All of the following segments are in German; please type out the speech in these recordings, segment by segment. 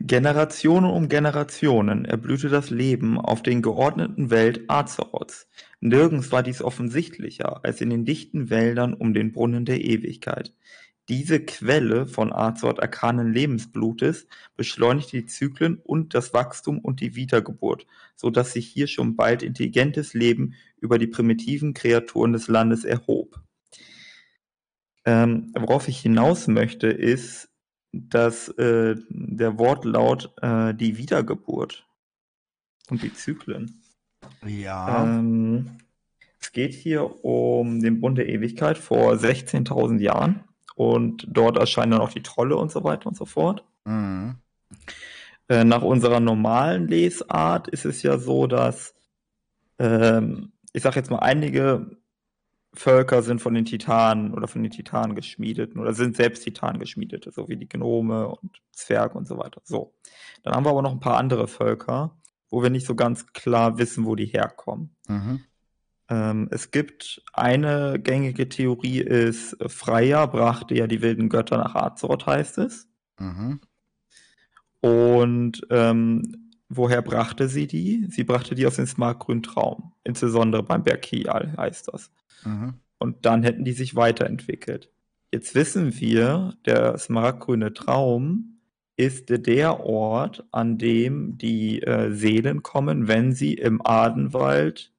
Generationen um Generationen erblühte das Leben auf den geordneten Welt Azeroths. Nirgends war dies offensichtlicher als in den dichten Wäldern um den Brunnen der Ewigkeit. Diese Quelle von Azeroth arkanen Lebensblutes beschleunigte die Zyklen und das Wachstum und die Wiedergeburt, so dass sich hier schon bald intelligentes Leben über die primitiven Kreaturen des Landes erhob. Ähm, worauf ich hinaus möchte, ist, dass äh, der Wortlaut äh, die Wiedergeburt und die Zyklen. Ja. Ähm, es geht hier um den Bund der Ewigkeit vor 16.000 Jahren und dort erscheinen dann auch die Trolle und so weiter und so fort. Mhm. Äh, nach unserer normalen Lesart ist es ja so, dass ähm, ich sage jetzt mal einige Völker sind von den Titanen oder von den Titanen geschmiedet oder sind selbst Titanen geschmiedet, so wie die Gnome und Zwerge und so weiter. So. Dann haben wir aber noch ein paar andere Völker, wo wir nicht so ganz klar wissen, wo die herkommen. Mhm. Ähm, es gibt eine gängige Theorie, ist Freya brachte ja die wilden Götter nach Azeroth, heißt es. Mhm. Und ähm, woher brachte sie die? Sie brachte die aus dem smartgrünen Traum. Insbesondere beim Berg Kial heißt das. Mhm. Und dann hätten die sich weiterentwickelt. Jetzt wissen wir, der smaragdgrüne Traum ist der Ort, an dem die äh, Seelen kommen, wenn sie im Adenwald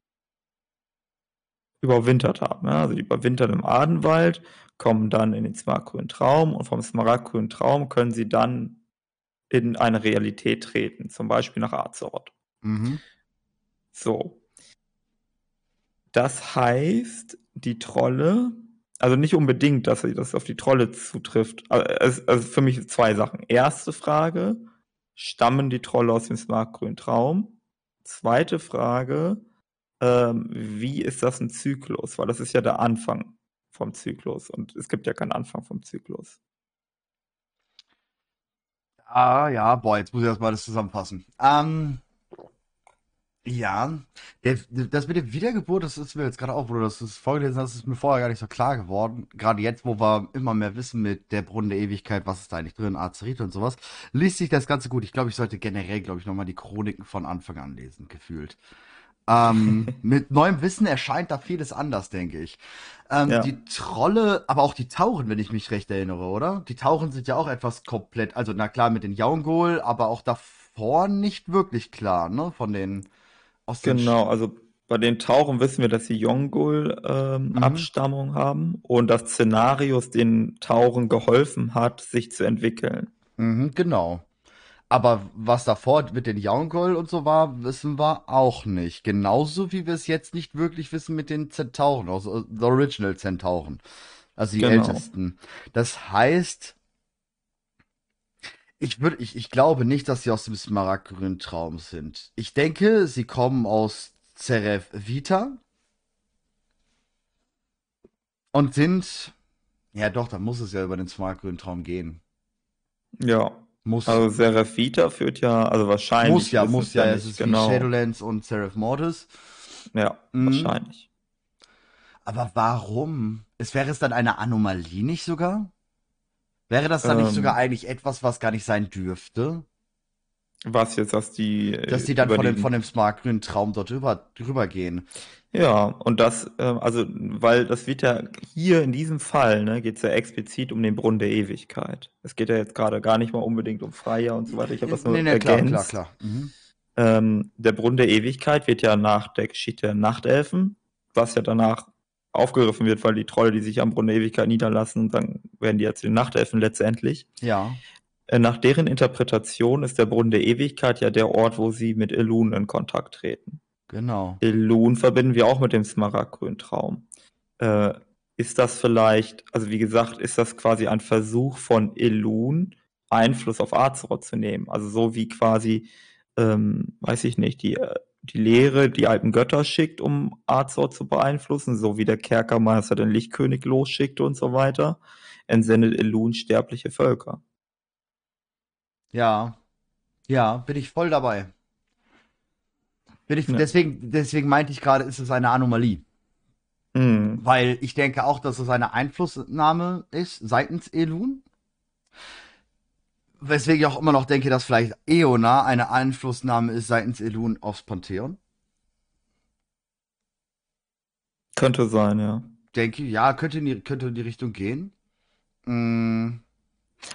überwintert haben. Ja? Also die überwintern im Adenwald, kommen dann in den smaragdgrünen Traum und vom smaragdgrünen Traum können sie dann in eine Realität treten, zum Beispiel nach Azeroth. Mhm. So. Das heißt, die Trolle, also nicht unbedingt, dass das auf die Trolle zutrifft. Also, also für mich zwei Sachen. Erste Frage, stammen die Trolle aus dem smartgrünen Traum? Zweite Frage, ähm, wie ist das ein Zyklus? Weil das ist ja der Anfang vom Zyklus und es gibt ja keinen Anfang vom Zyklus. Ah, ja, boah, jetzt muss ich erstmal das zusammenfassen. Ähm, ja, der, das mit der Wiedergeburt, das ist mir jetzt gerade auch, wo du das vorgelesen hast, ist mir vorher gar nicht so klar geworden. Gerade jetzt, wo wir immer mehr wissen mit der Brunnen der Ewigkeit, was ist da eigentlich drin, Azerit und sowas, liest sich das Ganze gut. Ich glaube, ich sollte generell, glaube ich, nochmal die Chroniken von Anfang an lesen, gefühlt. Ähm, mit neuem Wissen erscheint da vieles anders, denke ich. Ähm, Ja. die Trolle, aber auch die Tauchen, wenn ich mich recht erinnere, oder? Die Tauchen sind ja auch etwas komplett, also na klar mit den Yaungol, aber auch davor nicht wirklich klar, ne? Von den aus Genau, also bei den Tauchen wissen wir, dass sie Yongul ähm, Mhm. Abstammung haben und dass Szenarios den Tauchen geholfen hat, sich zu entwickeln. Mhm, genau. Aber was davor mit den Yaungol und so war, wissen wir auch nicht. Genauso wie wir es jetzt nicht wirklich wissen mit den Zentauren, also äh, the Original Zentauren. Also die Genau. ältesten. Das heißt, ich würde, ich, ich glaube nicht, dass sie aus dem smaragdgrünen Traum sind. Ich denke, sie kommen aus Zeref Vita und sind, ja doch, da muss es ja über den smaragdgrünen Traum gehen. Ja, Muss. also Seraphita führt ja, also wahrscheinlich Muss ja, muss es ja. nicht Es ist genau. wie Shadowlands und Seraph Mortis. Ja, Mhm. wahrscheinlich. Aber warum? Es wäre es dann eine Anomalie nicht sogar? Wäre das dann nicht Ähm. sogar eigentlich etwas, was gar nicht sein dürfte? Was jetzt, dass die äh, Dass die dann von dem, von dem smartgrünen Traum dort drüber, drüber gehen. Ja, und das, ähm, also, weil das wird ja hier in diesem Fall, ne, geht es ja explizit um den Brunnen der Ewigkeit. Es geht ja jetzt gerade gar nicht mal unbedingt um Freya und so weiter. Ich habe das nur nee, nee, klar, ergänzt. klar, klar. Mhm. Ähm, der Brunnen der Ewigkeit wird ja nach der Geschichte der Nachtelfen, was ja danach aufgegriffen wird, weil die Trolle, die sich am Brunnen der Ewigkeit niederlassen, dann werden die ja zu den Nachtelfen letztendlich. Ja. Äh, Nach deren Interpretation ist der Brunnen der Ewigkeit ja der Ort, wo sie mit Elun in Kontakt treten. Genau. Elun verbinden wir auch mit dem smaragdgrünen Traum. Äh, ist das vielleicht, also wie gesagt, ist das quasi ein Versuch von Elun, Einfluss auf Azeroth zu nehmen? Also so wie quasi, ähm, weiß ich nicht, die, äh, die Lehre die alten Götter schickt, um Azeroth zu beeinflussen, so wie der Kerkermeister den Lichtkönig losschickte und so weiter, entsendet Elun sterbliche Völker. Ja. Ja, bin ich voll dabei. Bin ich, Ja. deswegen, deswegen meinte ich gerade, ist es eine Anomalie. Hm. Weil ich denke auch, dass es eine Einflussnahme ist seitens Elun. Weswegen ich auch immer noch denke, dass vielleicht Eona eine Einflussnahme ist seitens Elun aufs Pantheon. Könnte sein, ja. Denke, ja, könnte in die, könnte in die Richtung gehen. Mm,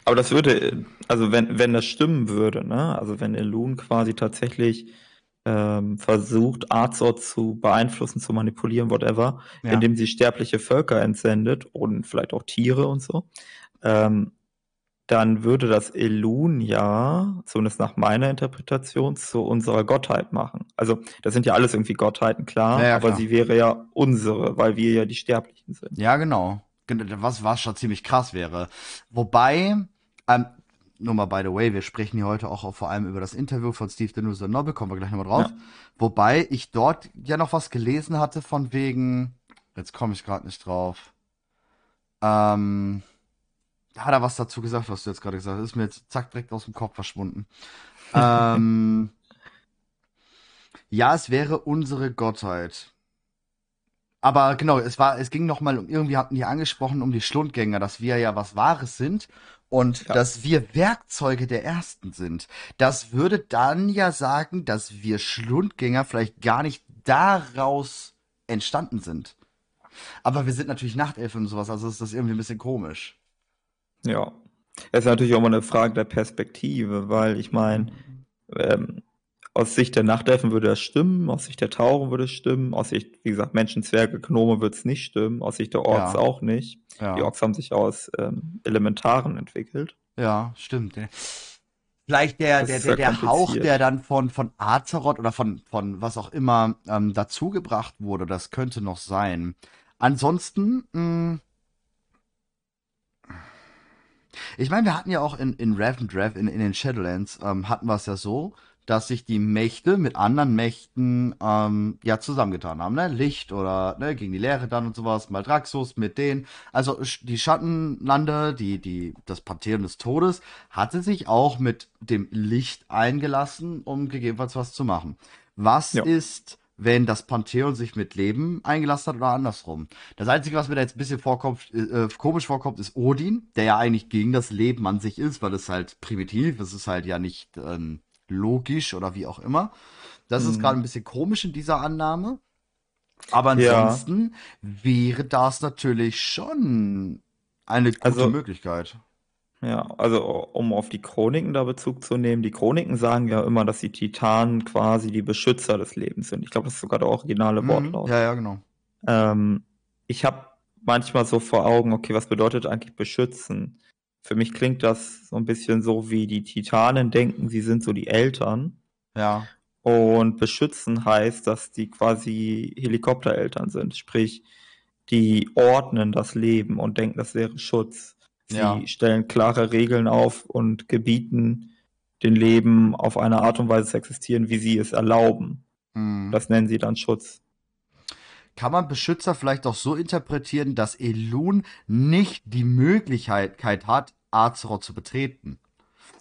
Aber das würde, also wenn, wenn das stimmen würde, ne? Also wenn Elun quasi tatsächlich ähm, versucht, Azor zu beeinflussen, zu manipulieren, whatever, ja. indem sie sterbliche Völker entsendet und vielleicht auch Tiere und so, ähm, dann würde das Elun ja, zumindest nach meiner Interpretation, zu unserer Gottheit machen. Also, das sind ja alles irgendwie Gottheiten, klar, Ja, ja, aber klar. sie wäre ja unsere, weil wir ja die Sterblichen sind. Ja, genau. Gen- Was, was schon ziemlich krass wäre. Wobei, ähm, nur mal by the way, wir sprechen hier heute auch vor allem über das Interview von Steve Denuso Nobel, kommen wir gleich nochmal drauf. Ja. Wobei ich dort ja noch was gelesen hatte von wegen, jetzt komme ich gerade nicht drauf. Ähm, hat er was dazu gesagt, was du jetzt gerade gesagt hast? Ist mir jetzt zack direkt aus dem Kopf verschwunden. ähm, ja, es wäre unsere Gottheit. Aber genau, es war, es ging noch mal um, irgendwie hatten die angesprochen um die Schlundgänger, dass wir ja was Wahres sind und Ja. dass wir Werkzeuge der Ersten sind. Das würde dann ja sagen, dass wir Schlundgänger vielleicht gar nicht daraus entstanden sind. Aber wir sind natürlich Nachtelfen und sowas, also ist das irgendwie ein bisschen komisch. Ja. Es ist natürlich auch mal eine Frage der Perspektive, weil ich meine, ähm, aus Sicht der Nachtelfen würde das stimmen, aus Sicht der Tauren würde es stimmen, aus Sicht, wie gesagt, Menschen, Zwerge, Gnome würde es nicht stimmen, aus Sicht der Orks Ja. auch nicht. Ja. Die Orks haben sich aus ähm, Elementaren entwickelt. Ja, stimmt. Vielleicht der, Das der, der, der Hauch, der dann von, von Azeroth oder von, von was auch immer ähm, dazugebracht wurde, das könnte noch sein. Ansonsten, mh, ich meine, wir hatten ja auch in, in Ravendrev, in, in den Shadowlands, ähm, hatten wir es ja so, dass sich die Mächte mit anderen Mächten ähm, ja zusammengetan haben, ne? Licht oder ne, gegen die Leere dann und sowas, Maldraxus mit denen. Also die Schattenlande, die, die, das Pantheon des Todes, hatte sich auch mit dem Licht eingelassen, um gegebenenfalls was zu machen. Was Ja. ist, wenn das Pantheon sich mit Leben eingelassen hat oder andersrum? Das Einzige, was mir da jetzt ein bisschen vorkommt, äh, komisch vorkommt, ist Odin, der ja eigentlich gegen das Leben an sich ist, weil es halt primitiv, es ist halt ja nicht ähm, logisch oder wie auch immer. Das ist Mhm. gerade ein bisschen komisch in dieser Annahme. Aber Ja. ansonsten wäre das natürlich schon eine gute Also- Möglichkeit. Ja, also um auf die Chroniken da Bezug zu nehmen, die Chroniken sagen ja immer, dass die Titanen quasi die Beschützer des Lebens sind. Ich glaube, das ist sogar der originale Mhm. Wortlaut. Ja, ja, genau. Ähm, ich habe manchmal so vor Augen, okay, was bedeutet eigentlich beschützen? Für mich klingt das so ein bisschen so, wie die Titanen denken, sie sind so die Eltern. Ja. Und beschützen heißt, dass die quasi Helikoptereltern sind. Sprich, die ordnen das Leben und denken, das wäre Schutz. Sie Ja. stellen klare Regeln auf und gebieten den Leben auf eine Art und Weise zu existieren, wie sie es erlauben. Mhm. Das nennen sie dann Schutz. Kann man Beschützer vielleicht auch so interpretieren, dass Elun nicht die Möglichkeit hat, Azeroth zu betreten?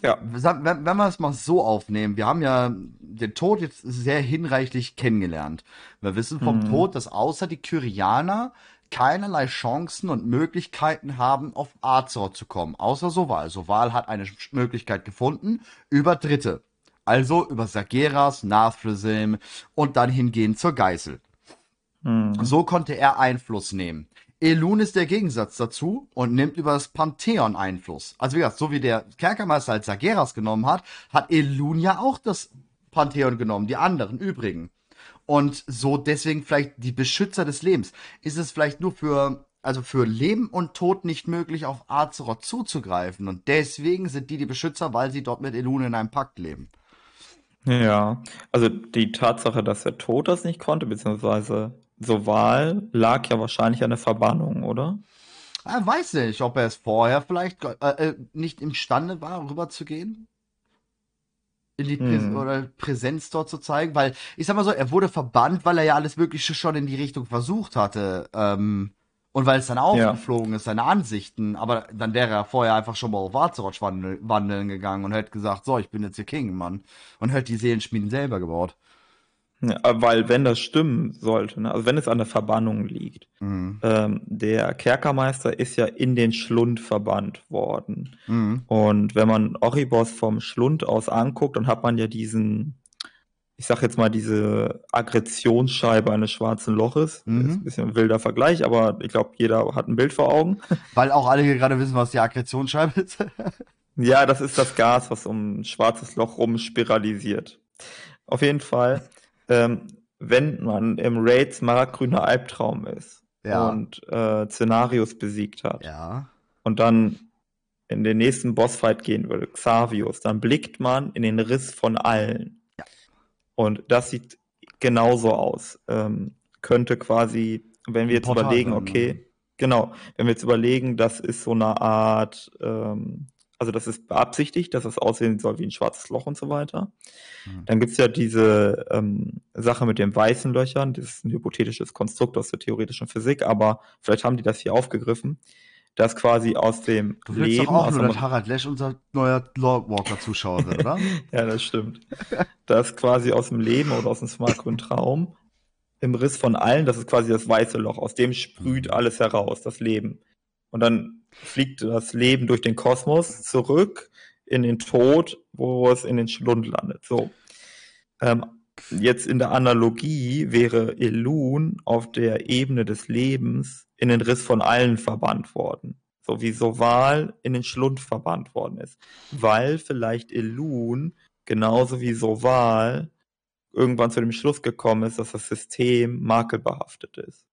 Ja. Wenn, wenn wir es mal so aufnehmen, wir haben ja den Tod jetzt sehr hinreichlich kennengelernt. Wir wissen vom Mhm. Tod, dass außer die Kyrianer keinerlei Chancen und Möglichkeiten haben, auf Azeroth zu kommen. Außer Soval. Soval hat eine Möglichkeit gefunden über Dritte. Also über Sageras, Nathrezim und dann hingehen zur Geißel. Mhm. So konnte er Einfluss nehmen. Elun ist der Gegensatz dazu und nimmt über das Pantheon Einfluss. Also wie gesagt, so wie der Kerkermeister halt Sageras genommen hat, hat Elun ja auch das Pantheon genommen, die anderen übrigen. Und so deswegen vielleicht die Beschützer des Lebens. Ist es vielleicht nur für, also für Leben und Tod nicht möglich, auf Azeroth zuzugreifen. Und deswegen sind die die Beschützer, weil sie dort mit Elun in einem Pakt leben. Ja, also die Tatsache, dass der Tod das nicht konnte, beziehungsweise Soval, lag ja wahrscheinlich an der Verbannung, oder? Er weiß nicht, ob er es vorher vielleicht äh, äh, nicht imstande war, rüberzugehen. In die Präs Hm. oder Präsenz dort zu zeigen, weil ich sag mal so, er wurde verbannt, weil er ja alles Mögliche schon in die Richtung versucht hatte. Ähm, und weil es dann aufgeflogen ist, seine Ansichten. Aber dann wäre er vorher einfach schon mal auf Azeroth wandel wandeln gegangen und hätte gesagt, so, ich bin jetzt hier King, Mann. Und hätte die Seelenschmieden selber gebaut. Ja, weil wenn das stimmen sollte, ne, also wenn es an der Verbannung liegt, Mhm. ähm, der Kerkermeister ist ja in den Schlund verbannt worden. Mhm. Und wenn man Oribos vom Schlund aus anguckt, dann hat man ja diesen, ich sag jetzt mal, diese Aggressionsscheibe eines schwarzen Loches. Mhm. Ist ein bisschen ein wilder Vergleich, aber ich glaube, jeder hat ein Bild vor Augen. Weil auch alle hier gerade wissen, was die Akkretionsscheibe ist. Ja, das ist das Gas, was um ein schwarzes Loch rum spiralisiert. Auf jeden Fall, ähm, wenn man im Raid Smaragdgrüner Albtraum ist Ja. und äh, Szenarios besiegt hat ja. und dann in den nächsten Bossfight gehen würde, Xavius, dann blickt man in den Riss von allen. Ja. Und das sieht genauso aus. Ähm, könnte quasi, wenn wir jetzt Portal überlegen, okay, genau, wenn wir jetzt überlegen, das ist so eine Art, ähm, also das ist beabsichtigt, dass es aussehen soll wie ein schwarzes Loch und so weiter. Mhm. Dann gibt's ja diese ähm, Sache mit den weißen Löchern, das ist ein hypothetisches Konstrukt aus der theoretischen Physik, aber vielleicht haben die das hier aufgegriffen, dass quasi aus dem Du Leben, doch auch nur, dass Harald Lesch unser neuer Lordwalker-Zuschauer wird, oder? ja, das stimmt. Das quasi aus dem Leben oder aus dem smartgrünen Traum im Riss von allen, das ist quasi das weiße Loch, aus dem sprüht alles heraus, das Leben. Und dann fliegt das Leben durch den Kosmos zurück in den Tod, wo es in den Schlund landet. So. Ähm, jetzt in der Analogie wäre Elun auf der Ebene des Lebens in den Riss von allen verbannt worden. So wie Soval in den Schlund verbannt worden ist. Weil vielleicht Elun genauso wie Soval irgendwann zu dem Schluss gekommen ist, dass das System makelbehaftet ist.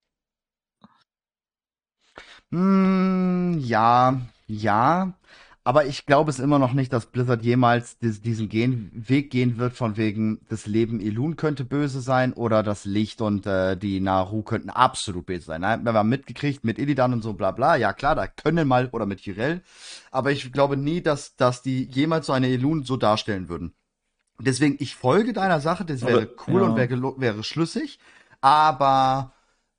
Hm, ja, ja. Aber ich glaube es immer noch nicht, dass Blizzard jemals diesen gehen, Weg gehen wird, von wegen, das Leben Elun könnte böse sein oder das Licht und äh, die Naru könnten absolut böse sein. Nein, wir haben mitgekriegt mit Illidan und so bla bla. Ja klar, da können mal, oder mit Jirel. Aber ich glaube nie, dass, dass die jemals so eine Elun so darstellen würden. Deswegen, ich folge deiner Sache, das Aber, wäre cool ja. und wäre, wäre schlüssig. Aber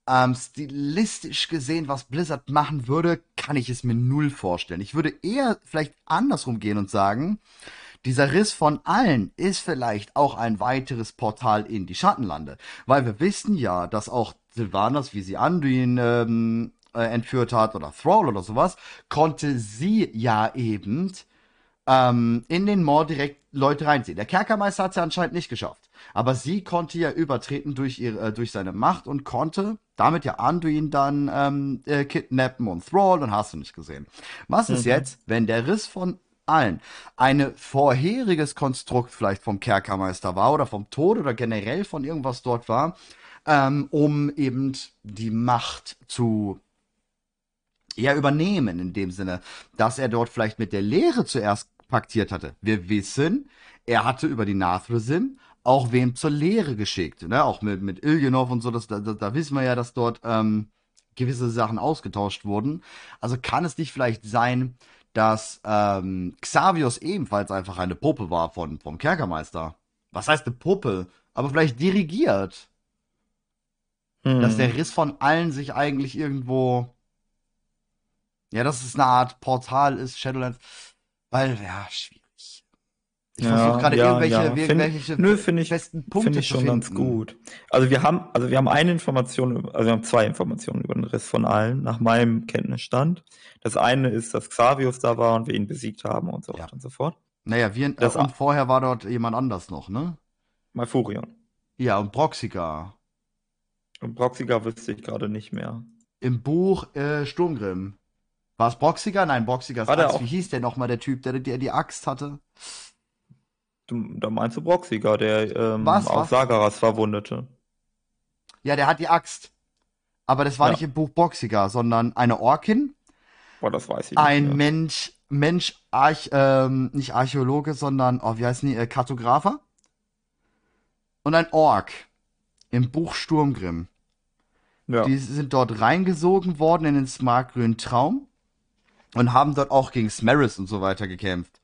ähm, stilistisch gesehen, was Blizzard machen würde, kann ich es mir null vorstellen. Ich würde eher vielleicht andersrum gehen und sagen, dieser Riss von allen ist vielleicht auch ein weiteres Portal in die Schattenlande. Weil wir wissen ja, dass auch Sylvanas, wie sie Anduin ähm, äh, entführt hat, oder Thrall oder sowas, konnte sie ja eben ähm, in den Moor direkt Leute reinziehen. Der Kerkermeister hat es ja anscheinend nicht geschafft. Aber sie konnte ja übertreten durch, ihre, äh, durch seine Macht und konnte damit ja Anduin dann ähm, äh, kidnappen und Thrall und hast du nicht gesehen. Was ist Mhm. jetzt, wenn der Riss von allen ein vorheriges Konstrukt vielleicht vom Kerkermeister war oder vom Tod oder generell von irgendwas dort war, ähm, um eben die Macht zu ja übernehmen in dem Sinne, dass er dort vielleicht mit der Lehre zuerst paktiert hatte. Wir wissen, er hatte über die Nathrasim auch wem zur Lehre geschickt, ne? Auch mit mit Ilyanov und so, das, da, da, wissen wir ja, dass dort ähm, gewisse Sachen ausgetauscht wurden. Also kann es nicht vielleicht sein, dass ähm, Xavius ebenfalls einfach eine Puppe war von vom Kerkermeister? Was heißt eine Puppe? Aber vielleicht dirigiert, dass Hm. der Riss von allen sich eigentlich irgendwo ja, dass es eine Art Portal ist, Shadowlands. Weil, ja, schwierig. Ich Ja, versuche gerade ja, irgendwelche, ja. Find- irgendwelche Nö, finde ich, festen Punkte finde ich schon ganz gut. Also wir haben, also wir haben eine Information, also wir haben zwei Informationen über den Riss von allen, nach meinem Kenntnisstand. Das eine ist, dass Xavius da war und wir ihn besiegt haben und so Ja. weiter und so fort. Naja, wir, Das- und vorher war dort jemand anders noch, ne? Malfurion. Ja, und Proxica. Und Proxiga wüsste ich gerade nicht mehr. Im Buch äh, Sturmgrimm. War es Proxica? Nein, Proxica ist Axt. Wie hieß der nochmal, der Typ, der, der die Axt hatte? Du, da meinst du Proxiga, der ähm, Was, auch was? Sagaras verwundete. Ja, der hat die Axt. Aber das war Ja. nicht im Buch Proxica, sondern eine Orkin, Boah, das weiß ich ein nicht. mehr. Mensch, Mensch, Arch, ähm, nicht Archäologe, sondern, oh, wie heißen die, äh, Kartographer? Und ein Ork im Buch Sturmgrimm. Ja. Die sind dort reingesogen worden in den smartgrünen Traum und haben dort auch gegen Smaris und so weiter gekämpft.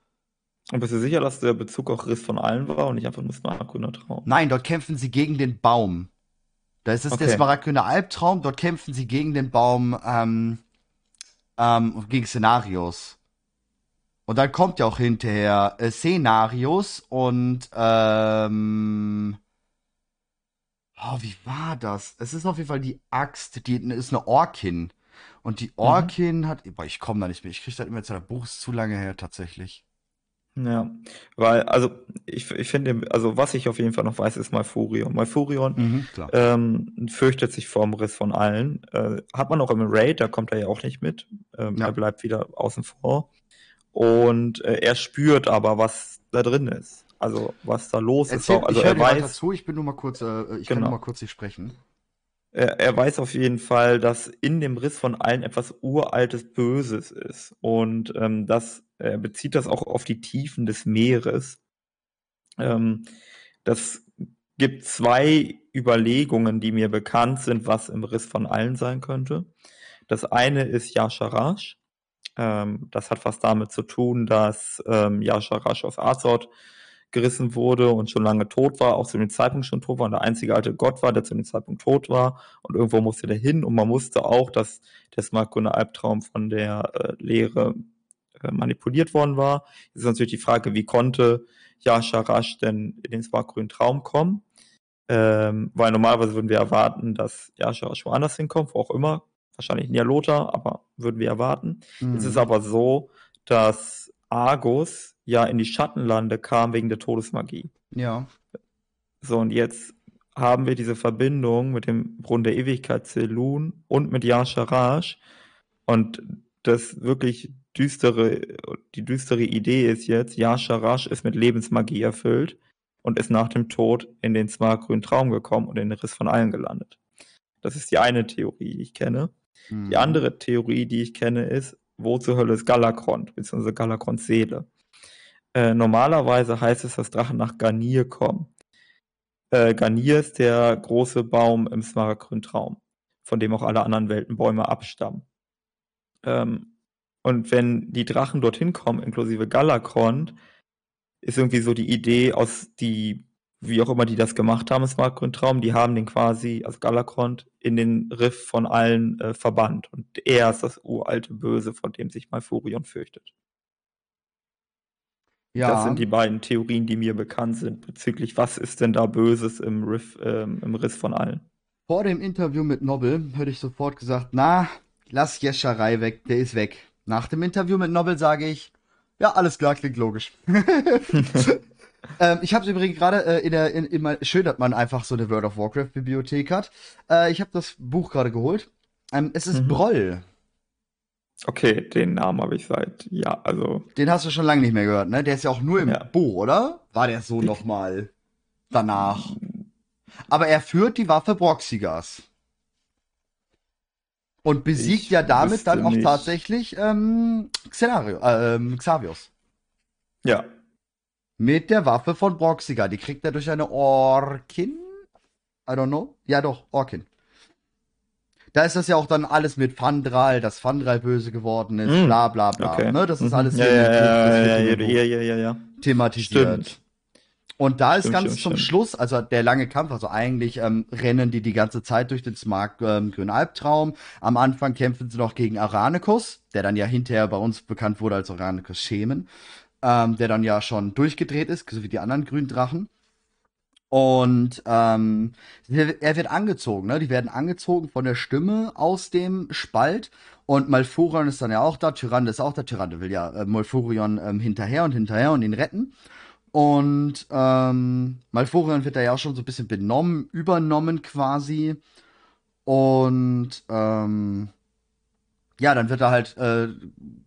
Und bist du sicher, dass der Bezug auch Riss von allen war und nicht einfach nur Smartgrüner Traum? Nein, dort kämpfen sie gegen den Baum. Da ist es der Okay. smaragdgrüne Albtraum, dort kämpfen sie gegen den Baum, ähm, ähm, gegen Szenarios. Und dann kommt ja auch hinterher äh, Szenarios und, ähm, Oh, wie war das? Es ist auf jeden Fall die Axt, die ist eine Orkin. Und die Mhm. Orkin hat. Boah, ich komme da nicht mehr. Ich kriege das immer zu der Buch ist zu lange her, tatsächlich. Ja, weil, also, ich, ich finde, also, was ich auf jeden Fall noch weiß, ist Malfurion. Malfurion Mhm, ähm, fürchtet sich vorm Riss von allen. Äh, hat man auch im Raid, da kommt er ja auch nicht mit. Ähm, Ja. Er bleibt wieder außen vor. Und äh, er spürt aber, was da drin ist. Also, was da los ist. Erzähl, Auch. Also, ich höre er dir weiter weiß, zu, ich bin nur mal kurz, äh, ich kann Genau. nur mal kurz nicht sprechen. Er, er weiß auf jeden Fall, dass in dem Riss von allen etwas uraltes Böses ist. Und ähm, das, er bezieht das auch auf die Tiefen des Meeres. Ähm, das gibt zwei Überlegungen, die mir bekannt sind, was im Riss von allen sein könnte. Das eine ist Yasharash. Ähm, das hat was damit zu tun, dass ähm, Yasharash aus Azoth gerissen wurde und schon lange tot war, auch zu dem Zeitpunkt schon tot war und der einzige alte Gott war, der zu dem Zeitpunkt tot war und irgendwo musste der hin und man wusste auch, dass der smartgrüne Albtraum von der äh, Lehre äh, manipuliert worden war. Jetzt ist natürlich die Frage, wie konnte Yasharash denn in den smartgrünen Traum kommen? Ähm, weil normalerweise würden wir erwarten, dass Yasharash woanders hinkommt, wo auch immer, wahrscheinlich in Nialota, aber würden wir erwarten. Es ist Mhm. aber so, dass Argus ja in die Schattenlande kam wegen der Todesmagie. Ja. So, und jetzt haben wir diese Verbindung mit dem Brunnen der Ewigkeit Zelun und mit Yasharash. Und das wirklich düstere, die düstere Idee ist jetzt, Yasharash ist mit Lebensmagie erfüllt und ist nach dem Tod in den smartgrünen Traum gekommen und in den Riss von allen gelandet. Das ist die eine Theorie, die ich kenne. Die Mhm. andere Theorie, die ich kenne, ist, wo zur Hölle ist Galakrond, beziehungsweise Galakronds Seele? Äh, normalerweise heißt es, dass Drachen nach Garnier kommen. Äh, Garnier ist der große Baum im Smaragdgrünen Traum, von dem auch alle anderen Weltenbäume abstammen. Ähm, und wenn die Drachen dorthin kommen, inklusive Galakrond, ist irgendwie so die Idee aus die, wie auch immer die das gemacht haben, im Smaragdgrünen Traum, die haben den quasi, also Galakrond, in den Riff von allen äh, verbannt. Und er ist das uralte Böse, von dem sich Malfurion fürchtet. Das Ja. sind die beiden Theorien, die mir bekannt sind, bezüglich was ist denn da Böses im, Riff, ähm, im Riss von allen. Vor dem Interview mit Nobel hätte ich sofort gesagt, na, lass Jescherei weg, der ist weg. Nach dem Interview mit Nobel sage ich, ja, alles klar, klingt logisch. ähm, ich habe übrigens gerade äh, in der, in, in mein, schön, dass man einfach so eine World of Warcraft Bibliothek hat. Äh, ich habe das Buch gerade geholt. Ähm, es ist Mhm. Broll. Okay, den Namen habe ich seit, ja, also, Den hast du schon lange nicht mehr gehört, ne? Der ist ja auch nur im Ja. Bo, oder? War der so nochmal danach? Aber er führt die Waffe Broxigas. Und besiegt Ich ja damit dann auch nicht. tatsächlich ähm, Xenario, äh, ähm, Xavius. ja, Mit der Waffe von Broxiga. Die kriegt er durch eine Orkin. I don't know. Ja, doch, Orkin. Da ist das ja auch dann alles mit Fandral, dass Fandral böse geworden ist, Mm, bla bla bla. okay. Ne? Das ist alles ja, ja, ja, ja, ja, thematisiert. Stimmt. Und da ist Stimmt, ganz stimmt, zum. Schluss, also der lange Kampf, also eigentlich ähm, rennen die die ganze Zeit durch den Smart ähm, grünen Albtraum. Am Anfang kämpfen sie noch gegen Aranicus, der dann ja hinterher bei uns bekannt wurde als Aranicus Schemen, ähm, der dann ja schon durchgedreht ist, so wie die anderen grünen Drachen. Und ähm, er wird angezogen, ne? Die werden angezogen von der Stimme aus dem Spalt. Und Malfurion ist dann ja auch da, Tyrande ist auch da. Tyrande will ja äh, Malfurion ähm, hinterher und hinterher und ihn retten. Und ähm, Malfurion wird da ja auch schon so ein bisschen benommen, übernommen quasi. Und ähm, ja, dann wird er halt, äh,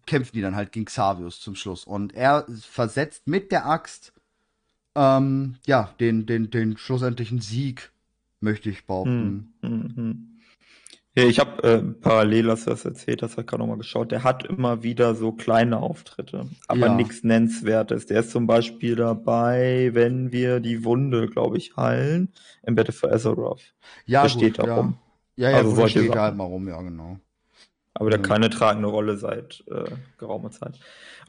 kämpfen die dann halt gegen Xavius zum Schluss. Und er versetzt mit der Axt, ähm, ja, den, den, den schlussendlichen Sieg, möchte ich behaupten. Hm, hm, hm. Ja, ich habe äh, parallel, als du das erzählt hast, hab gerade nochmal geschaut. Der hat immer wieder so kleine Auftritte, aber Ja. nichts Nennenswertes. Der ist zum Beispiel dabei, wenn wir die Wunde, glaube ich, heilen, im Battle for Azeroth. Ja, der gut, steht da ja. rum. Ja, ja, Also gut, da steht Sachen. halt mal rum, ja, genau. Aber der Ja. keine tragende Rolle seit äh, geraumer Zeit.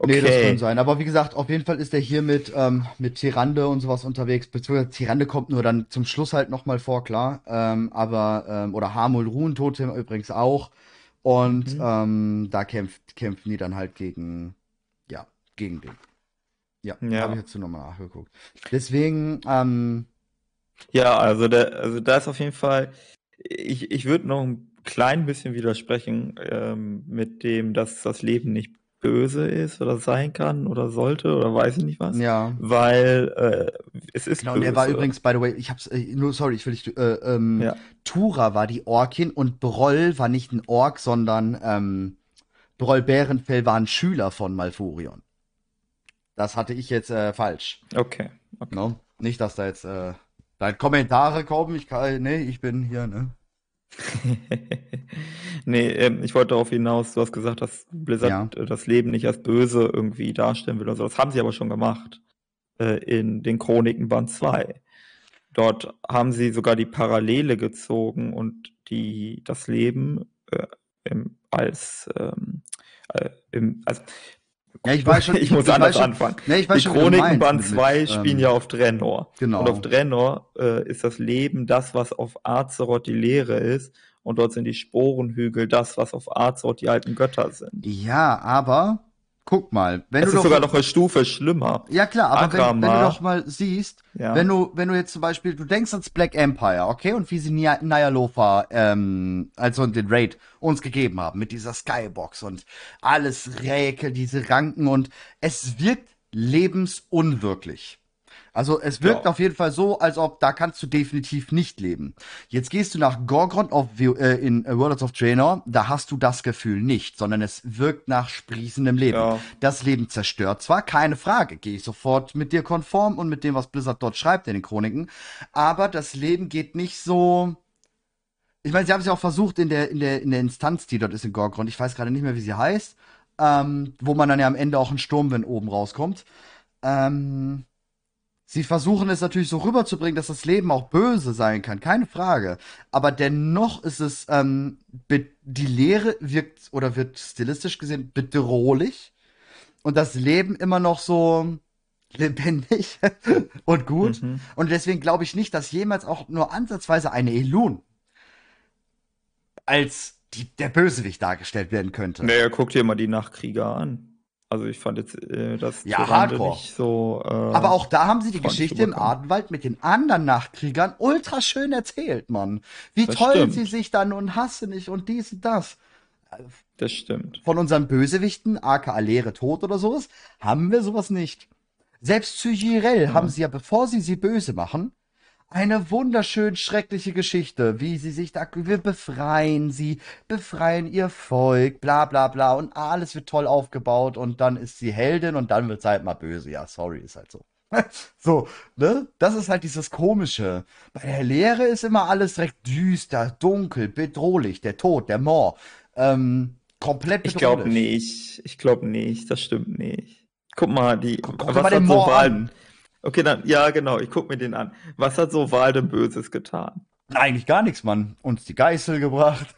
Nee, das kann Okay. sein. Aber wie gesagt, auf jeden Fall ist er hier mit, ähm, mit Tyrande und sowas unterwegs. Beziehungsweise Tyrande kommt nur dann zum Schluss halt nochmal vor, klar. Ähm, aber, ähm, oder Hamul Ruhen Totem übrigens auch. Und Mhm. ähm, da kämpft, kämpfen die dann halt gegen, ja, gegen den. Ja, Ja. habe ich jetzt nochmal nachgeguckt. Deswegen, ähm, Ja, also, der, also da ist auf jeden Fall, ich, ich würde noch ein klein bisschen widersprechen ähm, mit dem, dass das Leben nicht böse ist oder sein kann oder sollte oder weiß ich nicht was. Ja. Weil äh, es ist Genau, und er war übrigens, by the way, ich hab's, äh, nur, sorry, ich will nicht, äh, ähm, Ja. Tura war die Orkin und Broll war nicht ein Ork, sondern, ähm, Broll Bärenfell war ein Schüler von Malfurion. Das hatte ich jetzt, äh, falsch. Okay. okay. Ne? Nicht, dass da jetzt, äh, Kommentare kommen, ich kann, nee, ich bin hier, ne? nee, ähm, ich wollte darauf hinaus, du hast gesagt, dass Blizzard äh, das Leben nicht als böse irgendwie darstellen will. Also das haben sie aber schon gemacht äh, in den Chroniken Band 2. Dort haben sie sogar die Parallele gezogen und die das Leben äh, im, als ähm, äh, im, also Ja, ich weiß schon, ich muss ich anders schon, anfangen. ne, ich weiß Die schon, wie du Chroniken meinst Band mit- 2 mit, spielen ähm, ja auf Draenor. Genau. Und auf Draenor äh, ist das Leben das, was auf Azeroth die Leere ist. Und dort sind die Sporenhügel das, was auf Azeroth die alten Götter sind. Ja, aber, guck mal, wenn Es du ist doch, sogar noch eine Stufe schlimmer. ja klar, aber wenn, wenn du doch mal siehst, Ja. Wenn du, wenn du jetzt zum Beispiel, du denkst ans Black Empire, okay, und wie sie Nia- Nyalofa, ähm, also den Raid uns gegeben haben, mit dieser Skybox und alles Räkel, diese Ranken und es wirkt lebensunwirklich. Also es wirkt Ja. auf jeden Fall so, als ob da kannst du definitiv nicht leben. Jetzt gehst du nach Gorgrond auf, äh, in äh, World of Draenor, da hast du das Gefühl nicht, sondern es wirkt nach sprießendem Leben. Ja. Das Leben zerstört zwar, keine Frage, gehe ich sofort mit dir konform und mit dem, was Blizzard dort schreibt in den Chroniken, aber das Leben geht nicht so. Ich meine, sie haben es ja auch versucht in der, in der, in der Instanz, die dort ist in Gorgrond, ich weiß gerade nicht mehr, wie sie heißt, ähm, wo man dann ja am Ende auch einen Sturmwind oben rauskommt. Ähm, sie versuchen es natürlich so rüberzubringen, dass das Leben auch böse sein kann, keine Frage. Aber dennoch ist es, ähm, die Lehre wirkt oder wird stilistisch gesehen bedrohlich und das Leben immer noch so lebendig und gut. Mhm. Und deswegen glaube ich nicht, dass jemals auch nur ansatzweise eine Elun als die, der Bösewicht dargestellt werden könnte. Naja, guck dir mal die Nachtkrieger an. Also ich fand jetzt äh, das Ja, Hardcore. nicht so. Äh, Aber auch da haben sie die Geschichte im. Adenwald mit den anderen Nachkriegern ultra schön erzählt, Mann. Wie Das toll stimmt. sie sich dann und hasse nicht und dies und das. Das stimmt. Von unseren Bösewichten, aka Leere Tod oder sowas, haben wir sowas nicht. Selbst zu Jirel haben sie ja, bevor sie sie böse machen, eine wunderschön schreckliche Geschichte, wie sie sich da, wir befreien sie, befreien ihr Volk, bla bla bla und alles wird toll aufgebaut und dann ist sie Heldin und dann wird sie halt mal böse. Ja, sorry, ist halt so. so, ne? Das ist halt dieses Komische. Bei der Lehre ist immer alles direkt düster, dunkel, bedrohlich, der Tod, der Mord. Ähm, komplett Ich glaube bedrohlich. nicht. Ich glaube nicht. Das stimmt nicht. Guck mal, die. Guck- guck was mal den so Moor Walden? an. Okay, dann, ja, genau, ich guck mir den an. Was hat so Walden Böses getan? Eigentlich gar nichts, Mann. Uns die Geißel gebracht.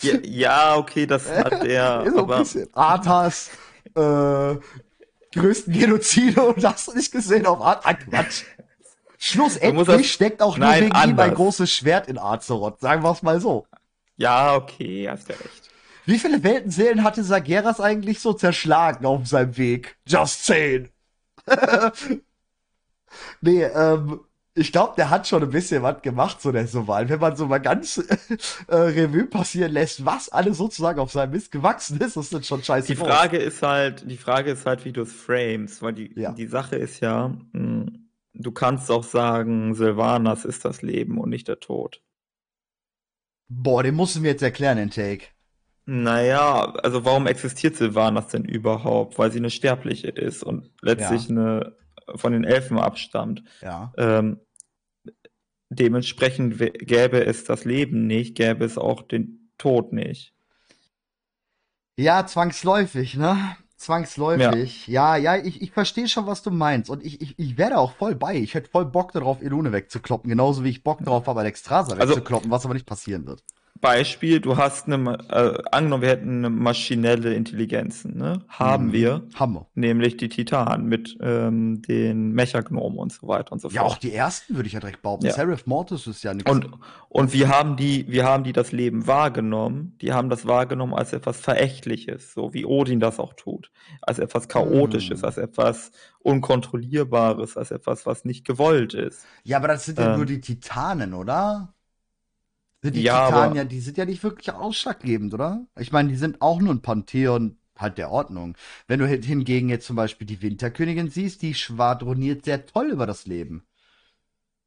Ja, ja okay, das hat er, so ein aber bisschen. Arthas, äh, größten Genozide und hast du nicht gesehen auf Art. Ah, Quatsch. Du Schlussendlich das- steckt auch nur wegen ein anders. großes Schwert in Azeroth. Sagen wir es mal so. ja, okay, hast ja recht. Wie viele Weltenseelen hatte Sageras eigentlich so zerschlagen auf seinem Weg? Just zehn. nee, ähm, ich glaube, der hat schon ein bisschen was gemacht, so der Soval. Wenn man so mal ganz äh, Revue passieren lässt, was alles sozusagen auf seinem Mist gewachsen ist, das ist schon scheiße. Die groß. Frage ist halt, die Frage ist halt, wie du es frames, weil die, Ja. die Sache ist ja, mh, du kannst auch sagen, Sylvanas ist das Leben und nicht der Tod. Boah, den musst du mir jetzt erklären, den Take. Naja, also warum existiert Sylvanas denn überhaupt? Weil sie eine Sterbliche ist und letztlich eine von den Elfen abstammt. Ja. Ähm, dementsprechend gäbe es das Leben nicht, gäbe es auch den Tod nicht. Ja, zwangsläufig, ne? Zwangsläufig. Ja, ja, ich, ich verstehe schon, was du meinst. Und ich, ich, ich wäre auch voll bei. Ich hätte voll Bock darauf, Elune wegzukloppen. Genauso wie ich Bock darauf habe, Alexstrasza Also- wegzukloppen, was aber nicht passieren wird. Beispiel, du hast eine, äh, angenommen, wir hätten eine maschinelle Intelligenzen, ne? Haben Mhm. wir, Haben wir. nämlich die Titanen mit ähm, den Mechagnomen und so weiter und so Ja, fort. auch die ersten würde ich ja direkt behaupten. Ja. Seraph Mortis ist ja nichts. Und, und wie haben die, wie haben die das Leben wahrgenommen? Die haben das wahrgenommen als etwas Verächtliches, so wie Odin das auch tut. Als etwas Chaotisches, Hm. als etwas Unkontrollierbares, als etwas, was nicht gewollt ist. Ja, aber das sind ja Ähm. nur die Titanen, oder? Sind die Ja, ja, die sind ja nicht wirklich ausschlaggebend, oder? Ich meine, die sind auch nur ein Pantheon halt der Ordnung. Wenn du hin- hingegen jetzt zum Beispiel die Winterkönigin siehst, die schwadroniert sehr toll über das Leben.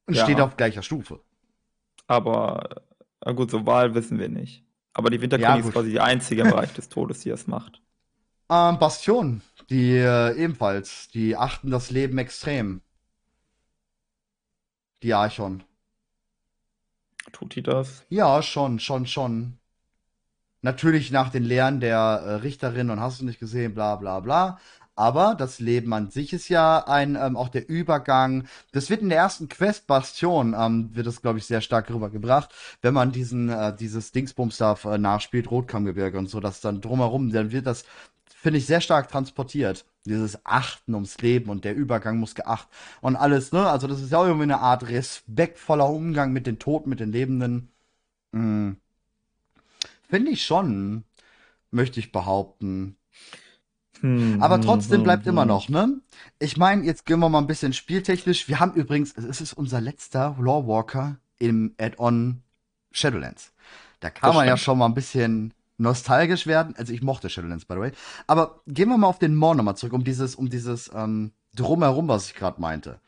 Und Ja. steht auf gleicher Stufe. Aber, na gut, so Wahl wissen wir nicht. Aber die Ja, Winterkönigin gut. ist quasi die einzige im Bereich des Todes, die es macht. Ähm, Bastion, die äh, ebenfalls, die achten das Leben extrem. Die Archon. Tut die das? Ja, schon, schon, schon. Natürlich nach den Lehren der äh, Richterin und hast du nicht gesehen, bla bla bla. Aber das Leben an sich ist ja ein, ähm, auch der Übergang. Das wird in der ersten Quest Bastion, ähm, wird das, glaube ich, sehr stark rübergebracht. Wenn man diesen, äh, dieses Dingsbums da äh, nachspielt, Rotkammgebirge und so, das dann drumherum, dann wird das, finde ich, sehr stark transportiert. Dieses Achten ums Leben und der Übergang muss geacht und alles, ne? Also das ist ja auch irgendwie eine Art respektvoller Umgang mit den Toten, mit den Lebenden. Mm. Finde ich schon, möchte ich behaupten. Hm, Aber trotzdem hm, bleibt immer hm. noch, ne? Ich meine, jetzt gehen wir mal ein bisschen spieltechnisch. Wir haben übrigens, es ist unser letzter Lawwalker im Add-on Shadowlands. Da kann man ja stimmt. schon mal ein bisschen nostalgisch werden. Also ich mochte Shadowlands, by the way. Aber gehen wir mal auf den Maw nochmal zurück, um dieses, um dieses ähm, Drumherum, was ich gerade meinte.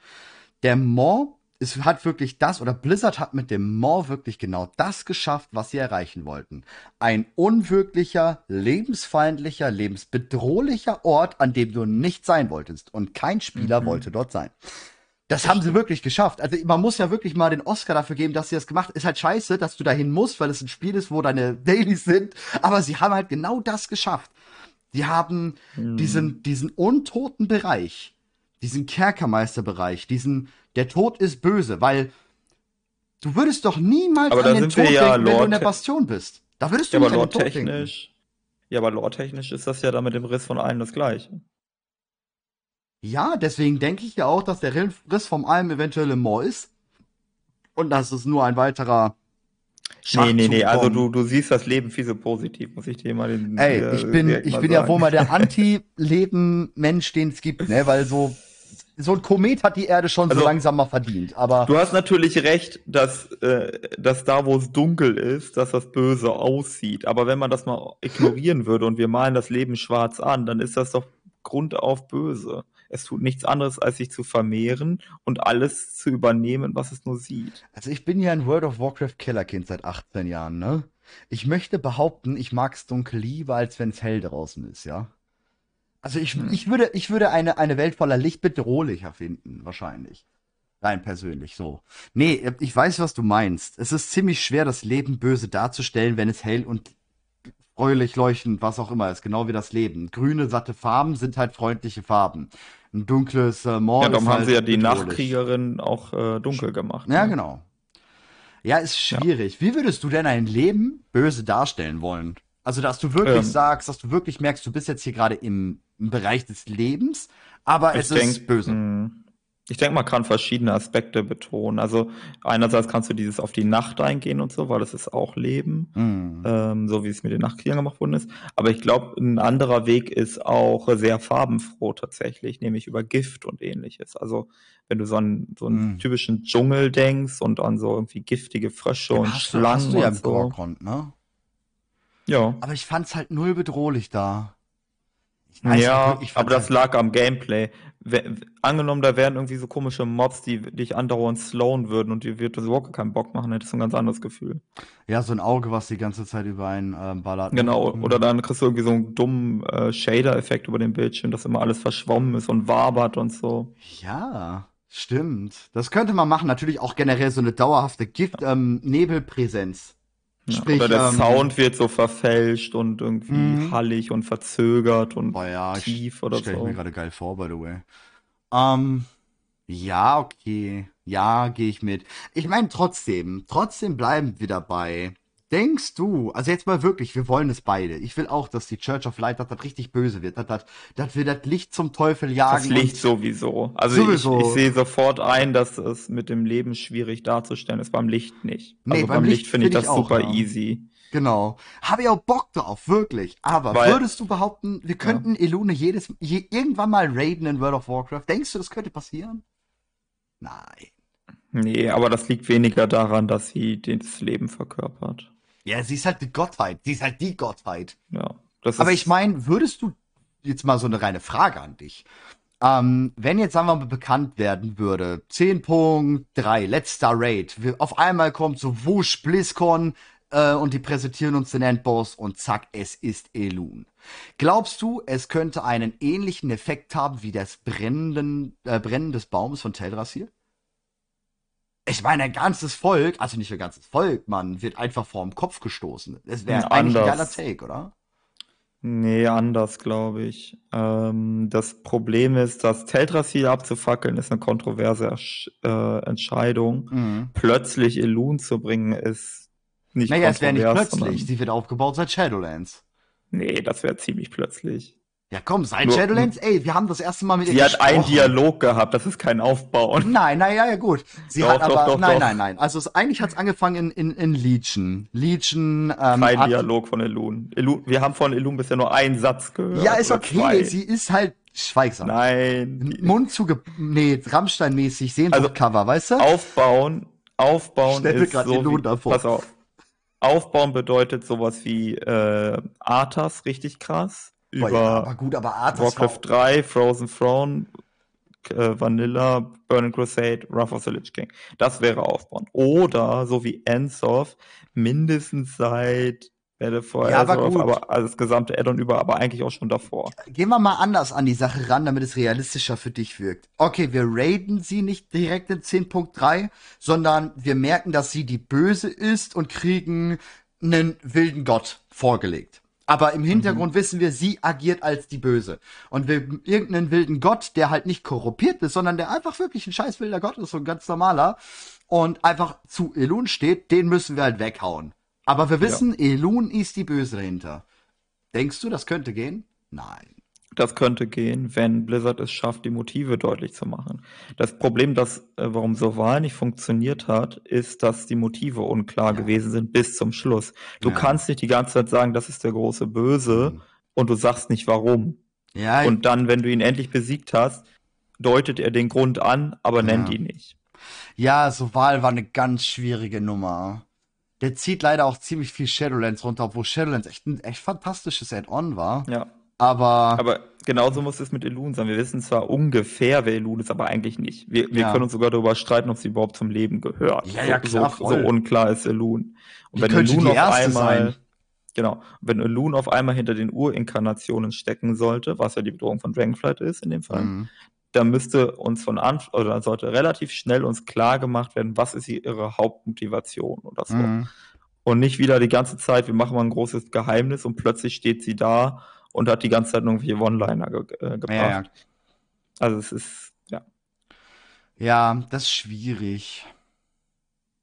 Der Maw es hat wirklich das, oder Blizzard hat mit dem Maw wirklich genau das geschafft, was sie erreichen wollten. Ein unwirklicher, lebensfeindlicher, lebensbedrohlicher Ort, an dem du nicht sein wolltest. Und kein Spieler Mhm. wollte dort sein. Das haben sie wirklich geschafft. Also man muss ja wirklich mal den Oscar dafür geben, dass sie das gemacht. Ist halt scheiße, dass du dahin musst, weil es ein Spiel ist, wo deine Dailies sind. Aber sie haben halt genau das geschafft. Die haben Hm. diesen, diesen untoten Bereich, diesen Kerkermeisterbereich, diesen, der Tod ist böse, weil du würdest doch niemals Aber an den sind Tod wir ja denken, wenn du in der Bastion bist. Da würdest du Ja, aber nicht an den Tod denken. ja, aber lore-technisch ist das ja dann mit dem Riss von allen das Gleiche. Ja, deswegen denke ich ja auch, dass der Riss vom Alm eventuell im Moor ist. Und dass es nur ein weiterer Nee, nee, nee, Schachzug also du, du siehst das Leben viel so positiv, muss ich dir mal den Ey, äh, ich bin, ich bin ja wohl mal der Anti-Leben-Mensch, den es gibt, ne? Weil so, so ein Komet hat die Erde schon so Also- langsam mal verdient. Aber Du hast natürlich recht, dass, äh, dass da, wo es dunkel ist, dass das böse aussieht. Aber wenn man das mal ignorieren würde und wir malen das Leben schwarz an, dann ist das doch grundauf böse. Es tut nichts anderes, als sich zu vermehren und alles zu übernehmen, was es nur sieht. Also ich bin ja ein World of Warcraft Killerkind seit 18 Jahren, ne? Ich möchte behaupten, ich mag's dunkel lieber, als wenn's hell draußen ist, ja? Also ich, Hm. ich würde, ich würde eine, eine Welt voller Licht bedrohlicher finden, wahrscheinlich. Rein persönlich, so. Nee, ich weiß, was du meinst. Es ist ziemlich schwer, das Leben böse darzustellen, wenn es hell und fröhlich leuchtend, was auch immer ist, genau wie das Leben. Grüne, satte Farben sind halt freundliche Farben. Ein dunkles äh, Moor ja, darum haben halt sie ja die bedrohlich. Nachtkriegerin auch äh, dunkel gemacht. Ja, ne? genau. Ja, ist schwierig. Wie würdest du denn ein Leben böse darstellen wollen? Also, dass du wirklich Ähm. sagst, dass du wirklich merkst, du bist jetzt hier gerade im, im Bereich des Lebens, aber es ist denk, böse. mh, Ich denke, man kann verschiedene Aspekte betonen. Also einerseits kannst du dieses auf die Nacht eingehen und so, weil das ist auch Leben, Hm. ähm, so wie es mit den Nachtkriegern gemacht worden ist. Aber ich glaube, ein anderer Weg ist auch sehr farbenfroh tatsächlich, nämlich über Gift und ähnliches. Also wenn du so einen, so einen Mhm. typischen Dschungel denkst und an so irgendwie giftige Frösche Ja, und hast, du, Schlangen hast du ja und so. Gorkon, ne? Ja. Aber ich fand's halt null bedrohlich da. Ich weiß Ja, ich aber das lag am Gameplay. Angenommen, da wären irgendwie so komische Mobs, die dich andauernd slowen würden und dir wird das überhaupt keinen Bock machen, hättest du ein ganz anderes Gefühl. Ja, so ein Auge, was die ganze Zeit über einen ähm, ballert. ne? Genau, Mhm. oder dann kriegst du irgendwie so einen dummen äh, Shader-Effekt über den Bildschirm, dass immer alles verschwommen ist und wabert und so. Ja, stimmt. Das könnte man machen. Natürlich auch generell so eine dauerhafte Gift-Nebelpräsenz. Ja, Sprich, oder der ähm, Sound wird so verfälscht und irgendwie Mhm. hallig und verzögert und ja, ich, tief oder stelle ich so. mir gerade geil vor, by the way. Ähm, ja, okay. Ja, gehe ich mit. Ich meine, trotzdem, trotzdem bleiben wir dabei. Denkst du, also jetzt mal wirklich, wir wollen es beide. Ich will auch, dass die Church of Light, dass das richtig böse wird, dass, dass, dass wir das Licht zum Teufel jagen. Das Licht sowieso. Also Sowieso. Ich, ich sehe sofort ein, dass es mit dem Leben schwierig darzustellen ist, beim Licht nicht. Nee, also beim beim Licht Licht finde ich find ich das auch, super ja. easy. Genau. Habe ich auch Bock drauf, wirklich. Aber Weil- würdest du behaupten, wir könnten Elune jedes, je, irgendwann mal raiden in World of Warcraft? Denkst du, das könnte passieren? Nein. Nee, aber das liegt weniger daran, dass sie das Leben verkörpert. Ja, sie ist halt die Gottheit. Sie ist halt die Gottheit. Ja. Das Aber ist, ich meine, würdest du jetzt mal so eine reine Frage an dich? Ähm, wenn jetzt, sagen wir mal, bekannt werden würde, 10.3, letzter Raid, wir, auf einmal kommt so Wusch, BlizzCon äh, und die präsentieren uns den Endboss und zack, es ist Elun. Glaubst du, es könnte einen ähnlichen Effekt haben wie das Brennen, äh, Brennen des Baumes von Teldrassil? Ich meine, ein ganzes Volk, also nicht ein ganzes Volk, man wird einfach vorm Kopf gestoßen. Das wäre eigentlich ein geiler. Take, oder? Nee, anders, glaube ich. Ähm, das Problem ist, das Teldrassil abzufackeln, ist eine kontroverse äh, Entscheidung. Mhm. Plötzlich Elun zu bringen, ist nicht Naja, es wäre nicht kontrovers, plötzlich. Sie wird aufgebaut seit Shadowlands. Nee, das wäre ziemlich plötzlich. Ja, komm, seit Nur- Shadowlands, ey, wir haben das erste Mal mit Sie ihr hat einen gesprochen. Dialog gehabt, das ist kein Aufbauen. Nein, naja, ja, gut. Sie Doch, hat doch, aber, doch, nein, nein, nein. Also es, eigentlich hat es angefangen in, in, in Legion. Legion, ähm, Kein hat, Dialog von Elun. Elun. Wir haben von Elun bisher nur einen Satz gehört. Ja, ist okay, zwei. sie ist halt schweigsam. Nein. Mund zuge... Nee, Rammstein-mäßig, Sehnsucht-Cover, weißt du? Aufbauen, aufbauen Stell ist so Elun wie, davor. pass auf. Aufbauen bedeutet sowas wie äh, Arthas, richtig krass. Boah, Über ja, aber gut, aber Arthas Warcraft 3, Frozen Throne, äh, Vanilla, Burning Crusade, Wrath of the Lich King. Das wäre Aufbauen. Oder, so wie Ensoth, mindestens seit Battle for Ja, aber Azeroth, gut. aber also das gesamte Addon über, aber eigentlich auch schon davor. Gehen wir mal anders an die Sache ran, damit es realistischer für dich wirkt. Okay, wir raiden sie nicht direkt in 10.3, sondern wir merken, dass sie die Böse ist und kriegen einen wilden Gott vorgelegt. Aber im Hintergrund wissen wir, sie agiert als die Böse. Und wir irgendeinen wilden Gott, der halt nicht korrumpiert ist, sondern der einfach wirklich ein scheiß wilder Gott ist, so ein ganz normaler, und einfach zu Elun steht, den müssen wir halt weghauen. Aber wir wissen, Elun ist die Böse dahinter. Denkst du, das könnte gehen? Nein. Das könnte gehen, wenn Blizzard es schafft, die Motive deutlich zu machen. Das Problem, das, äh, warum Soval nicht funktioniert hat, ist, dass die Motive unklar Ja. gewesen sind bis zum Schluss. Du Ja. kannst nicht die ganze Zeit sagen, das ist der große Böse Mhm. und du sagst nicht warum. Ja, Und dann, wenn du ihn endlich besiegt hast, deutet er den Grund an, aber nennt ihn nicht. ja, so Wahl war eine ganz schwierige Nummer. Der zieht leider auch ziemlich viel Shadowlands runter, obwohl Shadowlands echt ein echt fantastisches Add-on war. Ja. Aber, Aber genauso muss es mit Elun sein. Wir wissen zwar ungefähr, wer Elun ist, aber eigentlich nicht. Wir, wir Ja. können uns sogar darüber streiten, ob sie überhaupt zum Leben gehört. Ja, ja, so, klar, so, so unklar ist Elun. Und wenn Elun auf einmal, sein. genau, wenn Elun auf einmal hinter den Urinkarnationen stecken sollte, was ja die Bedrohung von Dragonflight ist in dem Fall, Mhm. dann müsste uns von Anfang, oder sollte relativ schnell uns klar gemacht werden, was ist ihre Hauptmotivation oder so. Mhm. Und nicht wieder die ganze Zeit, wir machen mal ein großes Geheimnis und plötzlich steht sie da und hat die ganze Zeit irgendwelche One-Liner ge äh, gebracht. Ja, ja. Also es ist, ja. ja, das ist schwierig.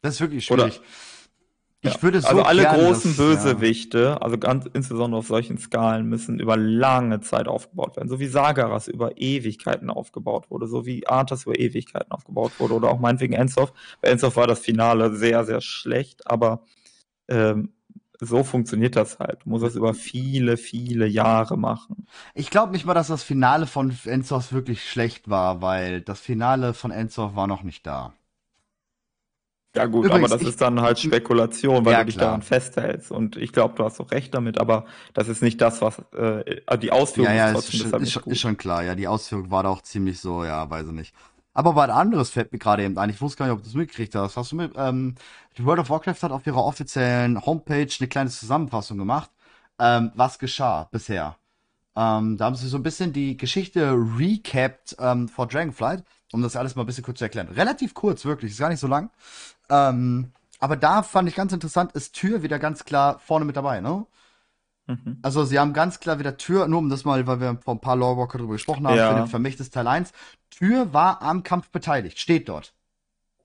Das ist wirklich Oder- schwierig. ich ja. würde so also alle großen das, Bösewichte, also ganz insbesondere auf solchen Skalen, müssen über lange Zeit aufgebaut werden. So wie Sagaras über Ewigkeiten aufgebaut wurde, so wie Arthas über Ewigkeiten aufgebaut wurde oder auch meinetwegen Ensoth. Bei Ensoth war das Finale sehr, sehr schlecht, aber ähm, so funktioniert das halt. Du musst das über viele, viele Jahre machen. Ich glaube nicht mal, dass das Finale von Enzoth wirklich schlecht war, weil das Finale von Enzoth war noch nicht da. Ja gut, Übrigens, aber das ich- ist dann halt Spekulation, weil Ja, du dich klar. daran festhältst. Und ich glaube, du hast auch recht damit, aber das ist nicht das, was äh, die Ausführung Ja, ja, ist ist, schon- ist, ist schon klar. Ja, die Ausführung war da auch ziemlich so, ja, weiß ich nicht. Aber was anderes fällt mir gerade eben ein. Ich wusste gar nicht, ob du das mitgekriegt hast. Hast du mit, ähm, die World of Warcraft hat auf ihrer offiziellen Homepage eine kleine Zusammenfassung gemacht, ähm, was geschah bisher. Ähm, da haben sie so ein bisschen die Geschichte recapped ähm, vor Dragonflight, um das alles mal ein bisschen kurz zu erklären. Relativ kurz, wirklich, ist gar nicht so lang. Ähm, aber da fand ich ganz interessant, ist Tür wieder ganz klar vorne mit dabei, ne? Mhm. Also sie haben ganz klar wieder Tür, nur um das mal, weil wir vor ein paar Lorewalker drüber gesprochen haben, Ja. für den Vermächtnis Teil 1. Tür war am Kampf beteiligt, steht dort.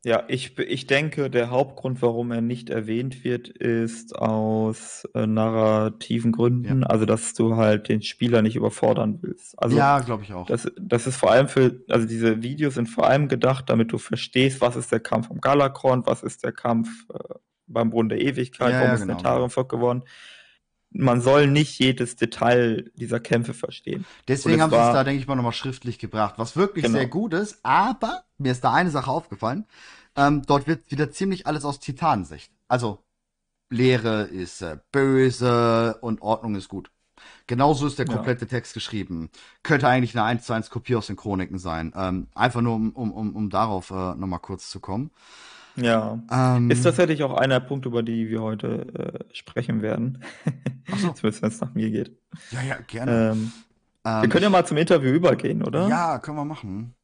Ja, ich, ich denke, der Hauptgrund, warum er nicht erwähnt wird, ist aus äh, narrativen Gründen, also dass du halt den Spieler nicht überfordern willst. Also Ja, glaube ich auch. das, das ist vor allem für, also diese Videos sind vor allem gedacht, damit du verstehst, was ist der Kampf am Galakrond, was ist der Kampf äh, beim Brunnen der Ewigkeit, Ja, warum ja, ist genau, Netarium gewonnen. Man soll nicht jedes Detail dieser Kämpfe verstehen. Deswegen haben sie es da, denke ich mal, nochmal schriftlich gebracht, was wirklich Genau. sehr gut ist. Aber mir ist da eine Sache aufgefallen. Ähm, dort wird wieder ziemlich alles aus Titanensicht. Also, Leere ist äh, böse und Ordnung ist gut. Genauso ist der Ja. komplette Text geschrieben. Könnte eigentlich eine 1 zu 1 Kopie aus den Chroniken sein. Ähm, einfach nur, um, um, um, um darauf äh, nochmal kurz zu kommen. Ja. Ähm, Ist tatsächlich auch einer der Punkte, über die wir heute äh, sprechen werden. Ach so. Zumindest wenn es nach mir geht. Ja, ja, gerne. Ähm, Ähm, wir können ja mal zum Interview übergehen, oder? Ja, können wir machen.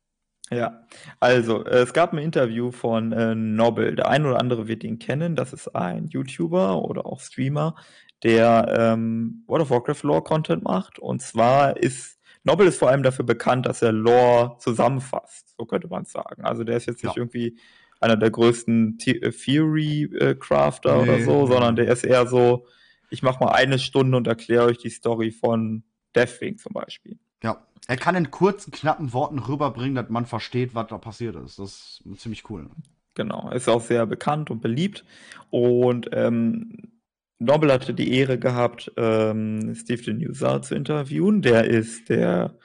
Ja, also es gab ein Interview von äh, Nobel. Der ein oder andere wird ihn kennen. Das ist ein YouTuber oder auch Streamer, der ähm, World of Warcraft Lore Content macht. Und zwar ist Nobel ist vor allem dafür bekannt, dass er Lore zusammenfasst. So könnte man es sagen. Also der ist jetzt nicht Ja. irgendwie einer der größten The äh, Theory äh, Crafter oder Nee, so, nee. sondern der ist eher so, ich mache mal eine Stunde und erkläre euch die Story von Deathwing zum Beispiel. Ja. Er kann in kurzen, knappen Worten rüberbringen, dass man versteht, was da passiert ist. Das ist ziemlich cool. Genau, ist auch sehr bekannt und beliebt. Und ähm, Nobel hatte die Ehre gehabt, ähm, Steve Denusa zu interviewen. Der ist der,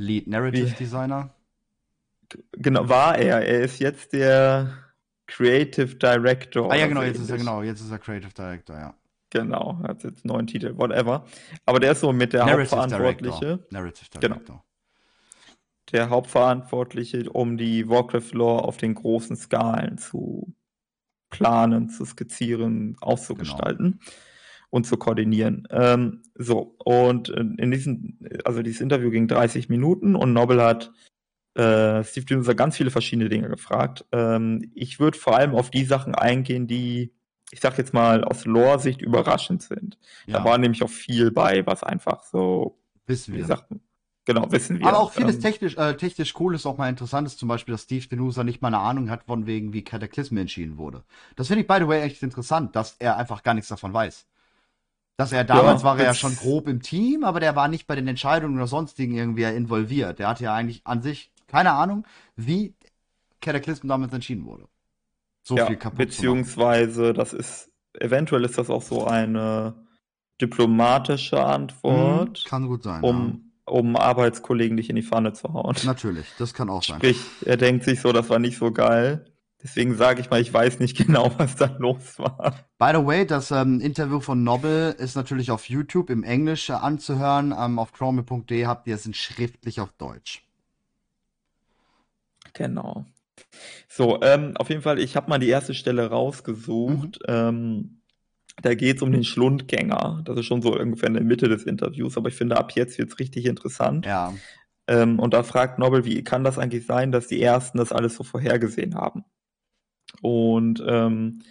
Lead Narrative Designer. Genau, war er. Er ist jetzt der Creative Director. Ah ja, genau, jetzt ist er genau, jetzt ist er Creative Director, ja. Genau, hat jetzt einen neuen Titel, whatever. Aber der ist so mit der Hauptverantwortliche. Narrative Genau. Director. der Hauptverantwortliche, um die Warcraft-Lore auf den großen Skalen zu planen, zu skizzieren, auszugestalten und zu koordinieren. Ähm, so, und in diesem, also dieses Interview ging 30 Minuten und Nobel hat äh, Steve Dinser ganz viele verschiedene Dinge gefragt. Ähm, ich würde vor allem auf die Sachen eingehen, die, ich sag jetzt mal, aus Lore-Sicht überraschend sind. Da Ja, war nämlich auch viel bei, was einfach so, wissen wir. gesagt, genau, wissen wir. Aber auch vieles Ähm, technisch, äh, technisch cool ist auch mal interessant, ist zum Beispiel, dass Steve Denusa nicht mal eine Ahnung hat, von wegen, wie Cataclysm entschieden wurde. Das finde ich, by the way, echt interessant, dass er einfach gar nichts davon weiß. Dass er damals Ja, war er ja schon grob im Team, aber der war nicht bei den Entscheidungen oder sonstigen irgendwie involviert. Der hatte ja eigentlich an sich keine Ahnung, wie Cataclysm damals entschieden wurde. So ja, viel kaputt beziehungsweise das ist, eventuell ist das auch so eine diplomatische Antwort, Mhm, kann gut sein. um, um Arbeitskollegen nicht in die Pfanne zu hauen. ja. Natürlich, das kann auch sein. Sprich, er denkt sich so, das war nicht so geil. Deswegen sage ich mal, ich weiß nicht genau, was da los war. By the way, das ähm, Interview von Nobel ist natürlich auf YouTube im Englisch äh, anzuhören. Ähm, auf chrome.de habt ihr es in schriftlich auf Deutsch. Genau. So, ähm, auf jeden Fall, ich habe mal die erste Stelle rausgesucht. Ähm, da geht es um den Schlundgänger. Das ist schon so ungefähr in der Mitte des Interviews, aber ich finde, ab jetzt wird es richtig interessant. Ja, Ähm, und da fragt Nobel, wie kann das eigentlich sein, dass die Ersten das alles so vorhergesehen haben? Und ähm,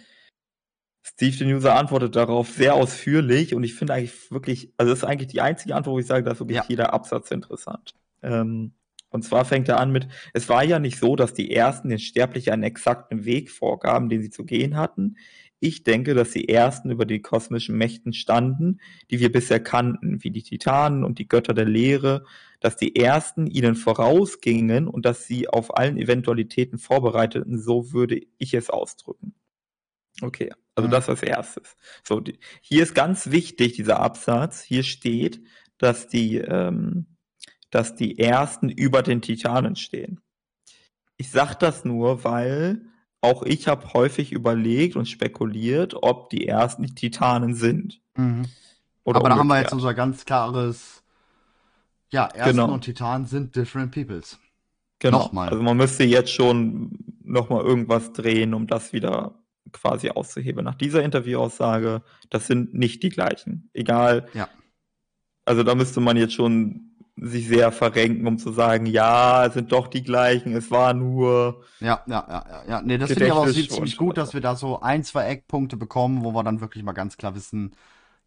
Steve Denuser antwortet darauf sehr ausführlich und ich finde eigentlich wirklich, also das ist eigentlich die einzige Antwort, wo ich sage, da ist wirklich Ja. jeder Absatz interessant. Ähm, und zwar fängt er an mit, es war ja nicht so, dass die Ersten den Sterblichen einen exakten Weg vorgaben, den sie zu gehen hatten. Ich denke, dass die Ersten über die kosmischen Mächten standen, die wir bisher kannten, wie die Titanen und die Götter der Lehre, dass die Ersten ihnen vorausgingen und dass sie auf allen Eventualitäten vorbereiteten, so würde ich es ausdrücken. Okay, also Mhm. das als erstes. So, die, hier ist ganz wichtig, dieser Absatz. Hier steht, dass die, ähm, dass die Ersten über den Titanen stehen. Ich sag das nur, weil auch ich habe häufig überlegt und spekuliert, ob die Ersten die Titanen sind. mhm. Oder aber da haben wir jetzt unser ganz klares, ja, Ersten Genau. und Titan sind different peoples. Genau. Nochmal. Also man müsste jetzt schon nochmal irgendwas drehen, um das wieder quasi auszuheben. Nach dieser Interviewaussage, das sind nicht die gleichen. Egal. Ja. Also da müsste man jetzt schon sich sehr verrenken, um zu sagen, ja, es sind doch die gleichen, es war nur. Ja, ja, ja, ja, ja. Nee, das finde ich aber auch ziemlich gut, dass wir da so ein, zwei Eckpunkte bekommen, wo wir dann wirklich mal ganz klar wissen,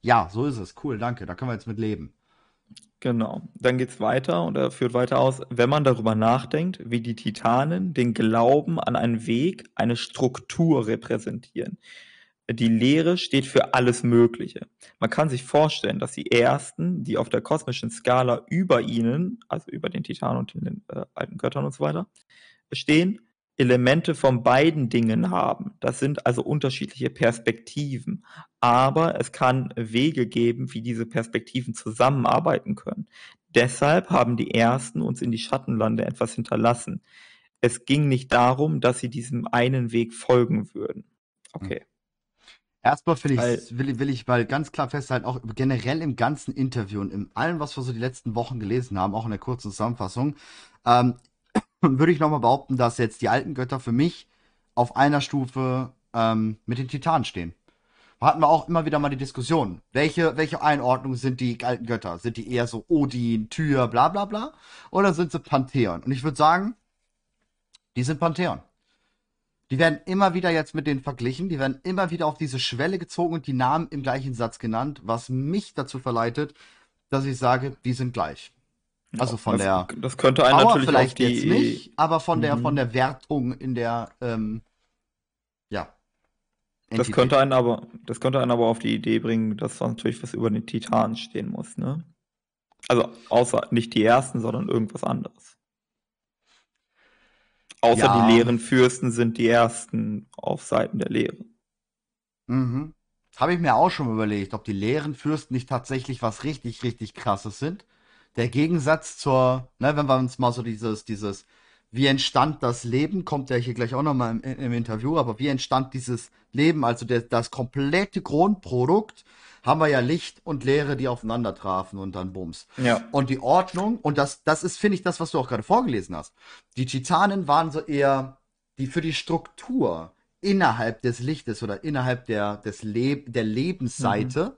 ja, so ist es. Cool, danke. Da können wir jetzt mit leben. Genau. Dann geht's weiter und er führt weiter aus, wenn man darüber nachdenkt, wie die Titanen den Glauben an einen Weg, eine Struktur repräsentieren. Die Lehre steht für alles Mögliche. Man kann sich vorstellen, dass die ersten, die auf der kosmischen Skala über ihnen, also über den Titanen und den äh, alten Göttern und so weiter, stehen, Elemente von beiden Dingen haben. Das sind also unterschiedliche Perspektiven. Aber es kann Wege geben, wie diese Perspektiven zusammenarbeiten können. Deshalb haben die Ersten uns in die Schattenlande etwas hinterlassen. Es ging nicht darum, dass sie diesem einen Weg folgen würden. Okay. Erstmal will ich, will, will ich mal ganz klar festhalten, auch generell im ganzen Interview und in allem, was wir so die letzten Wochen gelesen haben, auch in der kurzen Zusammenfassung, ähm, würde ich nochmal behaupten, dass jetzt die alten Götter für mich auf einer Stufe ähm, mit den Titanen stehen. Da hatten wir auch immer wieder mal die Diskussion. Welche, welche Einordnung sind die alten Götter? Sind die eher so Odin, Tyr, bla bla bla? Oder sind sie Pantheon? Und ich würde sagen, die sind Pantheon. Die werden immer wieder jetzt mit denen verglichen, die werden immer wieder auf diese Schwelle gezogen und die Namen im gleichen Satz genannt, was mich dazu verleitet, dass ich sage, die sind gleich. Also von das, der das könnte einen Power natürlich vielleicht die, jetzt nicht, aber von der Mhm. von der Wertung in der ähm, ja. Das Entität. könnte einen aber, das könnte einen aber auf die Idee bringen, dass da natürlich was über den Titanen stehen muss, ne? Also außer nicht die ersten, sondern irgendwas anderes. Außer Ja. die leeren Fürsten sind die ersten auf Seiten der Lehre. Mhm. Habe ich mir auch schon überlegt, ob die leeren Fürsten nicht tatsächlich was richtig, richtig krasses sind. Der Gegensatz zur, ne, wenn wir uns mal so dieses, dieses, wie entstand das Leben, kommt ja hier gleich auch nochmal im, im Interview, aber wie entstand dieses Leben, also der, das komplette Grundprodukt, haben wir ja Licht und Leere, die aufeinander trafen und dann Bums. Ja. Und die Ordnung, und das, das ist, finde ich, das, was du auch gerade vorgelesen hast. Die Titanen waren so eher die für die Struktur innerhalb des Lichtes oder innerhalb der, des Leb der Lebensseite.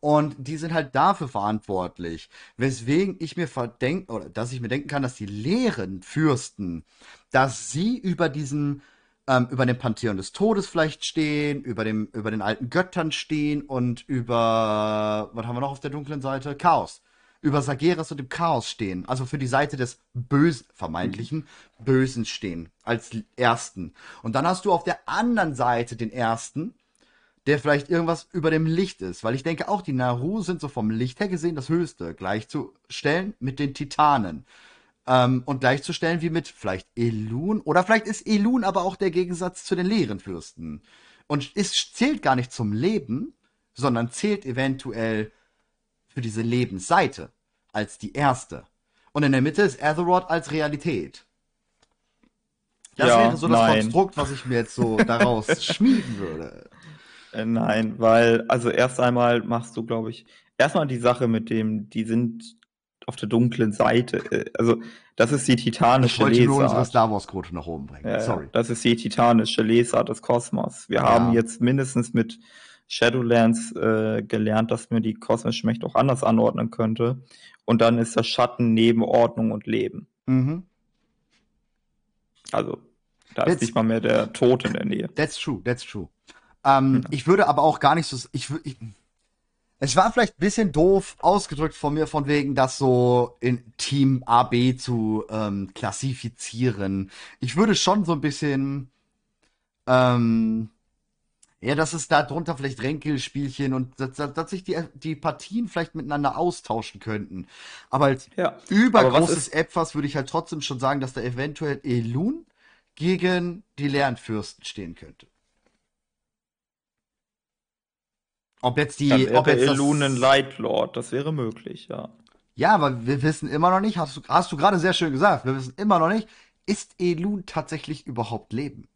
Und die sind halt dafür verantwortlich. Weswegen ich mir verdenke, oder dass ich mir denken kann, dass die leeren Fürsten, dass sie über diesen, ähm, über den Pantheon des Todes vielleicht stehen, über dem, über den alten Göttern stehen und über, was haben wir noch auf der dunklen Seite? Chaos. Über Sageras und dem Chaos stehen. Also für die Seite des Bösen, vermeintlichen Bösen stehen. Als ersten. Und dann hast du auf der anderen Seite den ersten, der vielleicht irgendwas über dem Licht ist. Weil ich denke auch, die Naru sind so vom Licht her gesehen das Höchste. Gleichzustellen mit den Titanen. Ähm, und gleichzustellen wie mit vielleicht Elun. Oder vielleicht ist Elun aber auch der Gegensatz zu den leeren Fürsten. Und es zählt gar nicht zum Leben, sondern zählt eventuell für diese Lebensseite als die erste. Und in der Mitte ist Azeroth als Realität. Das Ja, wäre so das nein. Konstrukt, was ich mir jetzt so daraus schmieden würde. Äh, nein, weil, also erst einmal machst du, glaube ich, erstmal die Sache mit dem, die sind auf der dunklen Seite. äh, Also, das ist die Ich titanische wollte nur unsere Lesart. Star Wars Quote nach oben bringen. Ja, Sorry. das ist die titanische Lesart des Kosmos. Wir Ja. haben jetzt mindestens mit Shadowlands äh, gelernt, dass man die kosmische Mächte auch anders anordnen könnte. Und dann ist das Schatten neben Ordnung und Leben. Mhm. Also, da Jetzt- ist nicht mal mehr der Tod in der Nähe. That's true, that's true. Ähm, Ja. Ich würde aber auch gar nicht so. Ich, ich, es war vielleicht ein bisschen doof ausgedrückt von mir, von wegen, das so in Team A, B zu ähm, klassifizieren. Ich würde schon so ein bisschen. Ähm, ja, dass es da drunter vielleicht Ränkelspielchen und dass, dass dass sich die, die Partien vielleicht miteinander austauschen könnten. Aber als Ja. Aber was übergroßes ist- Etwas würde ich halt trotzdem schon sagen, dass da eventuell Elun gegen die Lernfürsten stehen könnte. Ob jetzt die, Dann ob jetzt das, Elun ein Lightlord. Das wäre möglich, ja. ja, aber wir wissen immer noch nicht, hast du, hast du gerade sehr schön gesagt, wir wissen immer noch nicht, ist Elun tatsächlich überhaupt Leben?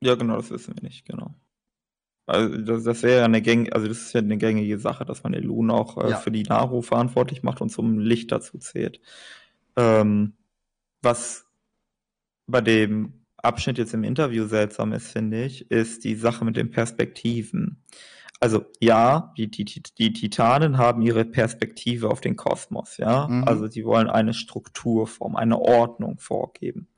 Ja, genau, das wissen wir nicht, genau. Also das, das wäre ja eine gängige, also das ist ja eine gängige Sache, dass man Elun auch äh, Ja. für die Naru verantwortlich macht und zum Licht dazu zählt. Ähm, was bei dem Abschnitt jetzt im Interview seltsam ist, finde ich, ist die Sache mit den Perspektiven. Also ja, die, die, die, Titanen haben ihre Perspektive auf den Kosmos, ja. Mhm. Also sie wollen eine Strukturform, eine Ordnung vorgeben.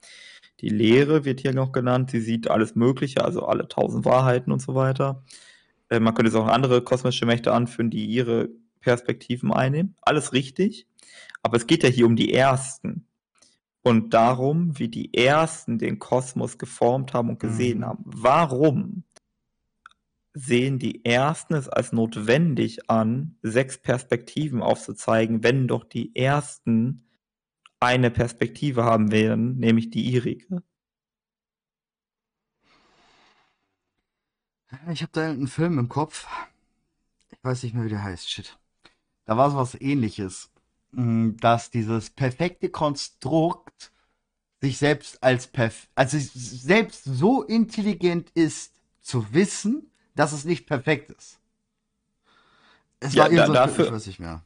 Die Lehre wird hier noch genannt, sie sieht alles Mögliche, also alle tausend Wahrheiten und so weiter. Äh, man könnte jetzt auch andere kosmische Mächte anführen, die ihre Perspektiven einnehmen. Alles richtig. Aber es geht ja hier um die ersten. Und darum, wie die ersten den Kosmos geformt haben und gesehen Mhm. haben. Warum sehen die ersten es als notwendig an, sechs Perspektiven aufzuzeigen, wenn doch die ersten eine Perspektive haben werden, nämlich die ihrige? Ich habe da einen Film im Kopf. Ich weiß nicht mehr, wie der heißt. Shit. Da war so was ähnliches. Mm, Dass dieses perfekte Konstrukt sich selbst als perf also selbst so intelligent ist, zu wissen, dass es nicht perfekt ist. Es Ja, war da- so, dafür- ich weiß nicht mehr.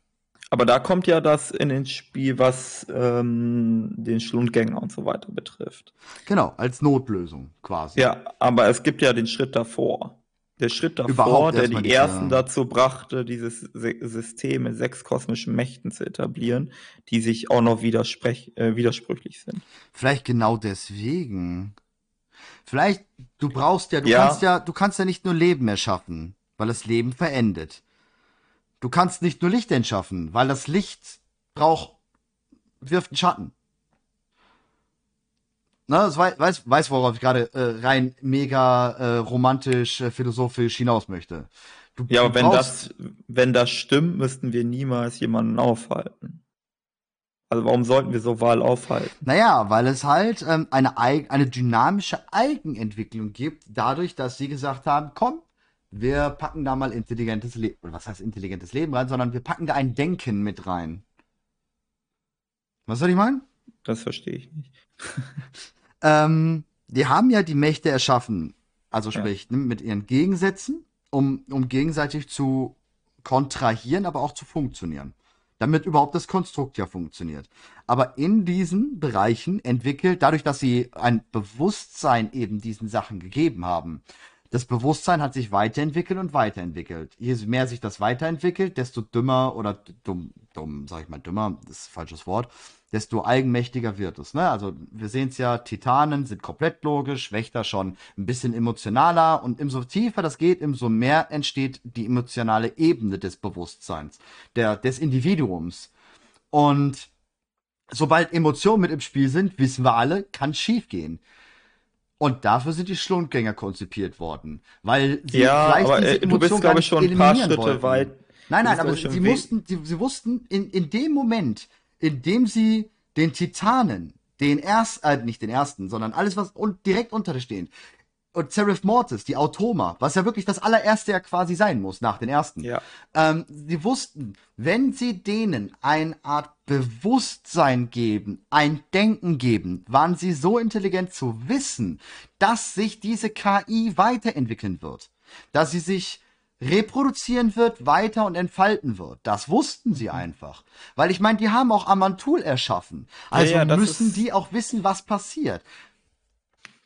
Aber da kommt ja das in ins Spiel, was ähm, den Schlundgänger und so weiter betrifft. Genau, als Notlösung quasi. Ja, aber es gibt ja den Schritt davor. Der Schritt davor, der die ersten dazu brachte, dieses Se- System mit sechs kosmischen Mächten zu etablieren, die sich auch noch widersprech äh, widersprüchlich sind. Vielleicht genau deswegen. Vielleicht, du brauchst ja, du Ja. kannst ja, du kannst ja nicht nur Leben erschaffen, weil das Leben verendet. Du kannst nicht nur Licht entschaffen, weil das Licht braucht, wirft einen Schatten. Ne, das weiß, weiß, weiß worauf ich gerade äh, rein mega äh, romantisch, äh, philosophisch hinaus möchte. Du, Ja, aber wenn das, wenn das stimmt, müssten wir niemals jemanden aufhalten. Also warum sollten wir so Wahl aufhalten? Naja, weil es halt ähm, eine, eine dynamische Eigenentwicklung gibt, dadurch, dass sie gesagt haben, komm, wir packen da mal intelligentes Leben, oder was heißt intelligentes Leben rein, sondern wir packen da ein Denken mit rein. Was soll ich meinen? Das verstehe ich nicht. Ähm, die haben ja die Mächte erschaffen, also Ja. sprich, ne, mit ihren Gegensätzen, um, um gegenseitig zu kontrahieren, aber auch zu funktionieren. Damit überhaupt das Konstrukt ja funktioniert. Aber in diesen Bereichen entwickelt, dadurch, dass sie ein Bewusstsein eben diesen Sachen gegeben haben, das Bewusstsein hat sich weiterentwickelt und weiterentwickelt. Je mehr sich das weiterentwickelt, desto dümmer oder dumm, dumm, sag ich mal, dümmer, das ist ein falsches Wort, desto eigenmächtiger wird es. Ne? Also wir sehen es ja, Titanen sind komplett logisch, Wächter schon ein bisschen emotionaler und umso tiefer das geht, umso mehr entsteht die emotionale Ebene des Bewusstseins, der, des Individuums. Und sobald Emotionen mit im Spiel sind, wissen wir alle, kann schief gehen. Und dafür sind die Schlundgänger konzipiert worden, weil sie Ja, vielleicht aber diese äh, du Emotion bist, glaube ich, schon ein paar Schritte wollten. weit. Nein, nein, aber sie mussten, sie, sie wussten in, in dem Moment, in dem sie den Titanen, den erst, äh, nicht den ersten, sondern alles, was un direkt unter dir stehen, und Seraph Mortis, die Automa, was ja wirklich das allererste ja quasi sein muss nach den ersten. Ja. Ähm, sie wussten, wenn sie denen eine Art Bewusstsein geben, ein Denken geben, waren sie so intelligent zu wissen, dass sich diese KI weiterentwickeln wird. Dass sie sich reproduzieren wird, weiter und entfalten wird. Das wussten sie einfach. Weil ich meine, die haben auch Amantul erschaffen. Also ja, das müssen ist- die auch wissen, was passiert.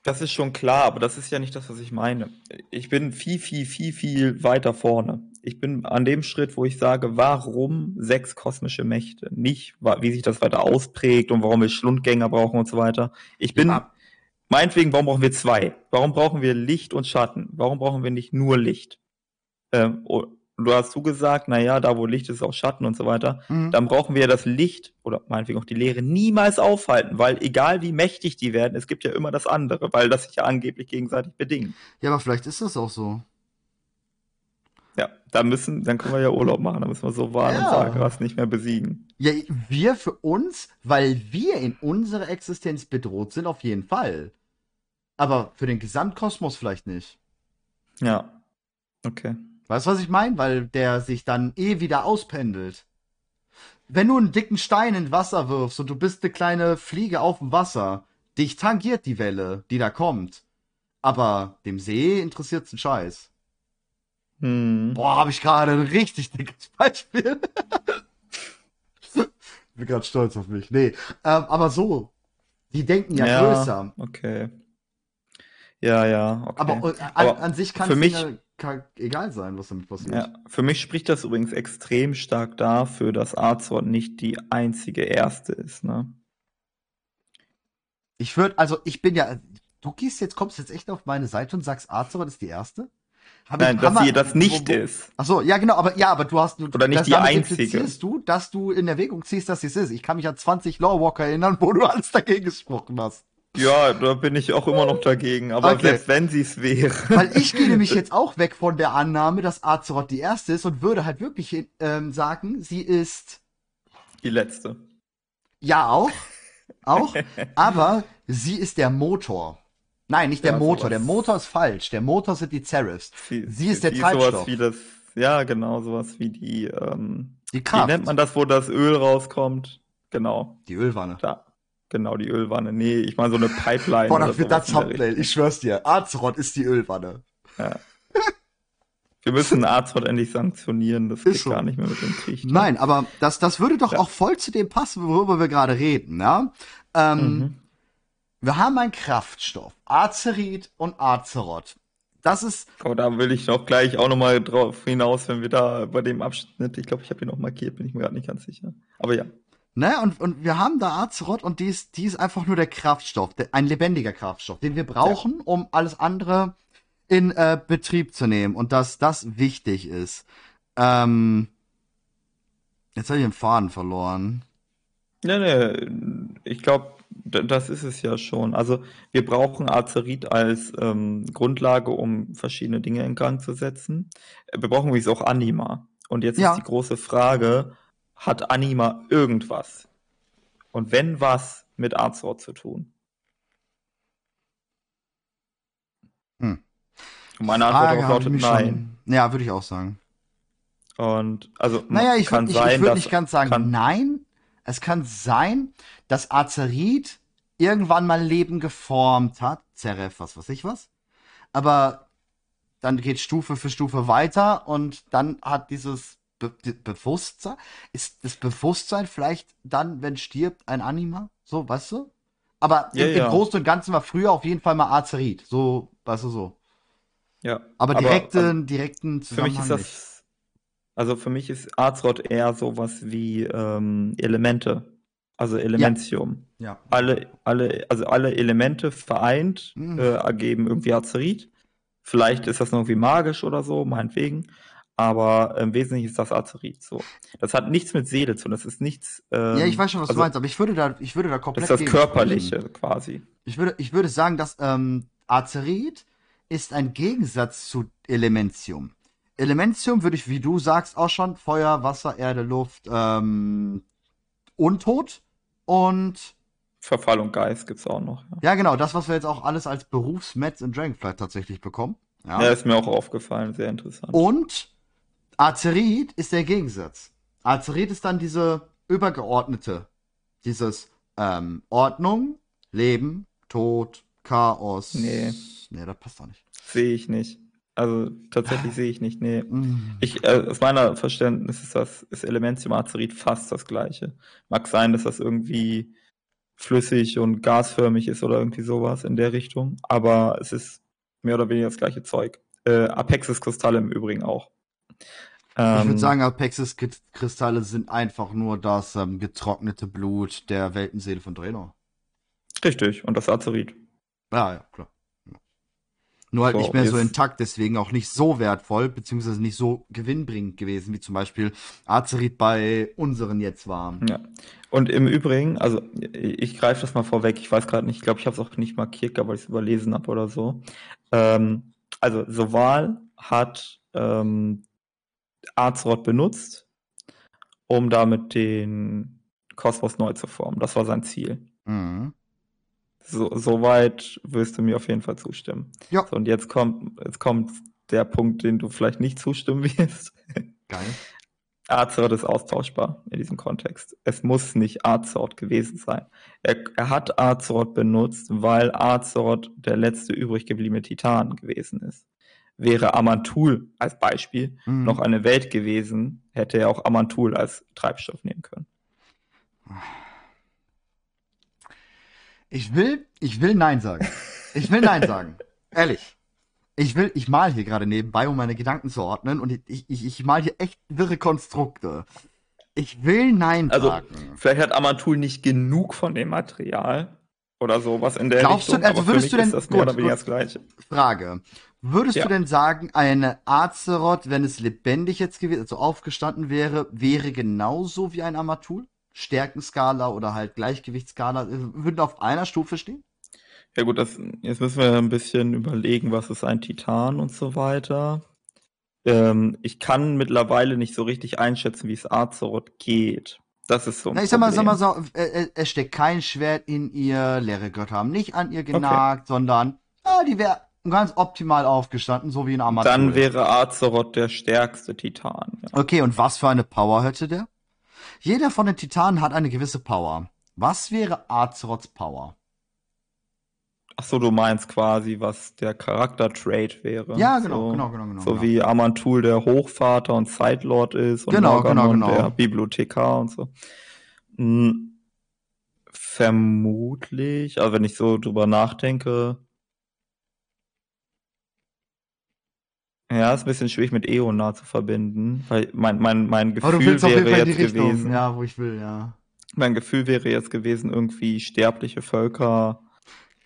Das ist schon klar, aber das ist ja nicht das, was ich meine. Ich bin viel, viel, viel, viel weiter vorne. Ich bin an dem Schritt, wo ich sage, warum sechs kosmische Mächte? Nicht, wie sich das weiter ausprägt und warum wir Schlundgänger brauchen und so weiter. Ich bin, Ja. meinetwegen, warum brauchen wir zwei? Warum brauchen wir Licht und Schatten? Warum brauchen wir nicht nur Licht? Ähm, du hast du gesagt, naja, da wo Licht ist, auch Schatten und so weiter. Mhm. Dann brauchen wir das Licht oder meinetwegen auch die Leere niemals aufhalten, weil egal wie mächtig die werden, es gibt ja immer das andere, weil das sich ja angeblich gegenseitig bedingt. Ja, aber vielleicht ist das auch so. Ja, da müssen, dann können wir ja Urlaub machen, da müssen wir so Wahn und Ja. Sagras nicht mehr besiegen. Ja, wir für uns, weil wir in unserer Existenz bedroht sind, auf jeden Fall. Aber für den Gesamtkosmos vielleicht nicht. Ja. Okay. Weißt du, was ich meine? Weil der sich dann eh wieder auspendelt. Wenn du einen dicken Stein ins Wasser wirfst und du bist eine kleine Fliege auf dem Wasser, dich tangiert die Welle, die da kommt. Aber dem See interessiert's einen Scheiß. Hm. Boah, habe ich gerade ein richtig dickes Beispiel. bin gerade stolz auf mich. Nee, ähm, aber so. Die denken ja, Ja, größer. Okay. Ja, ja, okay. Aber, äh, an, Aber an sich kann für es mich- egal sein, was damit passiert. Ja, für mich spricht das übrigens extrem stark dafür, dass Azeroth nicht die einzige erste ist, ne? Ich würde, also ich bin ja, du gehst jetzt, kommst jetzt echt auf meine Seite und sagst, Azeroth ist die erste? Hab Nein, ich- dass sie das nicht wo- wo- ist. Ach so, ja genau, aber ja, aber du hast du, Oder nicht das, die einzige. du, dass du in Erwägung ziehst, dass sie es ist. Ich kann mich an 20 Lawwalker erinnern, wo du alles dagegen gesprochen hast. Ja, da bin ich auch immer noch dagegen. Aber Okay. selbst wenn sie es wäre. Weil ich gehe nämlich jetzt auch weg von der Annahme, dass Azeroth die erste ist und würde halt wirklich ähm, sagen, sie ist Die letzte. ja auch, auch, aber sie ist der Motor. Nein, nicht der Ja, Motor. sowas. Der Motor ist falsch. Der Motor sind die Zerifs. Sie, Sie ist der die Treibstoff. Sowas wie das, ja, genau, sowas wie die, ähm, Die wie Kraft. nennt man das, wo das Öl rauskommt? Genau, Die Ölwanne. da. Genau, die Ölwanne. Nee, ich meine so eine Pipeline. Boah, oder das Thumbnail. Ich schwör's dir. Azeroth ist die Ölwanne. Wir müssen Arzort endlich sanktionieren. Das geht so. gar nicht mehr mit dem Krieg. Nein, aber das, das würde doch Ja. auch voll zu dem passen, worüber wir gerade reden, ja? Ähm, Mhm. Wir haben einen Kraftstoff. Azerit und Azeroth. Das ist, Aber da will ich auch gleich auch nochmal drauf hinaus, wenn wir da bei dem Abschnitt, ich glaube, ich habe ihn auch markiert, bin ich mir gerade nicht ganz sicher. Aber ja. Ne, und, und wir haben da Azeroth und die ist, die ist einfach nur der Kraftstoff, der, ein lebendiger Kraftstoff, den wir brauchen, um alles andere in äh, Betrieb zu nehmen und dass das wichtig ist. Ähm, jetzt habe ich den Faden verloren. Nee, nee, ich glaube, das ist es ja schon. Also wir brauchen Azerit als ähm, Grundlage, um verschiedene Dinge in Gang zu setzen. Äh, Wir brauchen übrigens auch Anima. Und jetzt Ja. ist die große Frage, hat Anima irgendwas? Und wenn was mit Azeroth zu tun? Hm. Und meine Antwort Frage ich lautet nein. Schon, ja, würde ich auch sagen. Und also Naja, ich kann würde ich, sein, ich würd dass nicht ganz sagen kann, nein. Es kann sein, dass Azerit irgendwann mal Leben geformt hat. Zeref, was weiß ich was. Aber dann geht Stufe für Stufe weiter und dann hat dieses Be Be Bewusstsein, ist das Bewusstsein vielleicht dann, wenn stirbt, ein Anima? So, weißt du? Aber Ja, im, ja. im Großen und Ganzen war früher auf jeden Fall mal Azerit. So, weißt du so. ja. Aber, Aber, direkten, also, direkten Für mich Zusammenhang ist das, also für mich ist Azeroth eher sowas wie ähm, Elemente, also Elementium. nicht. Ja. Alle, alle, also alle Elemente vereint Mhm. äh, ergeben irgendwie Azerit. Vielleicht ist das irgendwie magisch oder so, meinetwegen. Aber im Wesentlichen ist das Azerit so. Das hat nichts mit Seele zu tun. Das ist nichts. Ähm, Ja, ich weiß schon, was also, du meinst, aber ich würde da, ich würde da Das komplett ist das Körperliche sprechen. quasi. Ich würde, ich würde sagen, dass ähm, Azerit ist ein Gegensatz zu Elementium. Elementium würde ich, wie du sagst, auch schon Feuer, Wasser, Erde, Luft, ähm, Untot und Verfall und Geist gibt's auch noch. Ja. ja genau, das, was wir jetzt auch alles als Berufsmetz in Dragonflight tatsächlich bekommen. Ja. ja, ist mir auch aufgefallen. Sehr interessant. Und Azerit ist der Gegensatz. Azerit ist dann diese übergeordnete, dieses ähm, Ordnung, Leben, Tod, Chaos. Nee. Nee, das passt doch nicht. Sehe ich nicht. Also tatsächlich sehe ich nicht. Nee. Mm. Ich, äh, aus meiner Verständnis ist das ist Elementium Azerit fast das gleiche. Mag sein, dass das irgendwie flüssig und gasförmig ist oder irgendwie sowas in der Richtung, aber es ist mehr oder weniger das gleiche Zeug. Äh, Apexis-Kristalle im Übrigen auch. Ich Ähm, würde sagen, Apexis-Kristalle sind einfach nur das ähm, getrocknete Blut der Weltenseele von Draenor. Richtig, und das Azerit. Ja, ja, klar. Ja. Nur halt So, nicht mehr so intakt, deswegen auch nicht so wertvoll, beziehungsweise nicht so gewinnbringend gewesen, wie zum Beispiel Azerit bei unseren jetzt war. Ja. Und im Übrigen, also ich greife das mal vorweg, ich weiß gerade nicht, ich glaube, ich habe es auch nicht markiert, weil ich es überlesen habe oder so. Ähm, also Soval hat ähm, Azeroth benutzt, um damit den Kosmos neu zu formen. Das war sein Ziel. Mhm. So, soweit wirst du mir auf jeden Fall zustimmen. Ja. So, und jetzt kommt, jetzt kommt der Punkt, den du vielleicht nicht zustimmen wirst. Geil. Azeroth ist austauschbar in diesem Kontext. Es muss nicht Azeroth gewesen sein. Er, er hat Azeroth benutzt, weil Azeroth der letzte übrig gebliebene Titan gewesen ist. Wäre Amantul als Beispiel Mhm. noch eine Welt gewesen, hätte er auch Amantul als Treibstoff nehmen können. Ich will, ich will Nein sagen. Ich will Nein sagen. Ehrlich. Ich will, ich mal hier gerade nebenbei, um meine Gedanken zu ordnen und ich, ich, ich mal hier echt wirre Konstrukte. Ich will Nein Also, sagen. vielleicht hat Amantul nicht genug von dem Material, oder sowas in der Glaubst du, Richtung. also aber für würdest du denn- ist das mehr gut, oder weniger das Gleiche. Frage. Würdest Ja. du denn sagen, eine Azeroth, wenn es lebendig jetzt gewesen, also aufgestanden wäre, wäre genauso wie ein Amatul? Stärkenskala oder halt Gleichgewichtsskala, würden auf einer Stufe stehen? Ja gut, das, jetzt müssen wir ein bisschen überlegen, was ist ein Titan und so weiter. Ähm, ich kann mittlerweile nicht so richtig einschätzen, wie es Azeroth geht. Das ist so Na, ich sag mal, sag mal so, äh, äh, es steckt kein Schwert in ihr, leere Götter haben nicht an ihr genagt, sondern, ja, die wäre ganz optimal aufgestanden, so wie ein Amatul. Dann wäre Azeroth der stärkste Titan. Ja. Okay, und was für eine Power hätte der? Jeder von den Titanen hat eine gewisse Power. Was wäre Azeroths Power? Ach so, du meinst quasi, was der Charakter-Trait wäre. Ja, genau, so, genau, genau, genau. So genau. wie Amantul der Hochvater und Zeitlord ist und Genau, genau, genau. der Bibliothekar und so. Hm, vermutlich, also wenn ich so drüber nachdenke, ja, ist ein bisschen schwierig mit Eonar zu verbinden, weil mein, mein, mein Gefühl wäre jetzt Richtung, gewesen, ja, wo ich will, ja. mein Gefühl wäre jetzt gewesen, irgendwie sterbliche Völker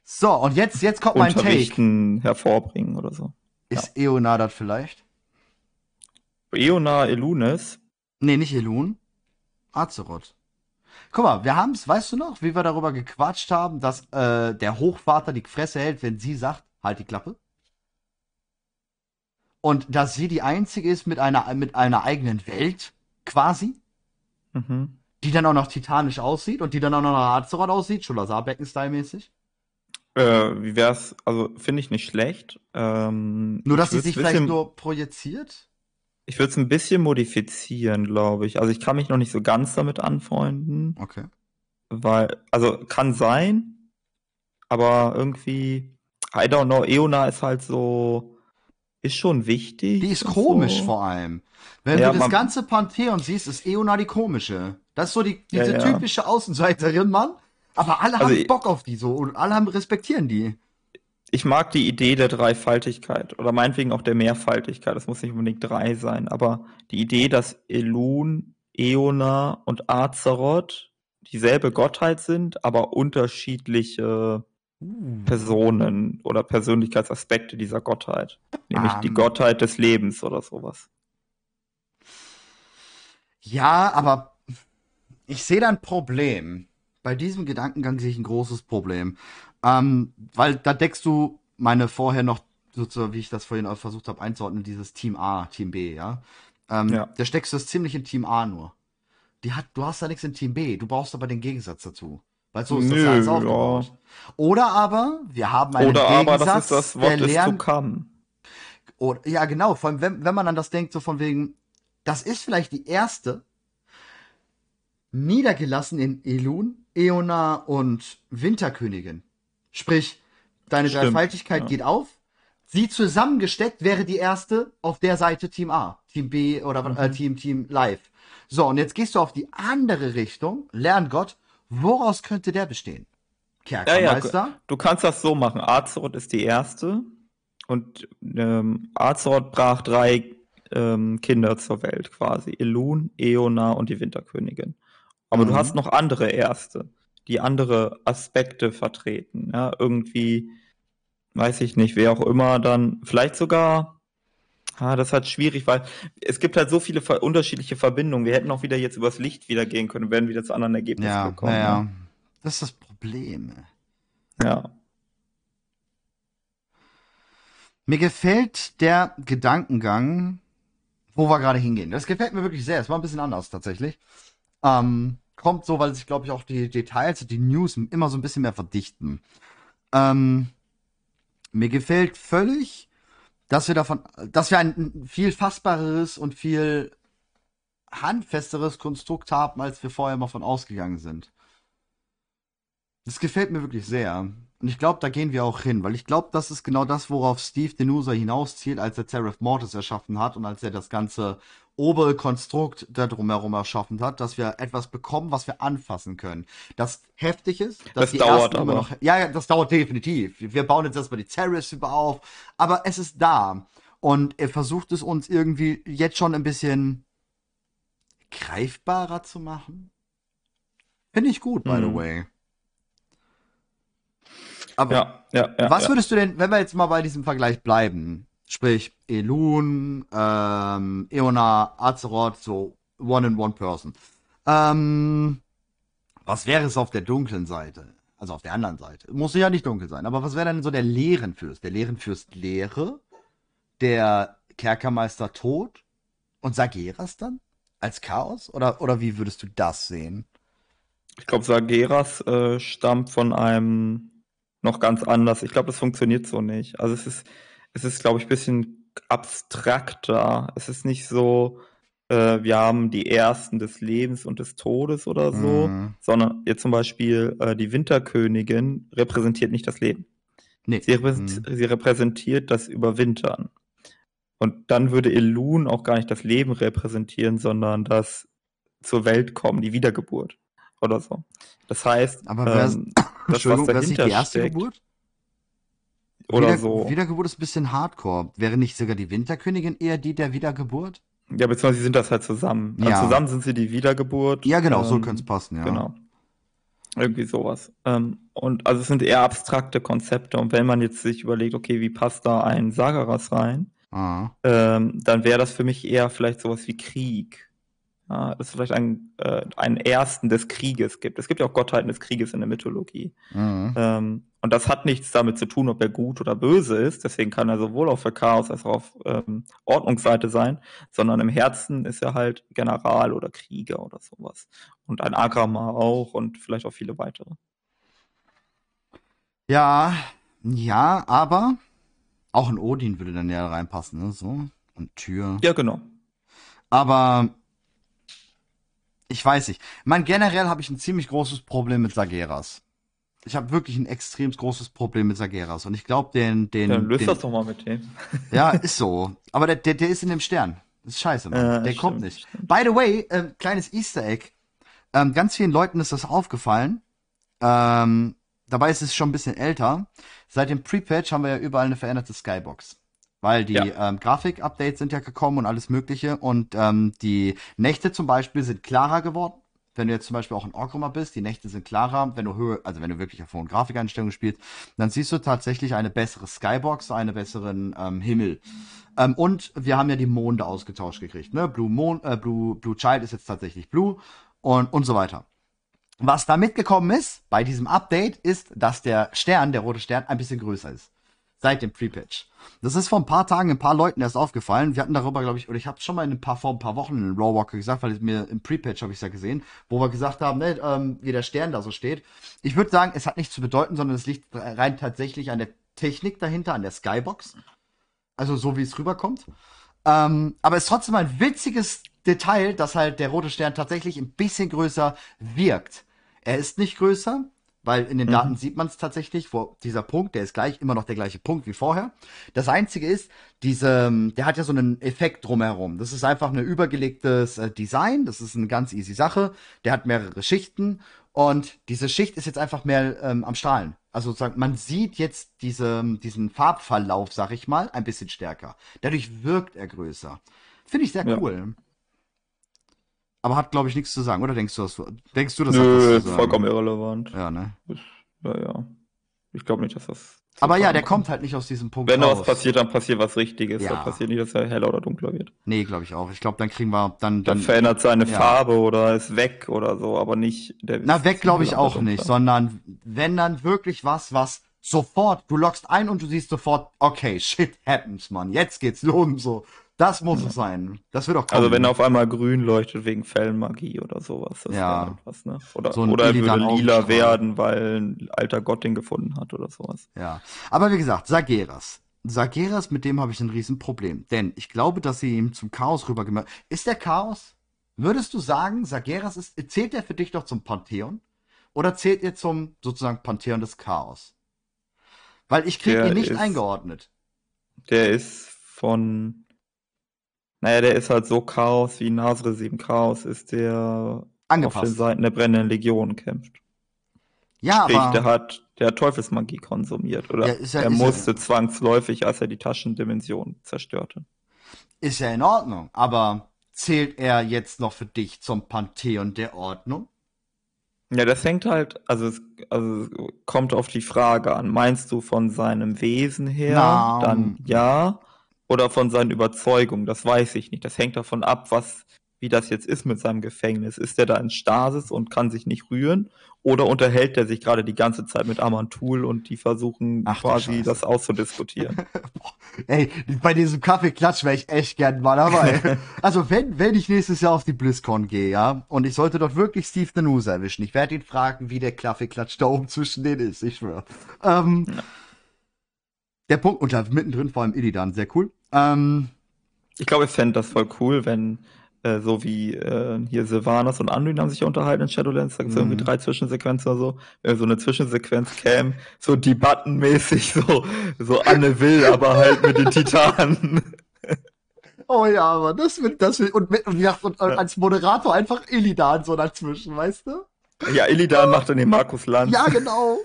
So, und jetzt, jetzt kommt mein Take. hervorbringen oder so. Ist Eonar das vielleicht? Eonar Elunes, Nee, nicht Elun. Azeroth. Guck mal, wir haben's, weißt du noch, wie wir darüber gequatscht haben, dass äh, der Hochvater die Fresse hält, wenn sie sagt, halt die Klappe? Und dass sie die einzige ist mit einer, mit einer eigenen Welt, quasi, mhm. die dann auch noch titanisch aussieht und die dann auch noch nach Azeroth aussieht, Scholazar-Becken-Style-mäßig. Äh, wie wär's? Also finde ich nicht schlecht. Ähm, Nur, dass sie sich ein vielleicht bisschen, nur projiziert. Ich würde es ein bisschen modifizieren, glaube ich. Also ich kann mich noch nicht so ganz damit anfreunden, Okay. weil, also kann sein, aber irgendwie, I don't know, Eona ist halt so, ist schon wichtig. Die ist komisch so. vor allem. Wenn Ja, du das ganze Pantheon siehst, ist Eona die komische. Das ist so die, Ja, diese ja. typische Außenseiterin, Mann. Aber alle Also haben ich- Bock auf die so und alle haben respektieren die. Ich mag die Idee der Dreifaltigkeit oder meinetwegen auch der Mehrfaltigkeit. Das muss nicht unbedingt drei sein, aber die Idee, dass Elun, Eona und Azeroth dieselbe Gottheit sind, aber unterschiedliche Personen oder Persönlichkeitsaspekte dieser Gottheit. Nämlich die Ähm. Gottheit des Lebens oder sowas. Ja, aber ich sehe da ein Problem. Bei diesem Gedankengang sehe ich ein großes Problem. Ähm, weil da deckst du meine vorher noch, sozusagen, wie ich das vorhin auch versucht habe einzuordnen, dieses Team A, Team B, ja. Ähm, Ja. Da steckst du das ziemlich in Team A nur. Die hat, du hast da nichts in Team B, du brauchst aber den Gegensatz dazu. Weil so ist das Nö, ja alles ja. aufgebaut. Oder aber, wir haben einen Oder aber Gegensatz, das ist das der Wort to lernt, come. oder, ja, genau. Vor allem, wenn, wenn man an das denkt, so von wegen, das ist vielleicht die erste, niedergelassen in Elun, Eona und Winterkönigin. Sprich, deine Stimmt, Dreifaltigkeit ja. geht auf. Sie zusammengesteckt wäre die erste auf der Seite Team A, Team B oder äh, Mhm. Team Team Live. So, und jetzt gehst du auf die andere Richtung, Lerngott. Woraus könnte der bestehen? Ja, ja, Kerkermeister? Du kannst das so machen. Azeroth ist die erste und ähm, Azeroth brach drei ähm, Kinder zur Welt quasi. Elun, Eona und die Winterkönigin. Aber du Mhm. hast noch andere Erste, die andere Aspekte vertreten. Ja, irgendwie, weiß ich nicht, wer auch immer dann, vielleicht sogar, ah, das ist halt schwierig, weil es gibt halt so viele ver unterschiedliche Verbindungen. Wir hätten auch wieder jetzt übers Licht wieder gehen können, wären wieder zu anderen Ergebnissen Ja, gekommen. ja, ne? ja. Das ist das Problem. ja. Mir gefällt der Gedankengang, wo wir gerade hingehen. Das gefällt mir wirklich sehr. Es war ein bisschen anders tatsächlich. Ähm, kommt so, weil sich, glaube ich, auch die Details, die News immer so ein bisschen mehr verdichten. Ähm, mir gefällt völlig, dass wir davon, dass wir ein viel fassbareres und viel handfesteres Konstrukt haben, als wir vorher mal von ausgegangen sind. Das gefällt mir wirklich sehr. Und ich glaube, da gehen wir auch hin, weil ich glaube, das ist genau das, worauf Steve Denusa hinauszielt, als er Seraph Mortis erschaffen hat und als er das ganze obere Konstrukt da drumherum erschaffen hat, dass wir etwas bekommen, was wir anfassen können. Das heftig ist, dass Das die dauert ersten immer aber. noch. Ja, ja, das dauert definitiv. Wir bauen jetzt erstmal die Ceres über auf, aber es ist da. Und er versucht es uns irgendwie jetzt schon ein bisschen greifbarer zu machen. Finde ich gut, by the Mhm. way. Aber Ja, ja, ja. was würdest du denn, wenn wir jetzt mal bei diesem Vergleich bleiben, sprich Elun, ähm, Eona, Azeroth, so one in one person. Ähm, was wäre es auf der dunklen Seite? Also auf der anderen Seite. Muss ja nicht dunkel sein, aber was wäre denn so der Leerenfürst? Der Leerenfürst Leere, der Kerkermeister Tod und Sageras dann? Als Chaos? Oder, oder wie würdest du das sehen? Ich glaube, Sageras äh, stammt von einem noch ganz anders. Ich glaube, das funktioniert so nicht. Also es ist, es ist, glaube ich, ein bisschen abstrakter. Es ist nicht so, äh, wir haben die Ersten des Lebens und des Todes oder so, Mhm. sondern jetzt zum Beispiel äh, die Winterkönigin repräsentiert nicht das Leben. Nee. Sie, repräsent Mhm. sie repräsentiert das Überwintern. Und dann würde Elun auch gar nicht das Leben repräsentieren, sondern das zur Welt kommen, die Wiedergeburt oder so. Das heißt, Aber wer ist- ähm, das, was nicht dahinter die erste steckt, Geburt? Oder Wieder, so. Wiedergeburt ist ein bisschen hardcore. Wäre nicht sogar die Winterkönigin eher die der Wiedergeburt? Ja, beziehungsweise sie sind das halt zusammen. Also Ja. zusammen sind sie die Wiedergeburt. Ja, genau, so ähm, könnte es passen, ja. Genau. Irgendwie sowas. Ähm, und also es sind eher abstrakte Konzepte. Und wenn man jetzt sich überlegt, okay, wie passt da ein Sagaras rein, Ah. ähm, dann wäre das für mich eher vielleicht sowas wie Krieg. Ja, dass es vielleicht einen, äh, einen Ersten des Krieges gibt. Es gibt ja auch Gottheiten des Krieges in der Mythologie. Mhm. Und das hat nichts damit zu tun, ob er gut oder böse ist. Deswegen kann er sowohl auf der Chaos als auch auf ähm, Ordnungsseite sein, sondern im Herzen ist er halt General oder Krieger oder sowas. Und ein Agrama auch und vielleicht auch viele weitere. Ja, ja, aber auch ein Odin würde dann ja reinpassen, ne? So. Und Tür. Ja, genau. Aber ich weiß nicht. Man, generell habe ich ein ziemlich großes Problem mit Sageras. Ich habe wirklich ein extrem großes Problem mit Sageras. Und ich glaube, den, den, Dann löst den das doch mal mit dem. Ja, ist so. Aber der, der, der ist in dem Stern. Das ist scheiße, Mann. Ja, der stimmt, kommt nicht. stimmt. By the way, ähm, kleines Easter Egg. Ähm, ganz vielen Leuten ist das aufgefallen. Ähm, dabei ist es schon ein bisschen älter. Seit dem Pre-Patch haben wir ja überall eine veränderte Skybox. Weil die Ja. ähm, Grafik-Updates sind ja gekommen und alles Mögliche. Und ähm, die Nächte zum Beispiel sind klarer geworden. Wenn du jetzt zum Beispiel auch in Orgrimmar bist, die Nächte sind klarer. Wenn du Höhe, also wenn du wirklich auf hohen Grafikeinstellungen spielst, dann siehst du tatsächlich eine bessere Skybox, einen besseren ähm, Himmel. Ähm, und wir haben ja die Monde ausgetauscht gekriegt. Ne? Blue, Mon äh, Blue, Blue Child ist jetzt tatsächlich Blue und, und so weiter. Was da mitgekommen ist bei diesem Update, ist, dass der Stern, der rote Stern, ein bisschen größer ist. Seit dem Pre-Patch. Das ist vor ein paar Tagen ein paar Leuten erst aufgefallen. Wir hatten darüber, glaube ich, oder ich habe schon mal in ein paar, vor ein paar Wochen in Raw Walker gesagt, weil es mir im Pre-Patch habe ich ja gesehen, wo wir gesagt haben, ne, ähm, wie der Stern da so steht. Ich würde sagen, es hat nichts zu bedeuten, sondern es liegt rein tatsächlich an der Technik dahinter, an der Skybox. Also so wie es rüberkommt. Ähm, aber es ist trotzdem ein witziges Detail, dass halt der rote Stern tatsächlich ein bisschen größer wirkt. Er ist nicht größer, weil in den Mhm. Daten sieht man es tatsächlich, wo dieser Punkt, der ist gleich immer noch der gleiche Punkt wie vorher. Das einzige ist, diese, der hat ja so einen Effekt drumherum. Das ist einfach ein übergelegtes äh, Design. Das ist eine ganz easy Sache. Der hat mehrere Schichten und diese Schicht ist jetzt einfach mehr ähm, am Strahlen. Also sozusagen, man sieht jetzt diese, diesen Farbverlauf, sag ich mal, ein bisschen stärker. Dadurch wirkt er größer. Finde ich sehr Ja. cool. Aber hat, glaube ich, nichts zu sagen, oder denkst du das? Denkst du, das hat Nö, sagen? vollkommen irrelevant. Ja, ne? Ja, ja. Ich glaube nicht, dass das. Aber ja, der kommt halt nicht aus diesem Punkt Wenn da was passiert, dann passiert was Richtiges. Ja. Dann passiert nicht, dass er heller oder dunkler wird. Nee, glaube ich auch. Ich glaube, dann kriegen wir dann Dann dann verändert seine ja. Farbe oder ist weg oder so, aber nicht der Na, weg glaube ich auch nicht, sondern wenn dann wirklich was, was sofort, du loggst ein und du siehst sofort, okay, shit happens, Mann, jetzt geht's los, so. Das muss es sein. Das wird auch kommen. Also wenn er auf einmal grün leuchtet wegen Fellenmagie oder sowas, das Ja. ne? Oder, So oder er würde lila werden, weil ein alter Gott den gefunden hat oder sowas. Ja. Aber wie gesagt, Sageras. Sageras, mit dem habe ich ein Riesenproblem. Denn ich glaube, dass sie ihm zum Chaos rübergemacht Ist der Chaos? Würdest du sagen, Sageras ist, zählt er für dich doch zum Pantheon? Oder zählt er zum sozusagen Pantheon des Chaos? Weil ich kriege ihn nicht ist- eingeordnet. Der ist von. Naja, der ist halt so Chaos, wie Nasre 7 Chaos ist, der auf den Angepasst. Seiten der brennenden Legion kämpft. Ja, Sprich, aber. der hat, der Teufelsmagie konsumiert. Oder Ja, ja- er ist ja- musste zwangsläufig, als er die Taschendimension zerstörte. Ist ja in Ordnung, aber zählt er jetzt noch für dich zum Pantheon der Ordnung? Ja, das hängt halt, also es, also es kommt auf die Frage an. Meinst du von seinem Wesen her? Na, Dann ja. Oder von seinen Überzeugungen? Das weiß ich nicht. Das hängt davon ab, was, wie das jetzt ist mit seinem Gefängnis. Ist er da in Stasis und kann sich nicht rühren? Oder unterhält er sich gerade die ganze Zeit mit Amantul und die versuchen Ach quasi das auszudiskutieren? Ey, bei diesem Kaffeeklatsch wäre ich echt gern mal dabei. also wenn, wenn ich nächstes Jahr auf die BlizzCon gehe, ja, und ich sollte dort wirklich Steve Danusa erwischen, ich werde ihn fragen, wie der Kaffeeklatsch da oben zwischen denen ist, ich schwöre. Ähm, Der Punkt, und da mittendrin vor allem Illidan, sehr cool. Ähm, Ich glaube, ich fände das voll cool, wenn äh, so wie äh, hier Sylvanas und Anduin haben sich ja unterhalten in Shadowlands, da gibt es Mhm. irgendwie drei Zwischensequenzen oder so. Wenn so eine Zwischensequenz käme, so debattenmäßig, so, so Anne will, aber halt mit den Titanen. oh ja, aber das wird, das wird, und, mit, und, und, und als Moderator einfach Illidan so dazwischen, weißt du? Ja, Illidan macht dann den Markus Lanz. Ja, genau.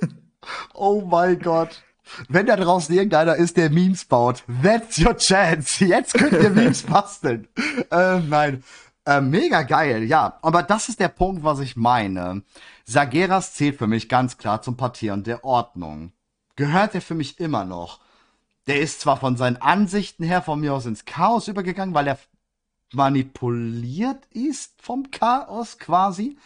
Oh mein Gott. Wenn da draußen irgendeiner ist, der Memes baut, that's your chance. Jetzt könnt ihr Memes basteln. Ähm, nein. Äh, mega geil, ja. Aber das ist der Punkt, was ich meine. Sageras zählt für mich ganz klar zum Partieren der Ordnung. Gehört er für mich immer noch. Der ist zwar von seinen Ansichten her von mir aus ins Chaos übergegangen, weil er manipuliert ist vom Chaos quasi.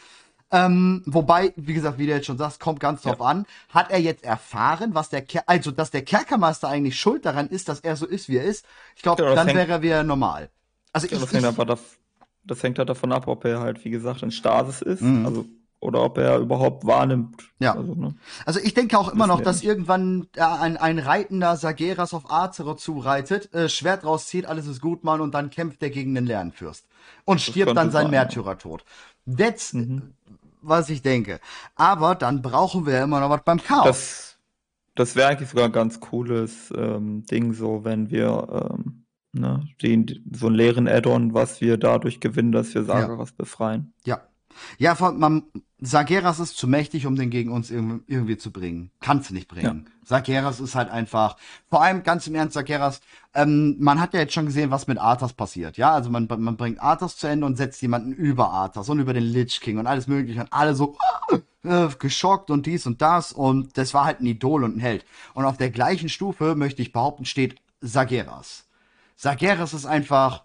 Ähm, wobei, wie gesagt, wie du jetzt schon sagst, kommt ganz drauf an. Hat er jetzt erfahren, was der Ker also dass der Kerkermeister eigentlich schuld daran ist, dass er so ist, wie er ist? Ich glaube, Ja, das dann hängt- wäre er wieder normal. Also Ja, ich, das, hängt ich, aber dav- das hängt halt davon ab, ob er halt, wie gesagt, in Stasis ist. Mhm. Also, oder ob er überhaupt wahrnimmt. Ja. Also, ne? also ich denke auch immer noch, dass irgendwann äh, ein, ein reitender Sageras auf Azeroth zureitet, äh, Schwert rauszieht, alles ist gut, Mann, und dann kämpft er gegen den Lernfürst. Und stirbt könnte dann sein ja. Märtyrertod. That's, Mhm. Was ich denke. Aber dann brauchen wir ja immer noch was beim Chaos. Das, das wäre eigentlich sogar ein ganz cooles ähm, Ding, so wenn wir ähm, ne, den, so einen leeren Add-on, was wir dadurch gewinnen, dass wir Sagaras befreien. Ja. Ja, von, man, Sageras ist zu mächtig, um den gegen uns irgendwie, irgendwie zu bringen. Kannst du nicht bringen. Sageras ist halt einfach, vor allem ganz im Ernst, Sageras, ähm, man hat ja jetzt schon gesehen, was mit Arthas passiert. Ja, also man, man bringt Arthas zu Ende und setzt jemanden über Arthas und über den Lich King und alles mögliche und alle so äh, geschockt und dies und das und das war halt ein Idol und ein Held. Und auf der gleichen Stufe, möchte ich behaupten, steht Sageras. Sageras ist einfach,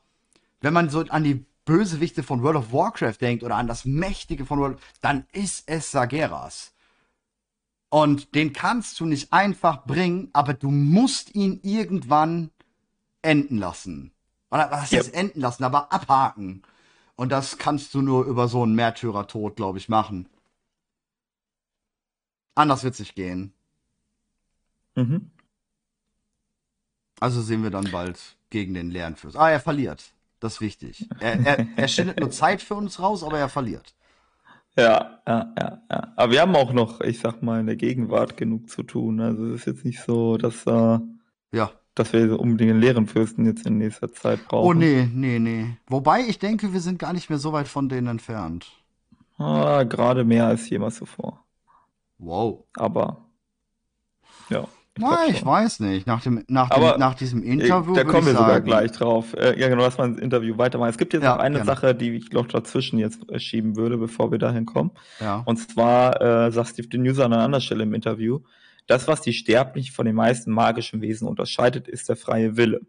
wenn man so an die Bösewichte von World of Warcraft denkt oder an das Mächtige von World, dann ist es Sageras. Und den kannst du nicht einfach bringen, aber du musst ihn irgendwann enden lassen. Oder was heißt enden lassen, aber abhaken. Und das kannst du nur über so einen Märtyrertod, glaube ich, machen. Anders wird's nicht gehen. Mhm. Also sehen wir dann bald gegen den Lernfürst. Ah, er verliert. Das ist wichtig. Er, er, er schindet nur Zeit für uns raus, aber er verliert. Ja, ja, ja, ja. Aber wir haben auch noch, ich sag mal, in der Gegenwart genug zu tun. Also es ist jetzt nicht so, dass, äh, Ja. dass wir so unbedingt einen leeren Fürsten jetzt in nächster Zeit brauchen. Oh nee, nee, nee. Wobei ich denke, wir sind gar nicht mehr so weit von denen entfernt. Ah, gerade mehr als jemals zuvor. Wow. Aber ja. Na, ich weiß nicht. Nach, dem, nach, dem, nach diesem Interview. Da kommen wir ich sogar sagen, gleich drauf. Äh, ja, genau, lass mal ins Interview weitermachen. Es gibt jetzt Ja, noch eine gerne. Sache, die ich glaube dazwischen jetzt äh, schieben würde, bevor wir dahin kommen. Ja. Und zwar äh, sagt Steve den User an einer anderen Stelle im Interview, das, was die Sterblichen von den meisten magischen Wesen unterscheidet, ist der freie Wille.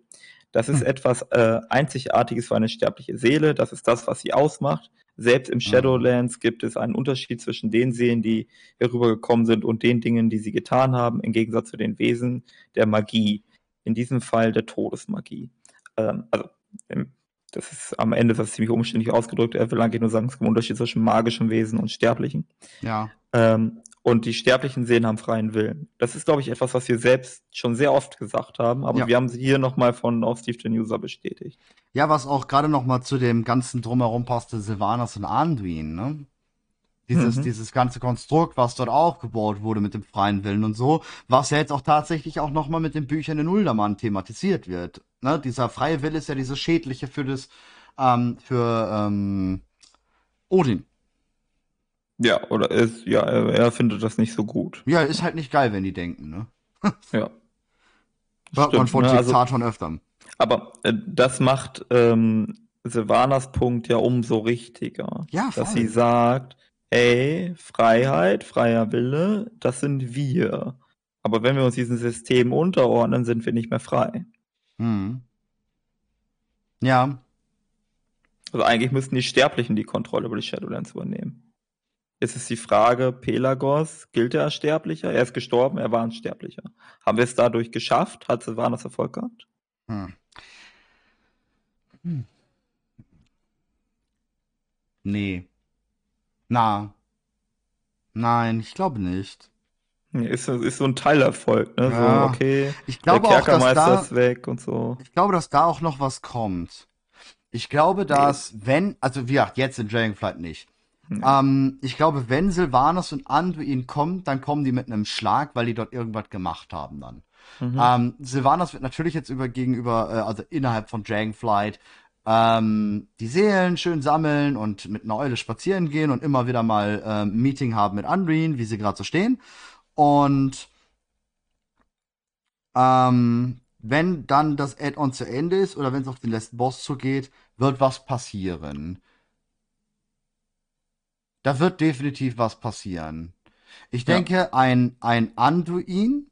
Das ist Hm. etwas äh, Einzigartiges für eine sterbliche Seele. Das ist das, was sie ausmacht. Selbst im Ah. Shadowlands gibt es einen Unterschied zwischen den Seelen, die herübergekommen sind und den Dingen, die sie getan haben, im Gegensatz zu den Wesen der Magie. In diesem Fall der Todesmagie. Ähm, also, das ist am Ende ist das ziemlich umständlich ausgedrückt. Er will eigentlich nur sagen, es gibt einen Unterschied zwischen magischen Wesen und Sterblichen. Ja. Ähm, und die sterblichen Seelen haben freien Willen. Das ist, glaube ich, etwas, was wir selbst schon sehr oft gesagt haben, aber Ja. wir haben sie hier nochmal von auch Steve den User bestätigt. Ja, was auch gerade noch mal zu dem ganzen Drumherum passte, Sylvanas und Anduin, ne? Dieses, Mhm. dieses ganze Konstrukt, was dort aufgebaut wurde mit dem freien Willen und so, was ja jetzt auch tatsächlich auch noch mal mit den Büchern in Uldermann thematisiert wird. Ne? Dieser freie Wille ist ja dieses Schädliche für das, ähm, für ähm, Odin. Ja, oder ist, ja, er, er findet das nicht so gut. Ja, ist halt nicht geil, wenn die denken, ne? Ja. Hört man von ne? Also, Zitat schon öfter. aber äh, das macht ähm, Sylvanas Punkt ja umso richtiger. Ja, dass voll. sie sagt, ey, Freiheit, freier Wille, das sind wir. Aber wenn wir uns diesem System unterordnen, sind wir nicht mehr frei. Hm. Ja. Also eigentlich müssten die Sterblichen die Kontrolle über die Shadowlands übernehmen. Ist die Frage, Pelagos, gilt er als Sterblicher? Er ist gestorben, er war ein Sterblicher. Haben wir es dadurch geschafft? Hat Sylvanas Erfolg gehabt? Hm. Hm. Nee. Na. Nein, ich glaube nicht. Ist, ist so ein Teilerfolg, ne? Ja. So, okay, Ich glaube der auch, dass Kerkermeister da, ist weg und so. ich glaube, dass da auch noch was kommt. Ich glaube, dass, wenn, also wie gesagt, jetzt in Dragonflight nicht. Nee. Ähm, ich glaube, wenn Sylvanas und Anduin kommen, dann kommen die mit einem Schlag, weil die dort irgendwas gemacht haben dann. Mhm. Ähm, Sylvanas wird natürlich jetzt über gegenüber, äh, also innerhalb von Dragonflight, ähm, die Seelen schön sammeln und mit einer Eule spazieren gehen und immer wieder mal ähm, ein Meeting haben mit Anduin, wie sie gerade so stehen. Und ähm, wenn dann das Add-on zu Ende ist oder wenn es auf den letzten Boss zugeht, wird was passieren. Da wird definitiv was passieren. Ich Ja. denke, ein, ein Anduin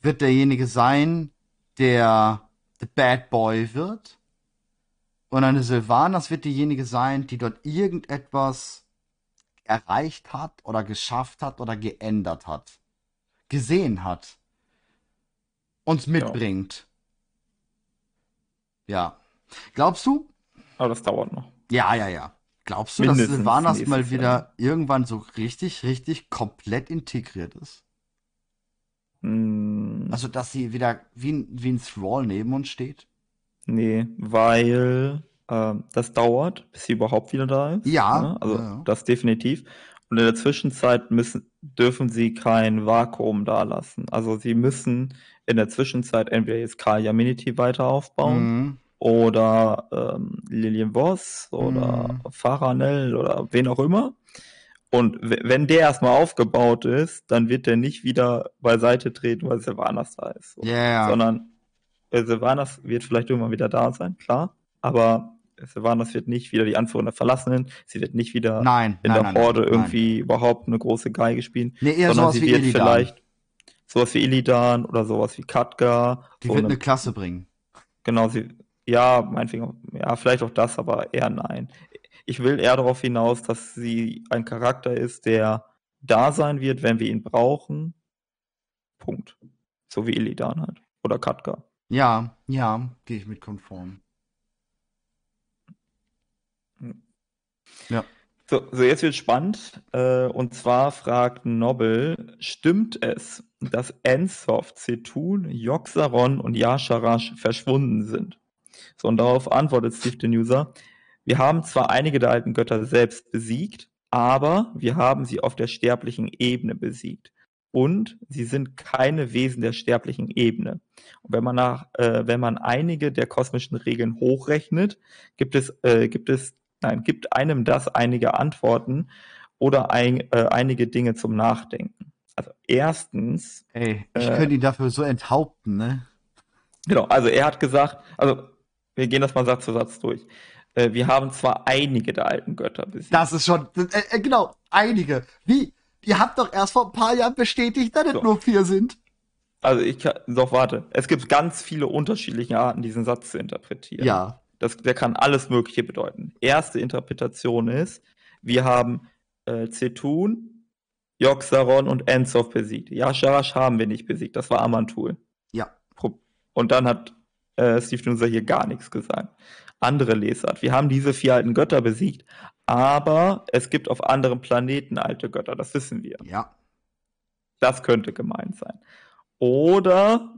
wird derjenige sein, der the Bad Boy wird. Und eine Sylvanas wird diejenige sein, die dort irgendetwas erreicht hat oder geschafft hat oder geändert hat. Gesehen hat. Uns mitbringt. Ja. Glaubst du? Aber das dauert noch. Ja, ja, ja. Glaubst du, Mindestens dass nächstes mal wieder irgendwann so richtig, richtig komplett integriert ist? Hm, Also, dass sie wieder wie ein, wie ein Thrall neben uns steht? nee, weil ähm, das dauert, bis sie überhaupt wieder da ist. Ja, ne? Also ja, das definitiv. Und in der Zwischenzeit müssen, dürfen sie kein Vakuum da lassen. Also sie müssen in der Zwischenzeit entweder jetzt Karl Jaminity weiter aufbauen Mhm. Oder ähm, Lilian Voss oder Mhm. Faranel oder wen auch immer. Und wenn der erstmal aufgebaut ist, dann wird der nicht wieder beiseite treten, weil Sylvanas da ist. So. Ja, ja. Sondern äh, Sylvanas wird vielleicht irgendwann wieder da sein, klar. Aber Sylvanas wird nicht wieder die Anführerin der Verlassenen. Sie wird nicht wieder Nein, in nein, der nein, Horde irgendwie überhaupt eine große Geige spielen. Nee, eher sondern sowas sie wie wird Illidan. vielleicht sowas wie Illidan oder sowas wie Katka. Die so wird eine eine Klasse bringen. Genau, sie, ja, meinetwegen, ja, vielleicht auch das, aber eher nein. Ich will eher darauf hinaus, dass sie ein Charakter ist, der da sein wird, wenn wir ihn brauchen. Punkt. So wie Illidan halt. Oder Katka. Ja, ja, gehe ich mit konform. Ja. So, so jetzt wird spannend. Äh, und zwar fragt Nobel, stimmt es, dass Ensoft, Zetun, Joxaron und Yasharash verschwunden sind? So, und darauf antwortet Steve den User, wir haben zwar einige der alten Götter selbst besiegt, aber wir haben sie auf der sterblichen Ebene besiegt. Und sie sind keine Wesen der sterblichen Ebene. Und wenn man nach, äh, wenn man einige der kosmischen Regeln hochrechnet, gibt es, äh, gibt es Nein, gibt einem das einige Antworten oder ein, äh, einige Dinge zum Nachdenken. Also erstens, Ey, ich Äh. könnte ihn dafür so enthaupten, ne? genau, also er hat gesagt, also wir gehen das mal Satz für Satz durch. Äh, wir haben zwar einige der alten Götter besiegt. Das ist schon, äh, äh, genau, einige. Wie? Ihr habt doch erst vor ein paar Jahren bestätigt, dass es So. nur vier sind. Also ich kann, doch warte, es gibt ganz viele unterschiedliche Arten, diesen Satz zu interpretieren. Ja. Das, der kann alles Mögliche bedeuten. Erste Interpretation ist, wir haben äh, Zetun, Yoxaron und Ensof besiegt. Yasharash haben wir nicht besiegt, das war Amantul. Ja. Und dann hat äh, Steve Nuser hier gar nichts gesagt. Andere Lesart. Wir haben diese vier alten Götter besiegt, aber es gibt auf anderen Planeten alte Götter, das wissen wir. Ja. Das könnte gemeint sein. Oder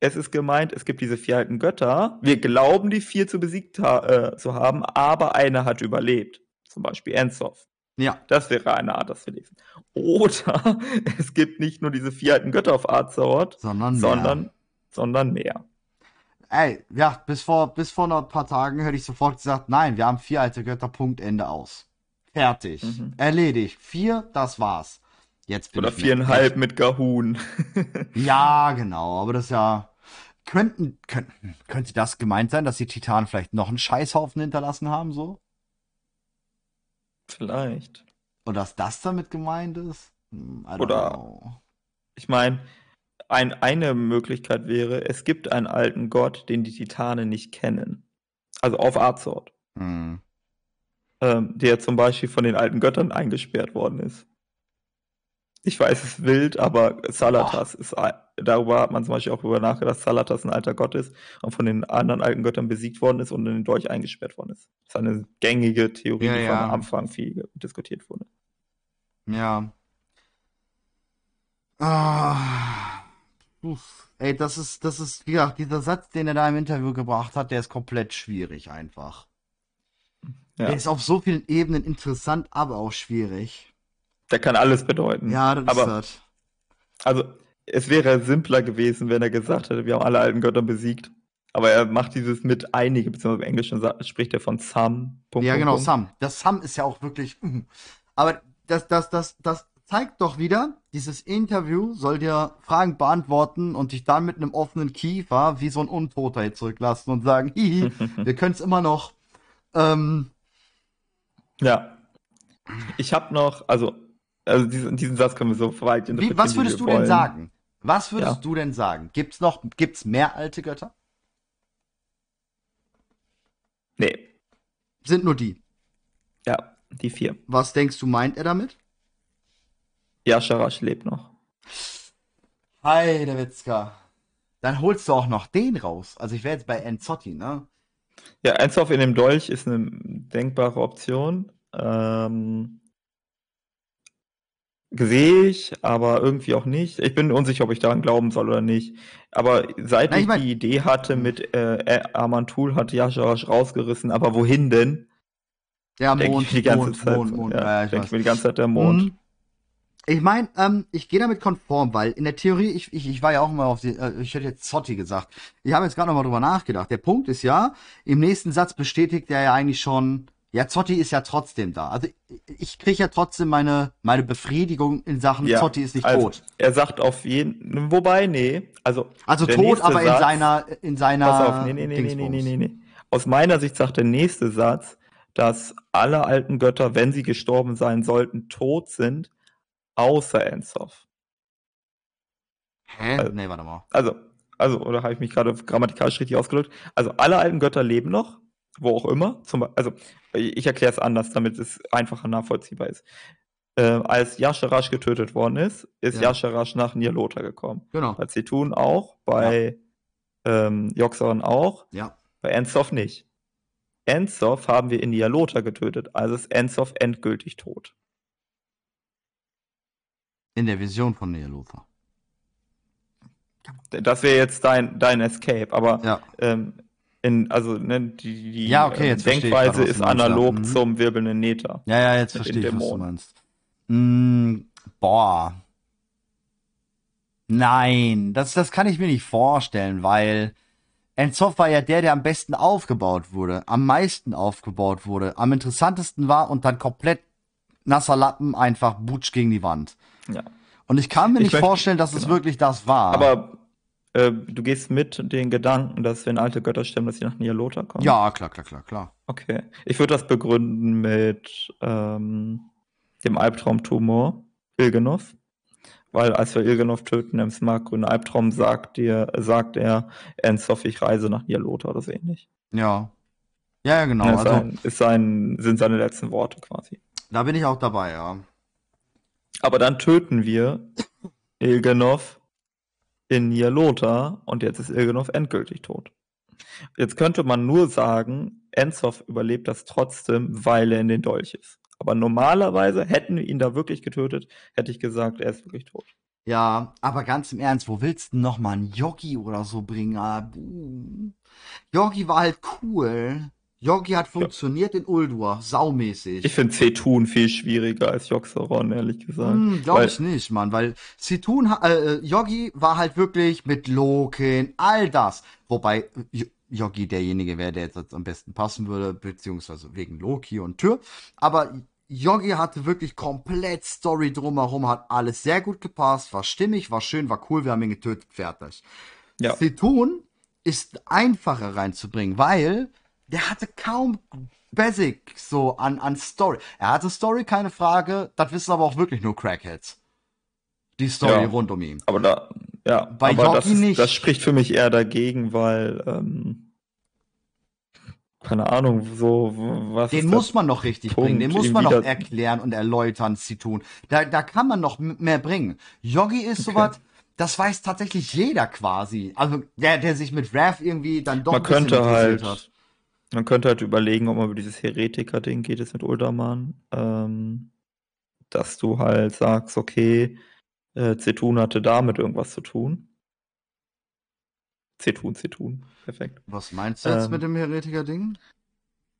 es ist gemeint, es gibt diese vier alten Götter. Wir glauben, die vier zu besiegt ha äh, zu haben, aber einer hat überlebt. Zum Beispiel Ensof. Ja. Das wäre eine Art, das wir lesen. Oder es gibt nicht nur diese vier alten Götter auf Azeroth, Sondern mehr. sondern, sondern mehr. Ey, ja, bis vor, bis vor ein paar Tagen hätte ich sofort gesagt, nein, wir haben vier alte Götter, Punkt, Ende aus. Fertig. Mhm. Erledigt. Vier, das war's. Jetzt bin Oder ich viereinhalb mit Gahun. Ja, genau, aber das ist ja. Könnten, könnten, könnte das gemeint sein, dass die Titanen vielleicht noch einen Scheißhaufen hinterlassen haben, so? Vielleicht. Und dass das damit gemeint ist? Hm, I don't Oder- know. Ich meine, ein, eine Möglichkeit wäre, es gibt einen alten Gott, den die Titanen nicht kennen. Also auf Azeroth. Hm. ähm, der zum Beispiel von den alten Göttern eingesperrt worden ist. Ich weiß, es ist wild, aber Salatas ist, ein- darüber hat man zum Beispiel auch darüber nachgedacht, dass Salatas ein alter Gott ist und von den anderen alten Göttern besiegt worden ist und in den Dolch eingesperrt worden ist. Das ist eine gängige Theorie, Ja, die ja. von Anfang viel diskutiert wurde. Ja. Ah. Uff. Ey, das ist, das ist, wie gesagt, dieser Satz, den er da im Interview gebracht hat, der ist komplett schwierig einfach. Ja. Der ist auf so vielen Ebenen interessant, aber auch schwierig. Der kann alles bedeuten. Ja, das aber ist das. Also, es wäre simpler gewesen, wenn er gesagt hätte, wir haben alle alten Götter besiegt. Aber er macht dieses mit einige, beziehungsweise im Englischen spricht er von some. Punkt, Ja, genau, Punkt. Sam. Das Sam ist ja auch wirklich. mm. Aber das, das, das, das zeigt doch wieder, dieses Interview soll dir Fragen beantworten und dich dann mit einem offenen Kiefer wie so ein Untoter hier zurücklassen und sagen, hihi, wir können es immer noch. Ähm, Ja. Ich habe noch, also, also diesen, diesen Satz können wir so weit wie, interpretieren, was wie würdest du denn sagen? Was würdest Ja. du denn sagen? Gibt's noch, gibt's mehr alte Götter? Nee, Sind nur die. ja, die vier. Was denkst du, meint er damit? Yasharash lebt noch. Hi, der Witzka. Dann holst du auch noch den raus. Also ich wäre jetzt bei Enzotti, ne? Ja, Enzov in dem Dolch ist eine denkbare Option. Ähm, sehe ich, aber irgendwie auch nicht. Ich bin unsicher, ob ich daran glauben soll oder nicht. Aber seit Na, ich ich mein- die Idee hatte mit äh, Amantul, hat Yasharash rausgerissen. Aber wohin denn? Denke Mond, ich mir die ganze Mond, Zeit. Mond. Mond. Ja, Ja, ich denke ich mir die ganze Zeit der Mond. Ich meine, ähm, ich gehe damit konform, weil in der Theorie, ich, ich, ich war ja auch mal auf die, äh, ich hätte jetzt Zotti gesagt. Ich habe jetzt gerade noch mal drüber nachgedacht. Der Punkt ist ja, im nächsten Satz bestätigt er ja eigentlich schon, ja, Zotti ist ja trotzdem da. Also ich, kriege ja trotzdem meine, meine Befriedigung in Sachen Ja, Zotti ist nicht also, tot. Er sagt auf jeden, wobei, nee, also Also tot, aber in Satz- seiner, in seiner Pass auf, nee, nee, nee, nee, nee, nee, nee. Aus meiner Sicht sagt der nächste Satz, dass alle alten Götter, wenn sie gestorben sein sollten, tot sind, außer Enzov. Hä? Also- nee, warte mal. Also, also, oder habe ich mich gerade grammatikalisch richtig ausgedrückt? Also, alle alten Götter leben noch, wo auch immer. Zum, also, ich erkläre es anders, damit es einfacher nachvollziehbar ist. Äh, als Yasharash getötet worden ist, ist Ja. Yasharash nach Nirlota gekommen. Genau. Bei Zetun auch, bei ähm, Yogg-Saron auch, Ja. bei Enzov nicht. Enzov haben wir in Nialota getötet, also ist Enzov endgültig tot. In der Vision von Neolothar. Das wäre jetzt dein, dein Escape, aber Ja. ähm, in, also ne, die, die Ja, okay, ähm, Denkweise ist analog Mhm. zum wirbelnden Nether. Ja, ja, jetzt verstehe ich, was du meinst. Mm, boah. Nein, das, das kann ich mir nicht vorstellen, weil Enzoff war ja der, der am besten aufgebaut wurde, am meisten aufgebaut wurde, am interessantesten war und dann komplett nasser Lappen einfach butsch gegen die Wand. Ja. Und ich kann mir Ich nicht möchte- vorstellen, dass es genau. wirklich das war. Aber äh, du gehst mit den Gedanken, dass wenn alte Götter sterben, dass sie nach Nialota kommen? ja, klar, klar, klar, klar. Okay. Ich würde das begründen mit ähm, dem Albtraumtumor Ilgenov. Weil als wir Ilgenov töten im smartgrünen Albtraum, sagt, dir, sagt er, Enzoff, ich reise nach Nialota oder so ähnlich. Ja. Ja, ja, genau. ist Also, sein, ist sein, sind seine letzten Worte quasi. da bin ich auch dabei, ja. Aber dann töten wir Ilgenov in Nialota und jetzt ist Ilgenov endgültig tot. Jetzt könnte man nur sagen, Enzoff überlebt das trotzdem, weil er in den Dolch ist. Aber normalerweise hätten wir ihn da wirklich getötet, hätte ich gesagt, er ist wirklich tot. Ja, aber ganz im Ernst, wo willst du noch mal einen Yogi oder so bringen? Ah. Yogi war halt cool. Yogi hat funktioniert in Uldur, saumäßig. Ich finde Zetun viel schwieriger als Joxeron, ehrlich gesagt. Hm, Glaube ich nicht, Mann, weil ha- äh, äh, Yogi war halt wirklich mit Loken, all das. Wobei Yogi derjenige wäre, der jetzt am besten passen würde, beziehungsweise wegen Loki und Tür. Aber Yogi hatte wirklich komplett Story drumherum, hat alles sehr gut gepasst, war stimmig, war schön, war cool, wir haben ihn getötet, fertig. Ja. Situn ist einfacher reinzubringen, weil der hatte kaum Basic so an, an Story. Er hatte Story, keine Frage. Das wissen aber auch wirklich nur Crackheads. Die Story Ja. rund um ihn. Aber da, ja, Bei aber das, ist, nicht. das spricht für mich eher dagegen, weil, ähm, keine Ahnung, so, was Den muss man noch richtig Punkt, bringen. Den muss man noch erklären und erläutern, sie tun. Da, da kann man noch mehr bringen. Yogi ist Okay. sowas, das weiß tatsächlich jeder quasi. Also der, der sich mit Raph irgendwie dann doch Man könnte halt, hat. Man könnte halt überlegen, ob man über dieses Heretiker-Ding geht es mit Uldaman, ähm, dass du halt sagst, okay, äh, Zetun hatte damit irgendwas zu tun. Zetun, Zetun, perfekt. Was meinst du jetzt Ähm, mit dem Heretiker-Ding?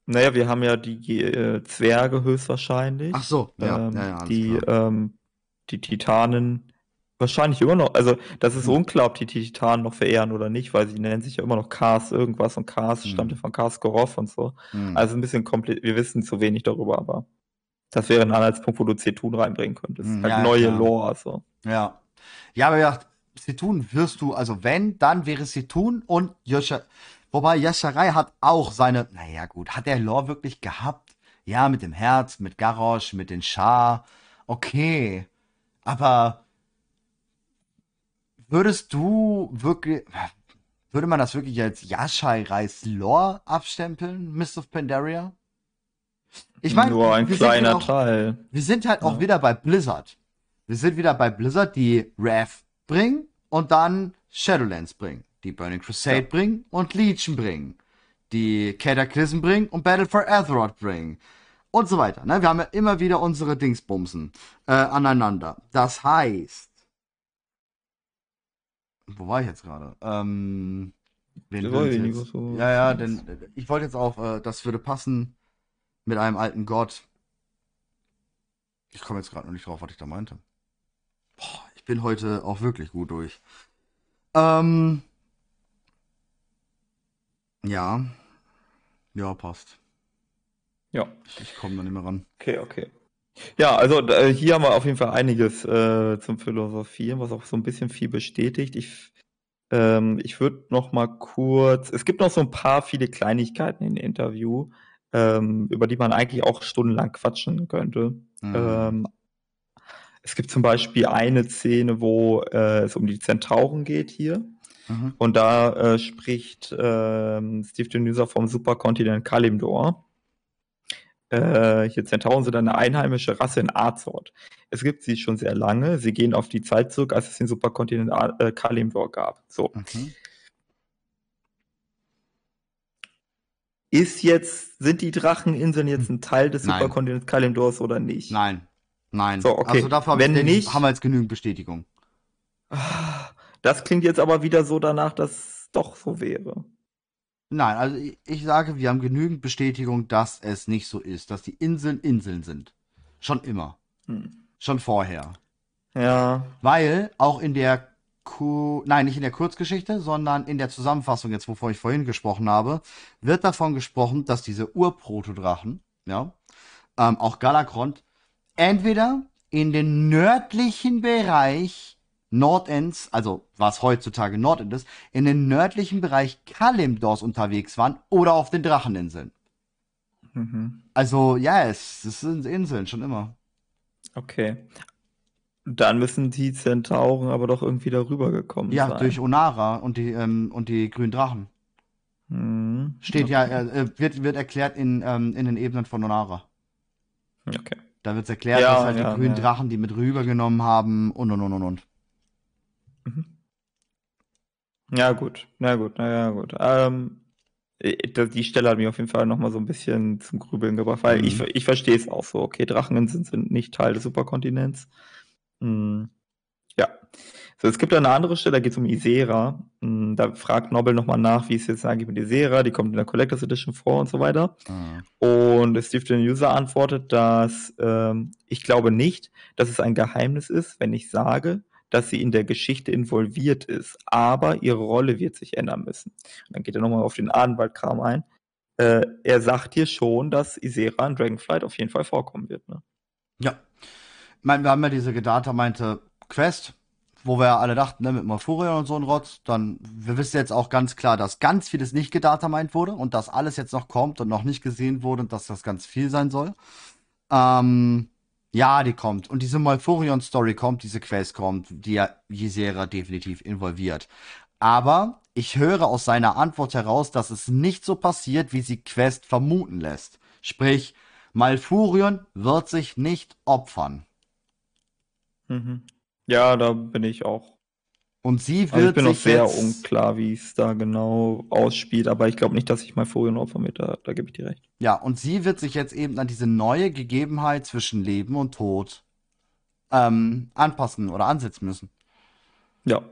Naja, wir haben ja die äh, Zwerge höchstwahrscheinlich. Ach so, ja, ähm, ja, ja, alles die, ähm, die Titanen wahrscheinlich immer noch, also das ist Hm. unklar, ob die Titanen noch verehren oder nicht, weil sie nennen sich ja immer noch Kars irgendwas und Kars Hm. stammte von Kars Gorov und so. Hm. Also ein bisschen komplett, wir wissen zu wenig darüber, aber das wäre ein Anhaltspunkt, wo du Zetun reinbringen könntest. Hm, halt ja, neue klar. Lore, so. Ja. Ja, aber ja, Situn wirst du, also wenn, dann wäre Situn und Yosha. Wobei Yasharai hat auch seine, naja gut, hat der Lore wirklich gehabt? Ja, mit dem Herz, mit Garrosh, mit den Schar. Okay. Aber würdest du wirklich, würde man das wirklich als Yashairais Lore abstempeln, Mist of Pandaria? Ich meine, Nur ein kleiner ja auch- Teil. wir sind halt auch Ja. wieder bei Blizzard. Wir sind wieder bei Blizzard, die Wrath bringen und dann Shadowlands bringen. Die Burning Crusade Ja. bringen und Legion bringen. Die Cataclysm bringen und Battle for Azeroth bringen. Und so weiter. Ne? Wir haben ja immer wieder unsere Dingsbumsen äh, aneinander. Das heißt. Wo war ich jetzt gerade? Ähm, wen jetzt? Ja, ja, denn ich wollte jetzt auch, äh, das würde passen mit einem alten Gott. Ich komme jetzt gerade noch nicht drauf, was ich da meinte. Boah, ich bin heute auch wirklich gut durch. Ähm. Ja. Ja, passt. Ja. Ich, ich komme da nicht mehr ran. Okay, okay. Ja, also äh, hier haben wir auf jeden Fall einiges äh, zum Philosophieren, was auch so ein bisschen viel bestätigt. Ich, ähm, ich würde noch mal kurz, es gibt noch so ein paar viele Kleinigkeiten in dem Interview, ähm, über die man eigentlich auch stundenlang quatschen könnte. Mhm. Ähm, es gibt zum Beispiel eine Szene, wo äh, es um die Zentauren geht hier. Mhm. Und da äh, spricht ähm, Steve Denuser vom Superkontinent Kalimdor. Äh, hier Zentauren sind eine einheimische Rasse in Azeroth. Es gibt sie schon sehr lange. Sie gehen auf die Zeit zurück, als es den Superkontinent A- äh, Kalimdor gab. So. Mhm. Ist jetzt, sind die Dracheninseln jetzt ein Teil des Nein. Superkontinents Kalimdors oder nicht? Nein. Nein. So, okay. Also dafür Wenn ich, nicht- haben wir jetzt genügend Bestätigung. Ah, Das klingt jetzt aber wieder so danach, dass es doch so wäre. Nein, also ich, ich sage, wir haben genügend Bestätigung, dass es nicht so ist, dass die Inseln Inseln sind. Schon immer. Hm. Schon vorher. Ja, Weil auch in der Ku nein, nicht in der Kurzgeschichte, sondern in der Zusammenfassung, jetzt wovon ich vorhin gesprochen habe, wird davon gesprochen, dass diese Urprotodrachen, ja, ähm, auch Galakrond, entweder in den nördlichen Bereich Nordends, also was heutzutage Nordend ist, in den nördlichen Bereich Kalimdors unterwegs waren oder auf den Dracheninseln. mhm. Also, ja, es, es sind Inseln, schon immer. okay. Dann müssen die Zentauren aber doch irgendwie darüber gekommen Ja, sein. durch Onara und die, ähm, und die grünen Drachen. Hm, Steht okay. ja, äh, wird, wird erklärt in, ähm, in den Ebenen von Onara. Okay. Da wird erklärt, Ja, dass halt ja, die grünen ja. Drachen die mit rübergenommen haben und und und und und. Ja, gut. Na gut, na ja, gut. Ähm, äh, die Stelle hat mich auf jeden Fall nochmal so ein bisschen zum Grübeln gebracht, weil Mhm. ich, ich verstehe es auch so. Okay, Dracheninseln sind nicht Teil des Superkontinents. Hm, ja. So, es gibt eine andere Stelle, da geht es um Isera. Hm, da fragt Nobel nochmal nach, wie es jetzt eigentlich mit Isera, die kommt in der Collectors Edition vor und so weiter. Mhm. Und Steve the User antwortet, dass ähm, ich glaube nicht, dass es ein Geheimnis ist, wenn ich sage, dass sie in der Geschichte involviert ist, aber ihre Rolle wird sich ändern müssen. Und dann geht er nochmal auf den Adenwaldkram ein. Äh, er sagt hier schon, dass Isera in Dragonflight auf jeden Fall vorkommen wird. Ne? Ja. Ich meine, wir haben ja diese Gedata meinte Quest wo wir ja alle dachten, ne, mit Malfurion und so ein Rotz, dann, wir wissen jetzt auch ganz klar, dass ganz vieles nicht gedatameint wurde und dass alles jetzt noch kommt und noch nicht gesehen wurde und dass das ganz viel sein soll. Ähm, ja, die kommt. Und diese Malfurion-Story kommt, diese Quest kommt, die ja Ysera definitiv involviert. Aber ich höre aus seiner Antwort heraus, dass es nicht so passiert, wie sie Quest vermuten lässt. Sprich, Malfurion wird sich nicht opfern. Mhm. Ja, da bin ich auch. Und sie Also ich wird bin noch sehr jetzt, unklar, wie es da genau ausspielt, aber ich glaube nicht, dass ich mal Furien opfern wird, da, da gebe ich dir recht. ja, und sie wird sich jetzt eben an diese neue Gegebenheit zwischen Leben und Tod ähm, anpassen oder ansetzen müssen. Ja,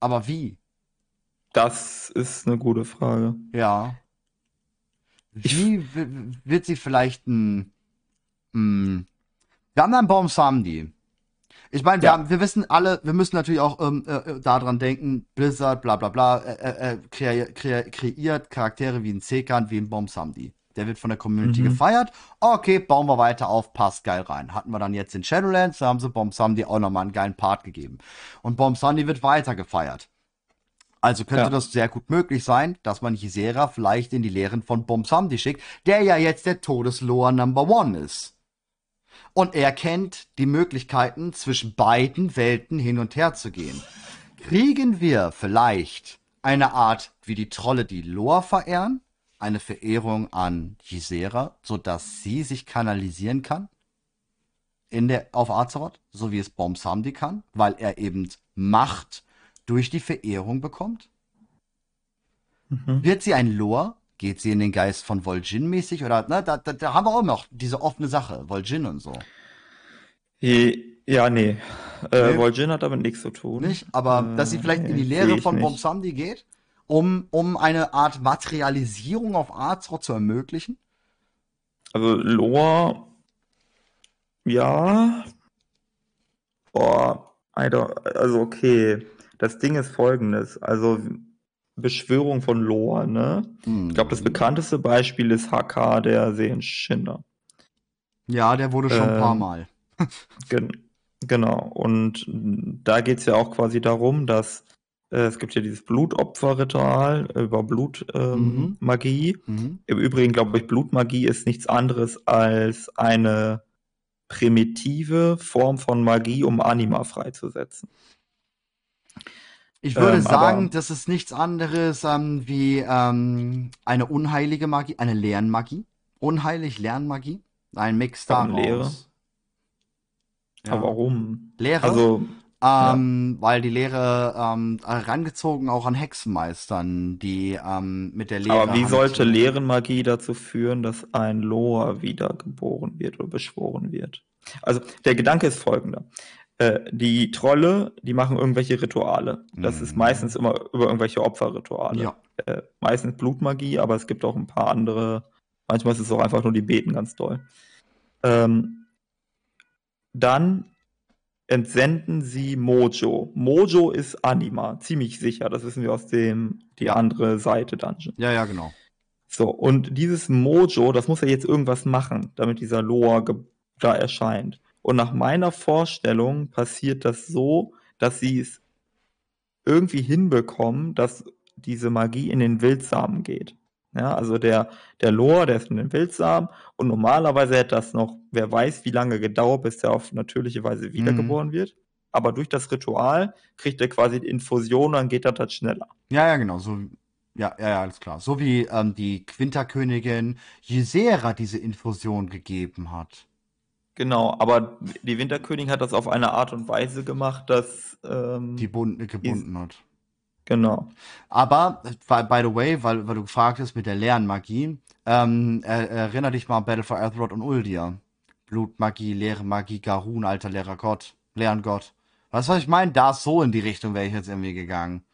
Aber wie? das ist eine gute Frage. Ja. Ich- Wie wird sie vielleicht ein, ein wir haben einen Baum Samdi. Ich meine, wir, Ja. haben, wir wissen alle, wir müssen natürlich auch ähm, äh, äh, daran denken, Blizzard, bla bla bla, äh, äh, äh, kre kre kreiert Charaktere wie ein Sekan, wie ein Baum Samdi. Der wird von der Community Mhm. gefeiert. Okay, bauen wir weiter auf, passt geil rein. Hatten wir dann jetzt in Shadowlands, da haben sie Bomb Samdi auch nochmal einen geilen Part gegeben. Und Bomb Samdi wird weiter gefeiert. Also könnte Ja. das sehr gut möglich sein, dass man Ysera vielleicht in die Lehren von Bomb Samdi schickt, der ja jetzt der Todesloa Number One ist. Und er kennt die Möglichkeiten, zwischen beiden Welten hin und her zu gehen. Kriegen wir vielleicht eine Art, wie die Trolle die Loa verehren, eine Verehrung an Ysera, sodass sie sich kanalisieren kann? In der, auf Azeroth, so wie es Bomb Samdi kann, weil er eben Macht durch die Verehrung bekommt? Mhm. Wird sie ein Loa? Geht sie in den Geist von Vol'jin mäßig? Oder, ne, da, da, da haben wir auch noch diese offene Sache, Vol'jin und so. Ja, nee. Äh, Nee. Vol'jin hat damit nichts zu tun. Nicht? Aber Äh, dass sie vielleicht in die Lehre von. Bomb Samdi geht, um, um eine Art Materialisierung auf Azeroth zu ermöglichen? Also Lore, ja. Boah, Alter, also okay. Das Ding ist folgendes. Also Beschwörung von Lore, ne? Hm. Ich glaube, das bekannteste Beispiel ist HK, der Seehenschinder. Ja, der wurde schon ein paar Ähm, Mal. Gen genau. Und da geht es ja auch quasi darum, dass äh, es gibt ja dieses Blutopferritual über Blutmagie. Ähm, Mhm. Mhm. Im Übrigen glaube ich, Blutmagie ist nichts anderes als eine primitive Form von Magie, um Anima freizusetzen. Ich würde Ähm, sagen, das ist nichts anderes ähm, wie ähm, eine unheilige Magie, eine Lernmagie. Unheilig Lernmagie. Ein Mix daraus. Lehre? Ja. Aber warum? Lehre? Also, Ähm, weil die Lehre ähm, herangezogen auch an Hexenmeistern, die ähm, mit der Lehre. aber wie sollte. Lehrenmagie dazu führen, dass ein Loa wiedergeboren wird oder beschworen wird? Also, der Gedanke ist folgender. Äh, die Trolle, die machen irgendwelche Rituale. Das ist Mhm. meistens immer über irgendwelche Opferrituale. Ja. äh, meistens Blutmagie, aber es gibt auch ein paar andere. Manchmal ist es auch einfach nur die beten ganz doll. Ähm, dann entsenden sie Mojo. Mojo ist Anima, ziemlich sicher. Das wissen wir aus dem die andere Seite Dungeon. Ja, ja, genau. So, und dieses Mojo, das muss ja jetzt irgendwas machen, damit dieser Loa ge- da erscheint. Und nach meiner Vorstellung passiert das so, dass sie es irgendwie hinbekommen, dass diese Magie in den Wildsamen geht. Ja, also der, der Loa, der ist in den Wildsamen und normalerweise hätte das noch, wer weiß, wie lange gedauert, bis der auf natürliche Weise wiedergeboren wird. Aber durch das Ritual kriegt er quasi die Infusion und dann geht das halt schneller. Ja, ja, genau. So, ja, ja, ja, alles klar. So wie ähm, die Quinterkönigin Ysera diese Infusion gegeben hat. Genau, aber die Winterkönigin hat das auf eine Art und Weise gemacht, dass ähm, Die bund, gebunden hat. genau. Aber, by, by the way, weil, weil du gefragt hast mit der Lernmagie, ähm, er, erinner dich mal an Battle for Azeroth und Uldir. Blutmagie, leere Magie, Garun, alter leerer Gott, Lerngott. Weißt du, was ich meine? Da so in die Richtung wäre ich jetzt irgendwie gegangen.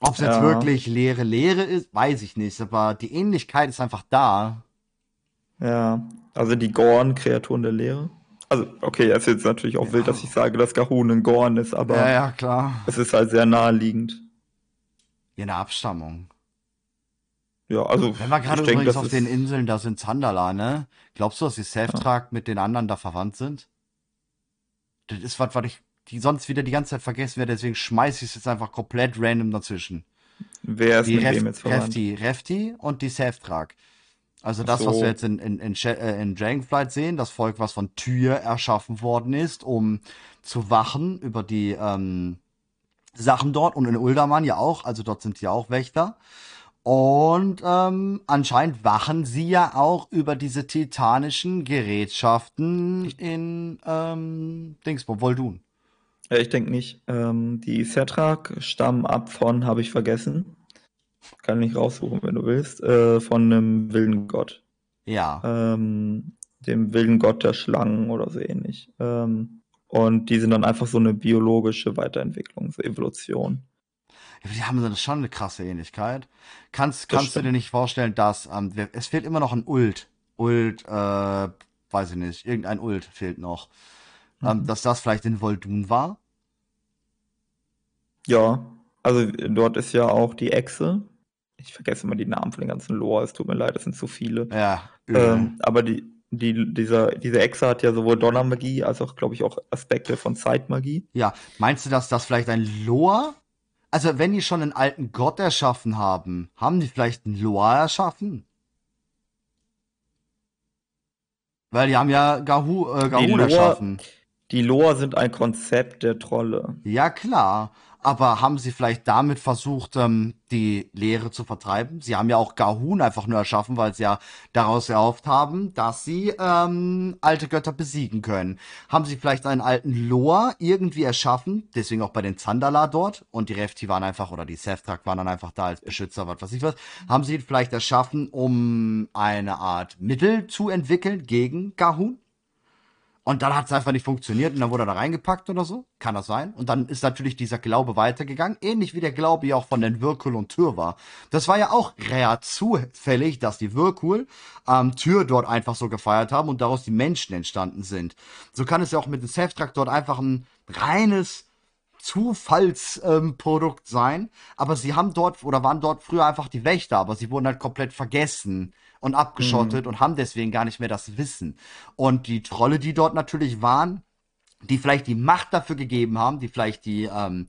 Ob es jetzt Ja. wirklich leere Lehre ist, weiß ich nicht, aber die Ähnlichkeit ist einfach da. Ja, also die Gorn-Kreaturen der Lehre. Also, okay, es ist jetzt natürlich auch Ja. wild, dass ich sage, dass Gahun ein Gorn ist, aber ja, ja, klar. es ist halt sehr naheliegend. Ja, eine Abstammung. Ja, also Wenn wir gerade denke, übrigens das auf den Inseln da sind, Zandala, ne? Glaubst du, dass die Self-Trag mit den anderen da verwandt sind? Das ist was, was ich die sonst wieder die ganze Zeit vergessen wird, deswegen schmeiße ich es jetzt einfach komplett random dazwischen. Wer ist Die mit Ref wem jetzt verwandt? Refti, Refti und die Seftrag. Also das, was so. wir jetzt in, in, in, äh, in Dragonflight sehen, das Volk, was von Tür erschaffen worden ist, um zu wachen über die ähm, Sachen dort und in Uldaman ja auch, also dort sind die auch Wächter. Und ähm, anscheinend wachen sie ja auch über diese titanischen Gerätschaften in ähm, Dingsbum, Voldun. Ja, ich denke nicht. Ähm, die Setrak stammen ab von, habe ich vergessen. Kann ich raussuchen, wenn du willst. Äh, von einem wilden Gott. Ja. Ähm, dem wilden Gott der Schlangen oder so ähnlich. Ähm, und die sind dann einfach so eine biologische Weiterentwicklung, so Evolution. Ja, Die haben so eine- schon eine krasse Ähnlichkeit. Kannst, kannst du dir nicht vorstellen, dass ähm, es fehlt immer noch ein Ult. Ult, äh, weiß ich nicht, irgendein Ult fehlt noch. Ähm, Mhm. dass das vielleicht in Voldun war? Ja, also dort ist ja auch die Echse. Ich vergesse immer die Namen von den ganzen Lore, es tut mir leid, es sind zu viele. Ja. Ähm, aber die, die, dieser, diese Echse hat ja sowohl Donnermagie als auch, glaube ich, auch Aspekte von Zeitmagie. Ja, meinst du, dass das vielleicht ein Loa? Also, wenn die schon einen alten Gott erschaffen haben, haben die vielleicht einen Loa erschaffen? Weil die haben ja Gahu, äh, Gahun Loa- erschaffen. Die Lore sind ein Konzept der Trolle. Ja, klar. Aber haben sie vielleicht damit versucht, ähm, die Lehre zu vertreiben? Sie haben ja auch Gahun einfach nur erschaffen, weil sie ja daraus erhofft haben, dass sie ähm, alte Götter besiegen können. Haben sie vielleicht einen alten Loa irgendwie erschaffen? Deswegen auch bei den Zandala dort. Und die Refti waren einfach, oder die Seftrak waren dann einfach da als Beschützer, was weiß ich was. Haben sie ihn vielleicht erschaffen, um eine Art Mittel zu entwickeln gegen Gahun? Und dann hat es einfach nicht funktioniert und dann wurde er da reingepackt oder so. Kann das sein? Und dann ist natürlich dieser Glaube weitergegangen. Ähnlich wie der Glaube ja auch von den Wirkul und Tür war. Das war ja auch real zufällig, dass die Wirkul ähm, Tür dort einfach so gefeiert haben und daraus die Menschen entstanden sind. So kann es ja auch mit dem Self-Track dort einfach ein reines Zufallsprodukt ähm, sein, aber sie haben dort oder waren dort früher einfach die Wächter, aber sie wurden halt komplett vergessen und abgeschottet und haben deswegen gar nicht mehr das Wissen. Und die Trolle, die dort natürlich waren, die vielleicht die Macht dafür gegeben haben, die vielleicht die ähm,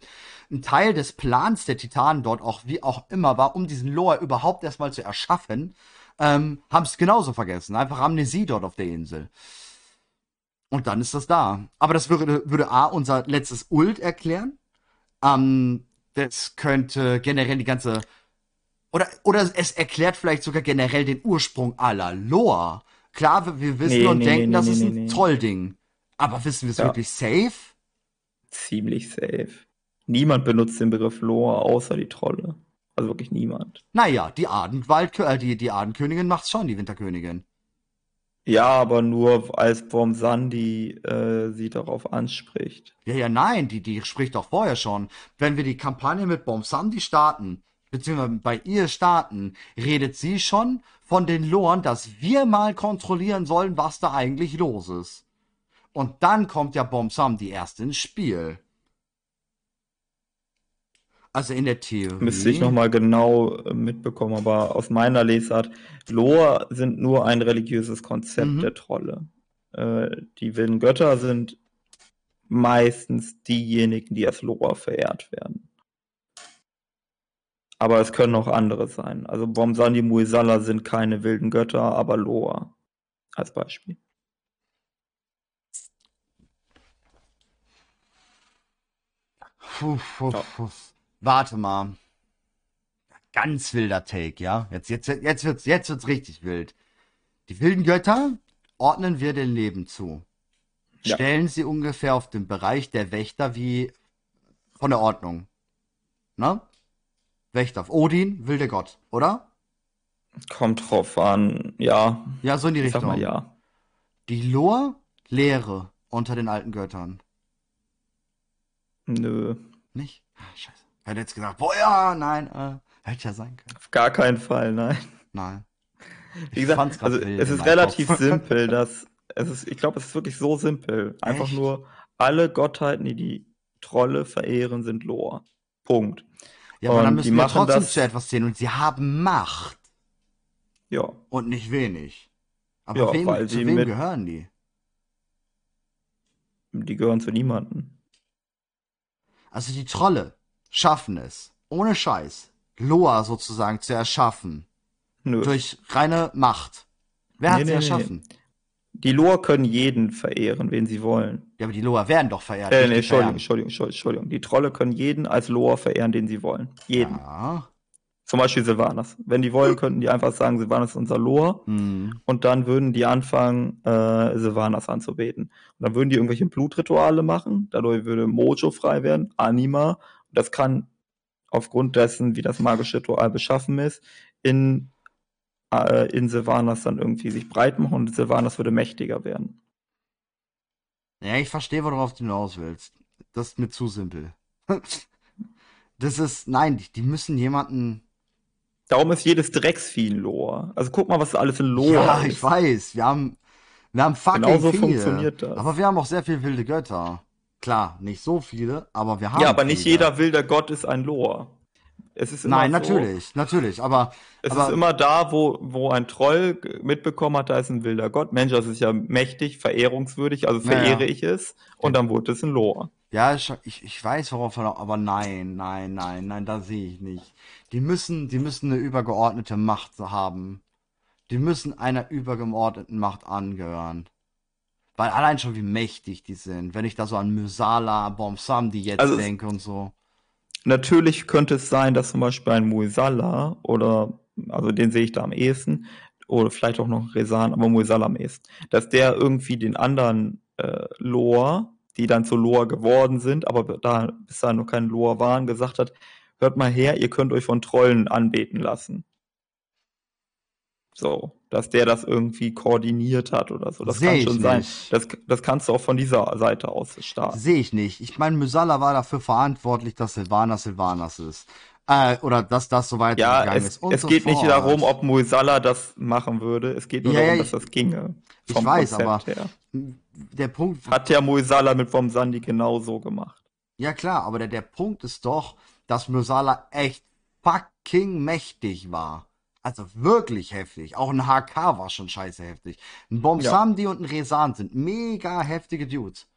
ein Teil des Plans der Titanen dort auch wie auch immer war, um diesen Lore überhaupt erstmal zu erschaffen, ähm, haben es genauso vergessen. Einfach Amnesie dort auf der Insel. Und dann ist das da. Aber das würde, würde A, unser letztes Ult erklären. Ähm, das könnte generell die ganze. Oder, oder es erklärt vielleicht sogar generell den Ursprung aller Lore. Klar, wir, wissen Nee, und nee, denken, nee, das ist ein. Trollding. Aber wissen wir es Ja. wirklich safe? Ziemlich safe. Niemand benutzt den Begriff Lore außer die Trolle. Also wirklich niemand. Naja, die Adenwald, äh, die, die Adenkönigin macht's schon, die Winterkönigin. Ja, aber nur als Bomsandi äh, sie darauf anspricht. Ja, ja, nein, die, die spricht doch vorher schon. Wenn wir die Kampagne mit Bomsandi starten, beziehungsweise bei ihr starten, redet sie schon von den Loren, dass wir mal kontrollieren sollen, was da eigentlich los ist. Und dann kommt ja Bomsandi erst ins Spiel. Also in der Theorie. Müsste ich nochmal genau äh, mitbekommen, aber aus meiner Lesart, Lore sind nur ein religiöses Konzept Mhm. der Trolle. Äh, die wilden Götter sind meistens diejenigen, die als Lore verehrt werden. Aber es können auch andere sein. Also Bomsandi Muisala sind keine wilden Götter, aber Lore als Beispiel. Puh, puh, puh. Warte mal. Ganz wilder Take, ja? Jetzt, jetzt, jetzt wird's, jetzt wird's richtig wild. Die wilden Götter ordnen wir den Leben zu. Ja. Stellen sie ungefähr auf den Bereich der Wächter wie von der Ordnung. Ne? Wächter. Odin, wilder Gott, oder? Kommt drauf an, ja, Ja, so in die ich sag Richtung. mal ja. Die Lore, Lehre unter den alten Göttern. Nö, Nicht? Ah, scheiße. Hätte jetzt gesagt, boah, ja, nein, äh, hätte ja sein können. auf gar keinen Fall, nein. Nein. Wie Ich gesagt, fand's grad also es ist relativ Kopf. simpel, dass es ist, ich glaube, es ist wirklich so simpel. Einfach Echt? nur alle Gottheiten, die die Trolle verehren, sind Lore. Punkt. Ja, aber dann Und müssen die wir trotzdem das- zu etwas zählen und sie haben Macht Ja, und nicht wenig. Aber Ja, wem, weil zu wem mit- gehören die? die gehören zu niemandem. Also die Trolle schaffen es, ohne Scheiß, Loa sozusagen zu erschaffen. Nö. Durch reine Macht. Wer hat Nee, sie nee, nee, erschaffen? Die Loa können jeden verehren, wen sie wollen. Ja, aber die Loa werden doch verehrt. Äh, nee, Entschuldigung. Entschuldigung, Entschuldigung. Die Trolle können jeden als Loa verehren, den sie wollen. Jeden. Ja. Zum Beispiel Sylvanas. Wenn die wollen, könnten die einfach sagen, Sylvanas ist unser Loa. Hm. Und dann würden die anfangen, äh, Sylvanas anzubeten. Und dann würden die irgendwelche Blutrituale machen. Dadurch würde Mojo frei werden, Anima. Und das kann aufgrund dessen, wie das magische Ritual beschaffen ist, in, äh, in Sylvanas dann irgendwie sich breit machen und Sylvanas würde mächtiger werden. Ja, ich verstehe, worauf du hinaus willst. Das ist mir zu simpel. Das ist, nein, die, die müssen jemanden. Darum ist jedes Drecksvieh ein Loa. Also guck mal, was alles in Loa ja, ist. ich weiß. Wir haben, wir haben fucking Genauso viele. funktioniert das. Aber wir haben auch sehr viele wilde Götter. Klar, nicht so viele, aber wir haben. Ja, aber nicht viele. jeder wilder Gott ist ein Loa. Es ist immer Nein, so, natürlich, natürlich, aber Es aber ist immer da, wo, wo ein Troll mitbekommen hat, da ist ein wilder Gott. Mensch, das ist ja mächtig, verehrungswürdig, also Ja, ja. verehre ich es. Und dann wurde es ein Loa. ja, ich, ich, weiß, worauf er, aber nein, nein, nein, nein, da sehe ich nicht. Die müssen, die müssen eine übergeordnete Macht haben. Die müssen einer übergeordneten Macht angehören. Weil allein schon wie mächtig die sind, wenn ich da so an Mysala, Bomsam, die jetzt Also denke und so. Natürlich könnte es sein, dass zum Beispiel ein Muisala oder, also den sehe ich da am ehesten, oder vielleicht auch noch Resan, aber Muisala am ehesten, dass der irgendwie den anderen äh, Loa, die dann zu Loa geworden sind, aber da bis dahin noch kein Loa waren, gesagt hat, hört mal her, ihr könnt euch von Trollen anbeten lassen. So, dass der das irgendwie koordiniert hat oder so. Das Seh kann schon sein. nicht. Das, das kannst du auch von dieser Seite aus starten. Sehe ich nicht. Ich meine, Mysala war dafür verantwortlich, dass Sylvanas Sylvanas ist. Äh, oder dass das so Ja, weitergegangen es, ist. Und es so geht nicht fort. darum, ob Muisala das machen würde. Es geht nur Ja, darum, dass das ginge. ich weiß, Konzept aber- her. Der Punkt, Hat ja Muisala mit Vom Sandi genauso gemacht. ja klar, aber der, der Punkt ist doch, dass Mysala echt fucking mächtig war. Also wirklich heftig. Auch ein HK war schon scheiße heftig. Ein Bomsamdi und ein Resan sind mega heftige Dudes.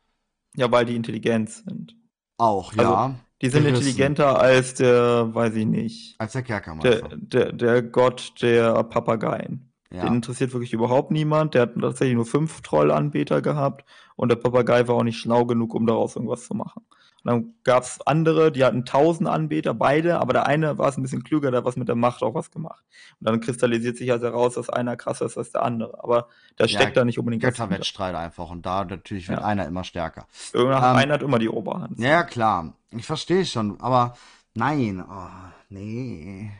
Ja, weil die intelligent sind. Auch, Also, ja. Die sind Gerissen. intelligenter als der, weiß ich nicht, Als der Kerkermeister. der, der, der Gott der Papageien. ja. Den interessiert wirklich überhaupt niemand. Der hat tatsächlich nur fünf Trollanbeter gehabt und der Papagei war auch nicht schlau genug, um daraus irgendwas zu machen. Dann gab es andere, die hatten tausend Anbeter, beide, aber der eine war es ein bisschen klüger, der hat was mit der Macht auch was gemacht. Und dann kristallisiert sich also heraus, dass einer krasser ist als der andere. Aber da Ja, steckt da nicht unbedingt das. Götterwettstreit einfach. Und da natürlich wird Ja. einer immer stärker. Irgendeiner Ähm, einer hat immer die Oberhand. Ja, ja, klar. Ich verstehe schon, aber nein, oh, nee.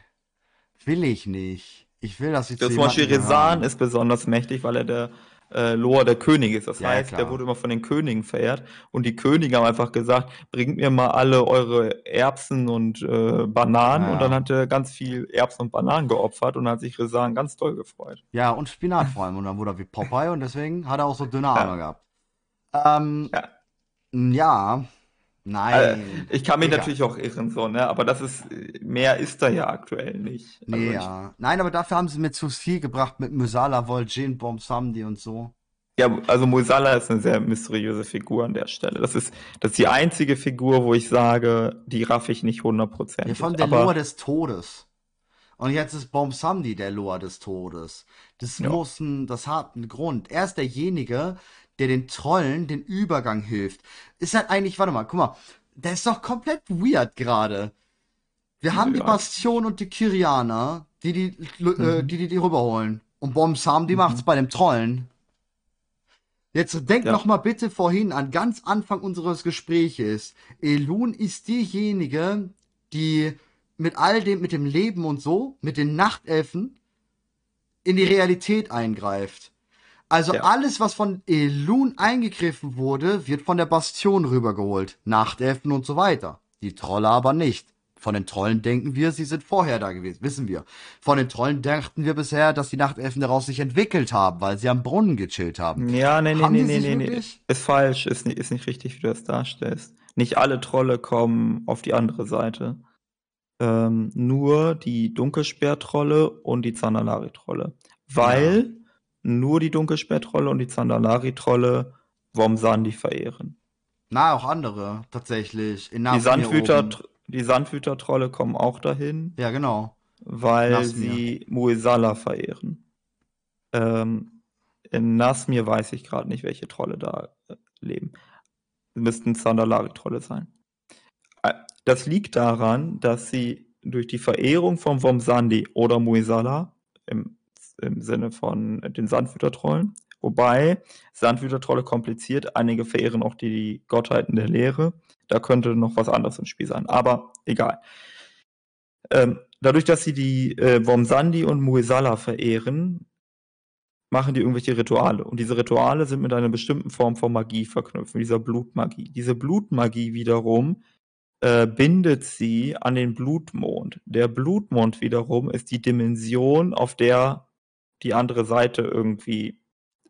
Will ich nicht. Ich will, dass Ja, jemandem Resan gehören. ist besonders mächtig, weil er der äh, Loa der König ist. Das Ja, ja, heißt, klar. der wurde immer von den Königen verehrt. Und die Könige haben einfach gesagt, bringt mir mal alle eure Erbsen und äh, Bananen. Ja. Und dann hat er ganz viel Erbsen und Bananen geopfert und hat sich Resan ganz toll gefreut. Ja, und Spinat vor allem. Und dann wurde er wie Popeye und deswegen hat er auch so dünne Ja. Arme gehabt. Ähm, Ja. ja. Nein. Ich kann mich Digga. natürlich auch irren, so, ne? Aber das ist, mehr ist da ja aktuell nicht. Also Nee, ich- ja. Nein, aber dafür haben sie mir zu viel gebracht mit Musala, Vol'jin, Bomsamdi und so. Ja, also Muisala ist eine sehr mysteriöse Figur an der Stelle. Das ist, das ist die einzige Figur, wo ich sage, die raff ich nicht Ja, hundertprozentig. von der Aber Loa des Todes. Und jetzt ist Bomsamdi der Loa des Todes. Das Ja. muss ein, das hat einen Grund. Er ist derjenige, der den Trollen den Übergang hilft. Ist halt eigentlich, warte mal, guck mal, der ist doch komplett weird gerade. Wir haben die Ja. Bastion und die Kyrianer, die die, äh, Mhm. die, die, die rüberholen. Und Bomsamdi macht's bei dem Trollen. Jetzt denk Ja. noch mal bitte vorhin an ganz Anfang unseres Gespräches. Elun ist diejenige, die mit all dem, mit dem Leben und so, mit den Nachtelfen in die Realität eingreift. Also Ja. alles, was von Elun eingegriffen wurde, wird von der Bastion rübergeholt. Nachtelfen und so weiter. Die Trolle aber nicht. Von den Trollen denken wir, sie sind vorher da gewesen, wissen wir. Von den Trollen dachten wir bisher, dass die Nachtelfen daraus sich entwickelt haben, weil sie am Brunnen gechillt haben. Ja, nee, nee, Haben nee, nee, nee, nee. Ist falsch, ist nicht, ist nicht richtig, wie du das darstellst. Nicht alle Trolle kommen auf die andere Seite. Ähm, nur die Dunkelsperrtrolle und die Zandalari-Trolle. Weil nur die Dunkelsperrtrolle und die Zandalari-Trolle Womsandi verehren. Na, auch andere, tatsächlich. In Die Sandwüter, die Sandwütertrolle kommen auch dahin, Ja, genau. weil Nasmir. sie Muisala verehren. Ähm, in Nasmir weiß ich gerade nicht, welche Trolle da äh, leben. Müssten Sandalari-Trolle sein. Äh, Das liegt daran, dass sie durch die Verehrung von Womsandi oder Muisala im, im Sinne von den Sandwütertrollen, wobei Sandwütertrolle kompliziert, einige verehren auch die Gottheiten der Lehre, da könnte noch was anderes im Spiel sein, aber egal. Ähm, dadurch, dass sie die äh, Womsandi und Muisala verehren, machen die irgendwelche Rituale. Und diese Rituale sind mit einer bestimmten Form von Magie verknüpft, mit dieser Blutmagie. Diese Blutmagie wiederum äh, bindet sie an den Blutmond. Der Blutmond wiederum ist die Dimension, auf der die andere Seite irgendwie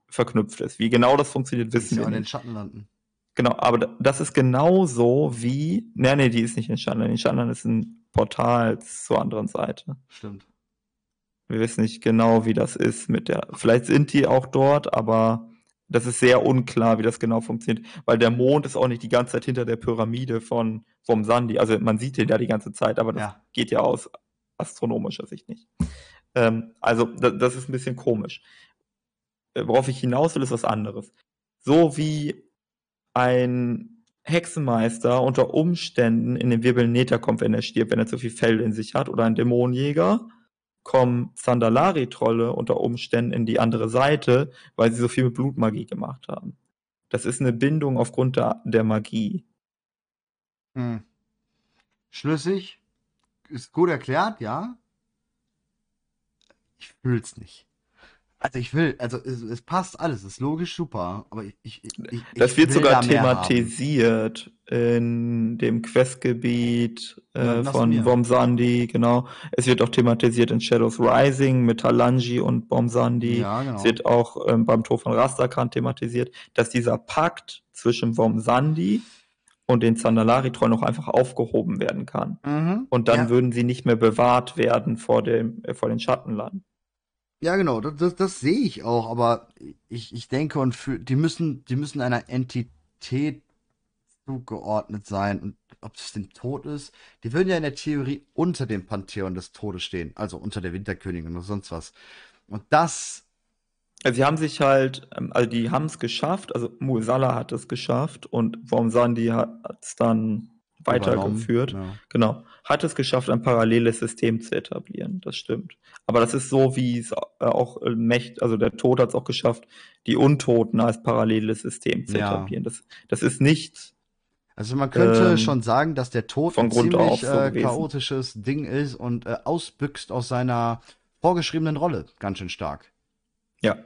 verknüpft ist. Wie genau das funktioniert, wissen wir auch in den nicht. Schattenlanden. Genau, aber da- das ist genauso wie. Nee, nee, die ist nicht in Schandland. In Schandland ist ein Portal zur anderen Seite. Stimmt. Wir wissen nicht genau, wie das ist mit der. Vielleicht sind die auch dort, aber das ist sehr unklar, wie das genau funktioniert, weil der Mond ist auch nicht die ganze Zeit hinter der Pyramide von vom Sandi. Also man sieht den da die ganze Zeit, aber das Ja. geht ja aus astronomischer Sicht nicht. Ähm, also da, das ist ein bisschen komisch. Äh, Worauf ich hinaus will, ist was anderes. So wie ein Hexenmeister unter Umständen in den Wirbelneter kommt, wenn er stirbt, wenn er zu viel Fell in sich hat, oder ein Dämonenjäger, kommen Sandalari-Trolle unter Umständen in die andere Seite, weil sie so viel mit Blutmagie gemacht haben. Das ist eine Bindung aufgrund der, der Magie. Hm. Schlüssig. Ist gut erklärt, ja. Ich fühl's nicht. Also ich will, also es, es passt alles, ist logisch super, aber ich, ich, ich, Das wird sogar da thematisiert in dem Questgebiet äh, von. Bomsandi, genau. Es wird auch thematisiert in Shadows Rising mit Talanji und Bomsandi. Ja, genau. Es wird auch ähm, beim Tor von Rastakhan thematisiert, dass dieser Pakt zwischen Bomsandi und den Zandalari-Trollen auch einfach aufgehoben werden kann. Mhm. Und dann ja, würden sie nicht mehr bewahrt werden vor dem, äh, vor den Schattenlanden. Ja, genau, das, das, das sehe ich auch, aber ich, ich denke und für, die müssen, die müssen einer Entität zugeordnet sein und ob es dem Tod ist, die würden ja in der Theorie unter dem Pantheon des Todes stehen, also unter der Winterkönigin oder sonst was. Und das, Also sie haben sich halt, ähm, also die haben es geschafft, also Muisala hat es geschafft und Womsandi hat es dann weitergeführt. übernommen, Genau. Hat es geschafft, ein paralleles System zu etablieren. Das stimmt. Aber das ist so, wie es äh, auch äh, Mächt, also der Tod hat es auch geschafft, die Untoten als paralleles System zu Ja. etablieren. Das, das ist nicht, Also man könnte Ähm, schon sagen, dass der Tod von ein Grund ziemlich so äh, chaotisches Ding ist und äh, ausbüchst aus seiner vorgeschriebenen Rolle ganz schön stark. ja.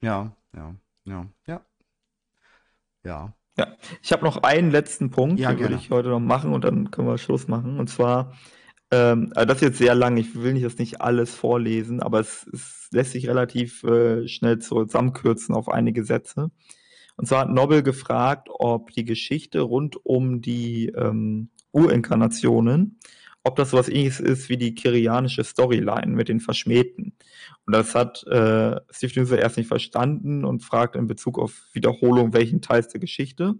Ja, ja, ja, ja. Ja. Ich habe noch einen letzten Punkt, Ja, den würde ich heute noch machen und dann können wir Schluss machen. Und zwar, ähm, also das ist jetzt sehr lang, ich will nicht das nicht alles vorlesen, aber es, es lässt sich relativ äh, schnell zusammenkürzen auf einige Sätze. Und zwar hat Nobel gefragt, ob die Geschichte rund um die ähm, Urinkarnationen, ob das sowas ähnliches ist wie die kirianische Storyline mit den Verschmähten. Und das hat äh, Steve Newser erst nicht verstanden und fragt in Bezug auf Wiederholung welchen Teils der Geschichte.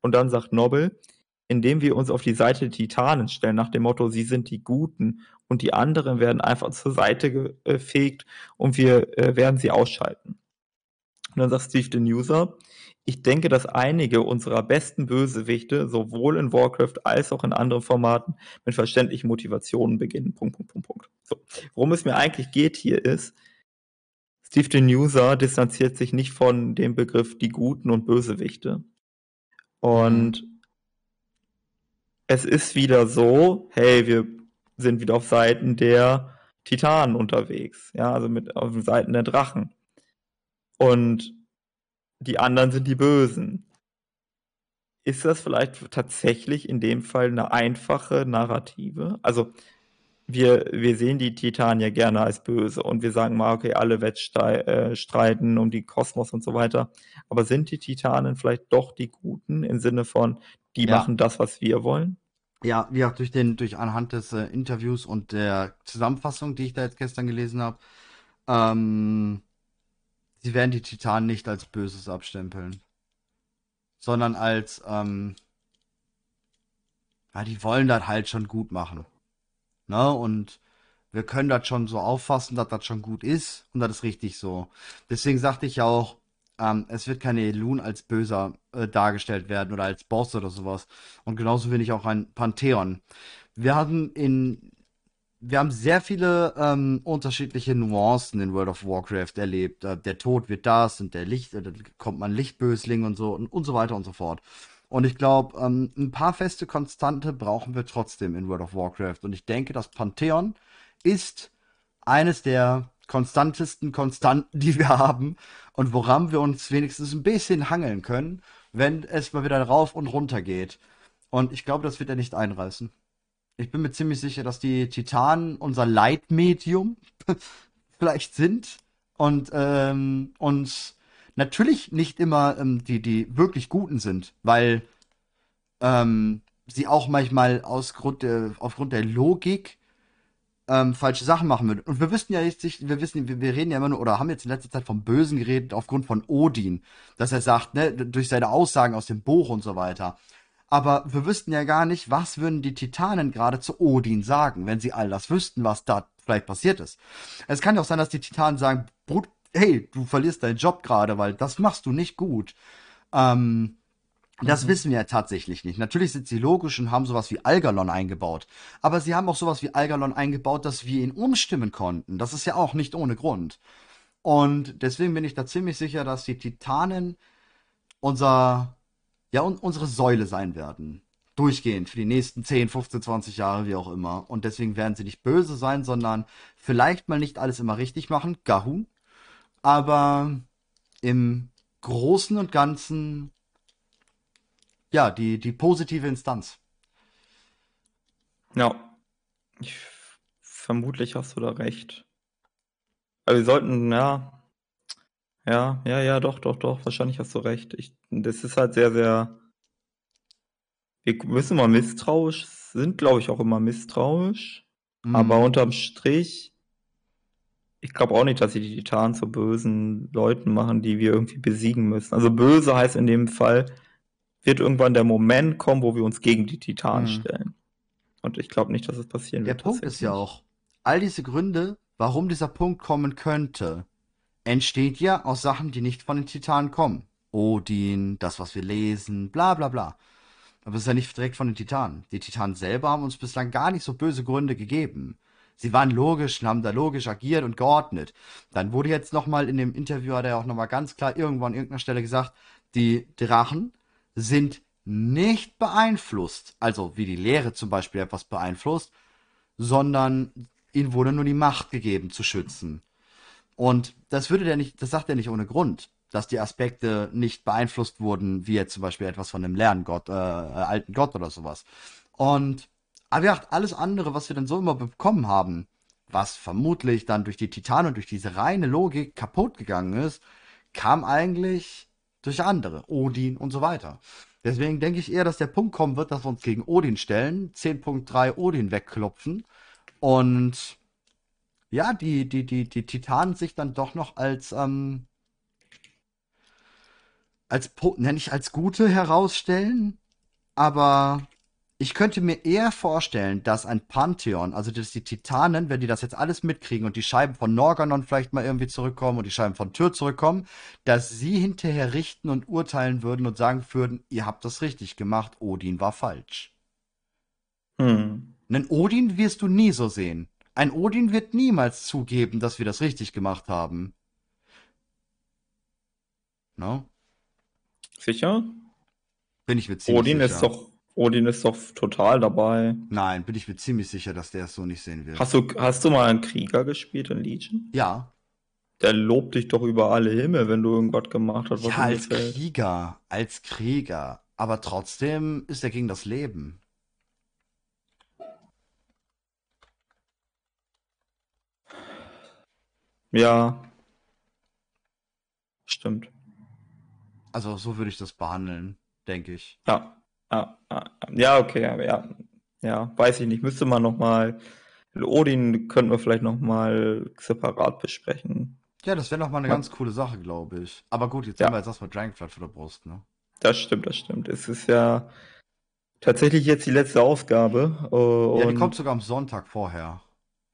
Und dann sagt Nobel, indem wir uns auf die Seite der Titanen stellen, nach dem Motto, sie sind die Guten und die anderen werden einfach zur Seite gefegt und wir äh, werden sie ausschalten. Und dann sagt Steve den User, ich denke, dass einige unserer besten Bösewichte sowohl in Warcraft als auch in anderen Formaten mit verständlichen Motivationen beginnen. Punkt, Punkt, Punkt, Punkt. So. Worum es mir eigentlich geht hier ist, Steve den User distanziert sich nicht von dem Begriff die Guten und Bösewichte. Und es ist wieder so, hey, wir sind wieder auf Seiten der Titanen unterwegs, ja, also mit auf Seiten der Drachen. Und die anderen sind die Bösen. Ist das vielleicht tatsächlich in dem Fall eine einfache Narrative? Also wir, wir sehen die Titanen ja gerne als böse und wir sagen mal, okay, alle Wettstreiten um die Kosmos und so weiter. Aber sind die Titanen vielleicht doch die Guten im Sinne von, die Ja. machen das, was wir wollen? Ja, wie auch durch den, durch anhand des äh, Interviews und der Zusammenfassung, die ich da jetzt gestern gelesen habe, ähm, sie werden die Titanen nicht als Böses abstempeln. sondern als, ähm, ja, die wollen das halt schon gut machen. Ne? Und wir können das schon so auffassen, dass das schon gut ist und das ist richtig so. Deswegen sagte ich ja auch, ähm, es wird keine Elun als böser äh, dargestellt werden oder als Boss oder sowas. Und genauso will ich auch ein Pantheon. Wir hatten in wir haben sehr viele ähm, unterschiedliche Nuancen in World of Warcraft erlebt. Äh, der Tod wird das und der Licht, äh, da kommt man Lichtbösling und so und, und so weiter und so fort. Und ich glaube, ähm, ein paar feste Konstante brauchen wir trotzdem in World of Warcraft. Und ich denke, das Pantheon ist eines der konstantesten Konstanten, die wir haben und woran wir uns wenigstens ein bisschen hangeln können, wenn es mal wieder rauf und runter geht. Und ich glaube, das wird er nicht einreißen. Ich bin mir ziemlich sicher, dass die Titanen unser Leitmedium vielleicht sind und ähm, uns natürlich nicht immer ähm, die, die wirklich Guten sind, weil ähm, sie auch manchmal aus Grund der, aufgrund der Logik ähm, falsche Sachen machen würden. Und wir wissen ja jetzt nicht, wir wissen, wir, wir reden ja immer nur, oder haben jetzt in letzter Zeit vom Bösen geredet, aufgrund von Odin, dass er sagt, ne, durch seine Aussagen aus dem Buch und so weiter. Aber wir wüssten ja gar nicht, was würden die Titanen gerade zu Odin sagen, wenn sie all das wüssten, was da vielleicht passiert ist. Es kann ja auch sein, dass die Titanen sagen, Brut, hey, du verlierst deinen Job gerade, weil das machst du nicht gut. Ähm, das mhm. wissen wir ja tatsächlich nicht. Natürlich sind sie logisch und haben sowas wie Algalon eingebaut. Aber sie haben auch sowas wie Algalon eingebaut, dass wir ihn umstimmen konnten. Das ist ja auch nicht ohne Grund. Und deswegen bin ich da ziemlich sicher, dass die Titanen unser, ja, un unsere Säule sein werden. Durchgehend für die nächsten 10, 15, 20 Jahre, wie auch immer. Und deswegen werden sie nicht böse sein, sondern vielleicht mal nicht alles immer richtig machen. Gahu. Aber im Großen und Ganzen ja, die, die positive Instanz. Ja, ich, vermutlich hast du da recht. Aber wir sollten, ja, ja, ja, ja, doch, doch, doch, wahrscheinlich hast du recht. Ich, das ist halt sehr, sehr. Wir müssen mal misstrauisch, sind, glaube ich, auch immer misstrauisch. Mhm. Aber unterm Strich, ich glaube auch nicht, dass sie die Titanen zu bösen Leuten machen, die wir irgendwie besiegen müssen. Also böse heißt in dem Fall, wird irgendwann der Moment kommen, wo wir uns gegen die Titanen mhm. stellen. Und ich glaube nicht, dass es passieren der wird. Der Punkt ist ja auch, all diese Gründe, warum dieser Punkt kommen könnte, entsteht ja aus Sachen, die nicht von den Titanen kommen. Odin, das, was wir lesen, bla bla bla. Aber es ist ja nicht direkt von den Titanen. Die Titanen selber haben uns bislang gar nicht so böse Gründe gegeben. Sie waren logisch und haben da logisch agiert und geordnet. Dann wurde jetzt nochmal in dem Interview, hat er auch nochmal ganz klar irgendwann an irgendeiner Stelle gesagt, die Drachen sind nicht beeinflusst, also wie die Lehre zum Beispiel etwas beeinflusst, sondern ihnen wurde nur die Macht gegeben zu schützen. Und das würde der nicht, das sagt er nicht ohne Grund, dass die Aspekte nicht beeinflusst wurden, wie jetzt zum Beispiel etwas von einem Lerngott, äh, alten Gott oder sowas. Und aber ja, alles andere, was wir dann so immer bekommen haben, was vermutlich dann durch die Titanen und durch diese reine Logik kaputt gegangen ist, kam eigentlich durch andere, Odin und so weiter. Deswegen denke ich eher, dass der Punkt kommen wird, dass wir uns gegen Odin stellen, 10.3 Odin wegklopfen und ja, die, die, die, die Titanen sich dann doch noch als, ähm, als, nenne ich als gute herausstellen, aber ich könnte mir eher vorstellen, dass ein Pantheon, also dass die Titanen, wenn die das jetzt alles mitkriegen und die Scheiben von Norganon vielleicht mal irgendwie zurückkommen und die Scheiben von Tyr zurückkommen, dass sie hinterher richten und urteilen würden und sagen würden, ihr habt das richtig gemacht, Odin war falsch. Hm. Einen Odin wirst du nie so sehen. Ein Odin wird niemals zugeben, dass wir das richtig gemacht haben. No? Sicher? Bin ich mir ziemlich Odin sicher. ist doch Odin ist doch total dabei. Nein, bin ich mir ziemlich sicher, dass der es so nicht sehen wird. Hast du, hast du mal einen Krieger gespielt in Legion? Ja. Der lobt dich doch über alle Himmel, wenn du irgendwas gemacht hast. Was ja, als gefällt. Krieger, als Krieger. Aber trotzdem ist er gegen das Leben. Ja. Stimmt. Also so würde ich das behandeln, denke ich. Ja. Ah, ja, okay, aber ja, ja, weiß ich nicht. Müsste man nochmal. Odin könnten wir vielleicht nochmal separat besprechen. Ja, das wäre nochmal eine ganz coole Sache, glaube ich. Aber gut, jetzt ja. haben wir jetzt erstmal Dragonflight vor der Brust, ne? Das stimmt, das stimmt. Es ist ja tatsächlich jetzt die letzte Ausgabe. Ja, die Und kommt sogar am Sonntag vorher.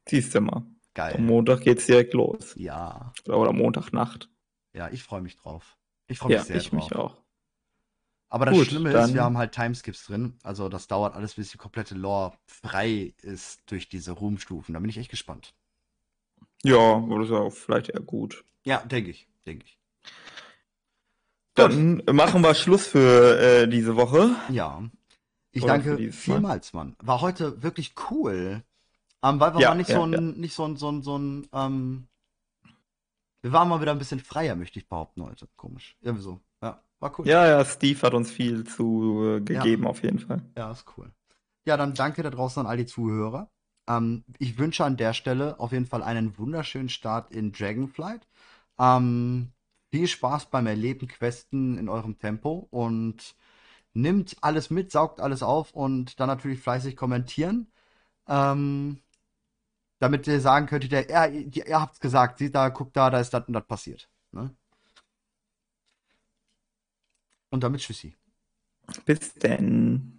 siehst du mal. Am Geil. Montag geht's direkt los. Ja. Oder Montagnacht. Ja, ich freue mich drauf. Ich freue mich Ja, sehr ich mich drauf. auch. Aber das Gut, Schlimme ist, dann- wir haben halt Timeskips drin. Also das dauert alles, bis die komplette Lore frei ist durch diese Ruhmstufen. Da bin ich echt gespannt. Ja, das ist auch vielleicht eher gut. Ja, denke ich. Denke ich. Dann machen wir Schluss für äh, diese Woche. Ja. Ich Oder danke vielmals, Mann. War heute wirklich cool. Ähm, weil wir Ja, mal nicht ja, so ein, ja. nicht so ein, so ein, so ein, ähm, wir waren mal wieder ein bisschen freier, möchte ich behaupten heute. Komisch. Irgendwie so. Ja, war cool. Ja, ja, Steve hat uns viel zu äh, gegeben, auf jeden Fall. Ja, ist cool. Ja, dann danke da draußen an all die Zuhörer. Ähm, ich wünsche an der Stelle auf jeden Fall einen wunderschönen Start in Dragonflight. Ähm, viel Spaß beim Erleben, Questen in eurem Tempo und nimmt alles mit, saugt alles auf und dann natürlich fleißig kommentieren. Ähm, damit ihr sagen könntet, ja, ja, ihr, habt's gesagt, sieht da, guckt da, da ist das und das passiert. Ne? Und damit Tschüssi. Bis denn.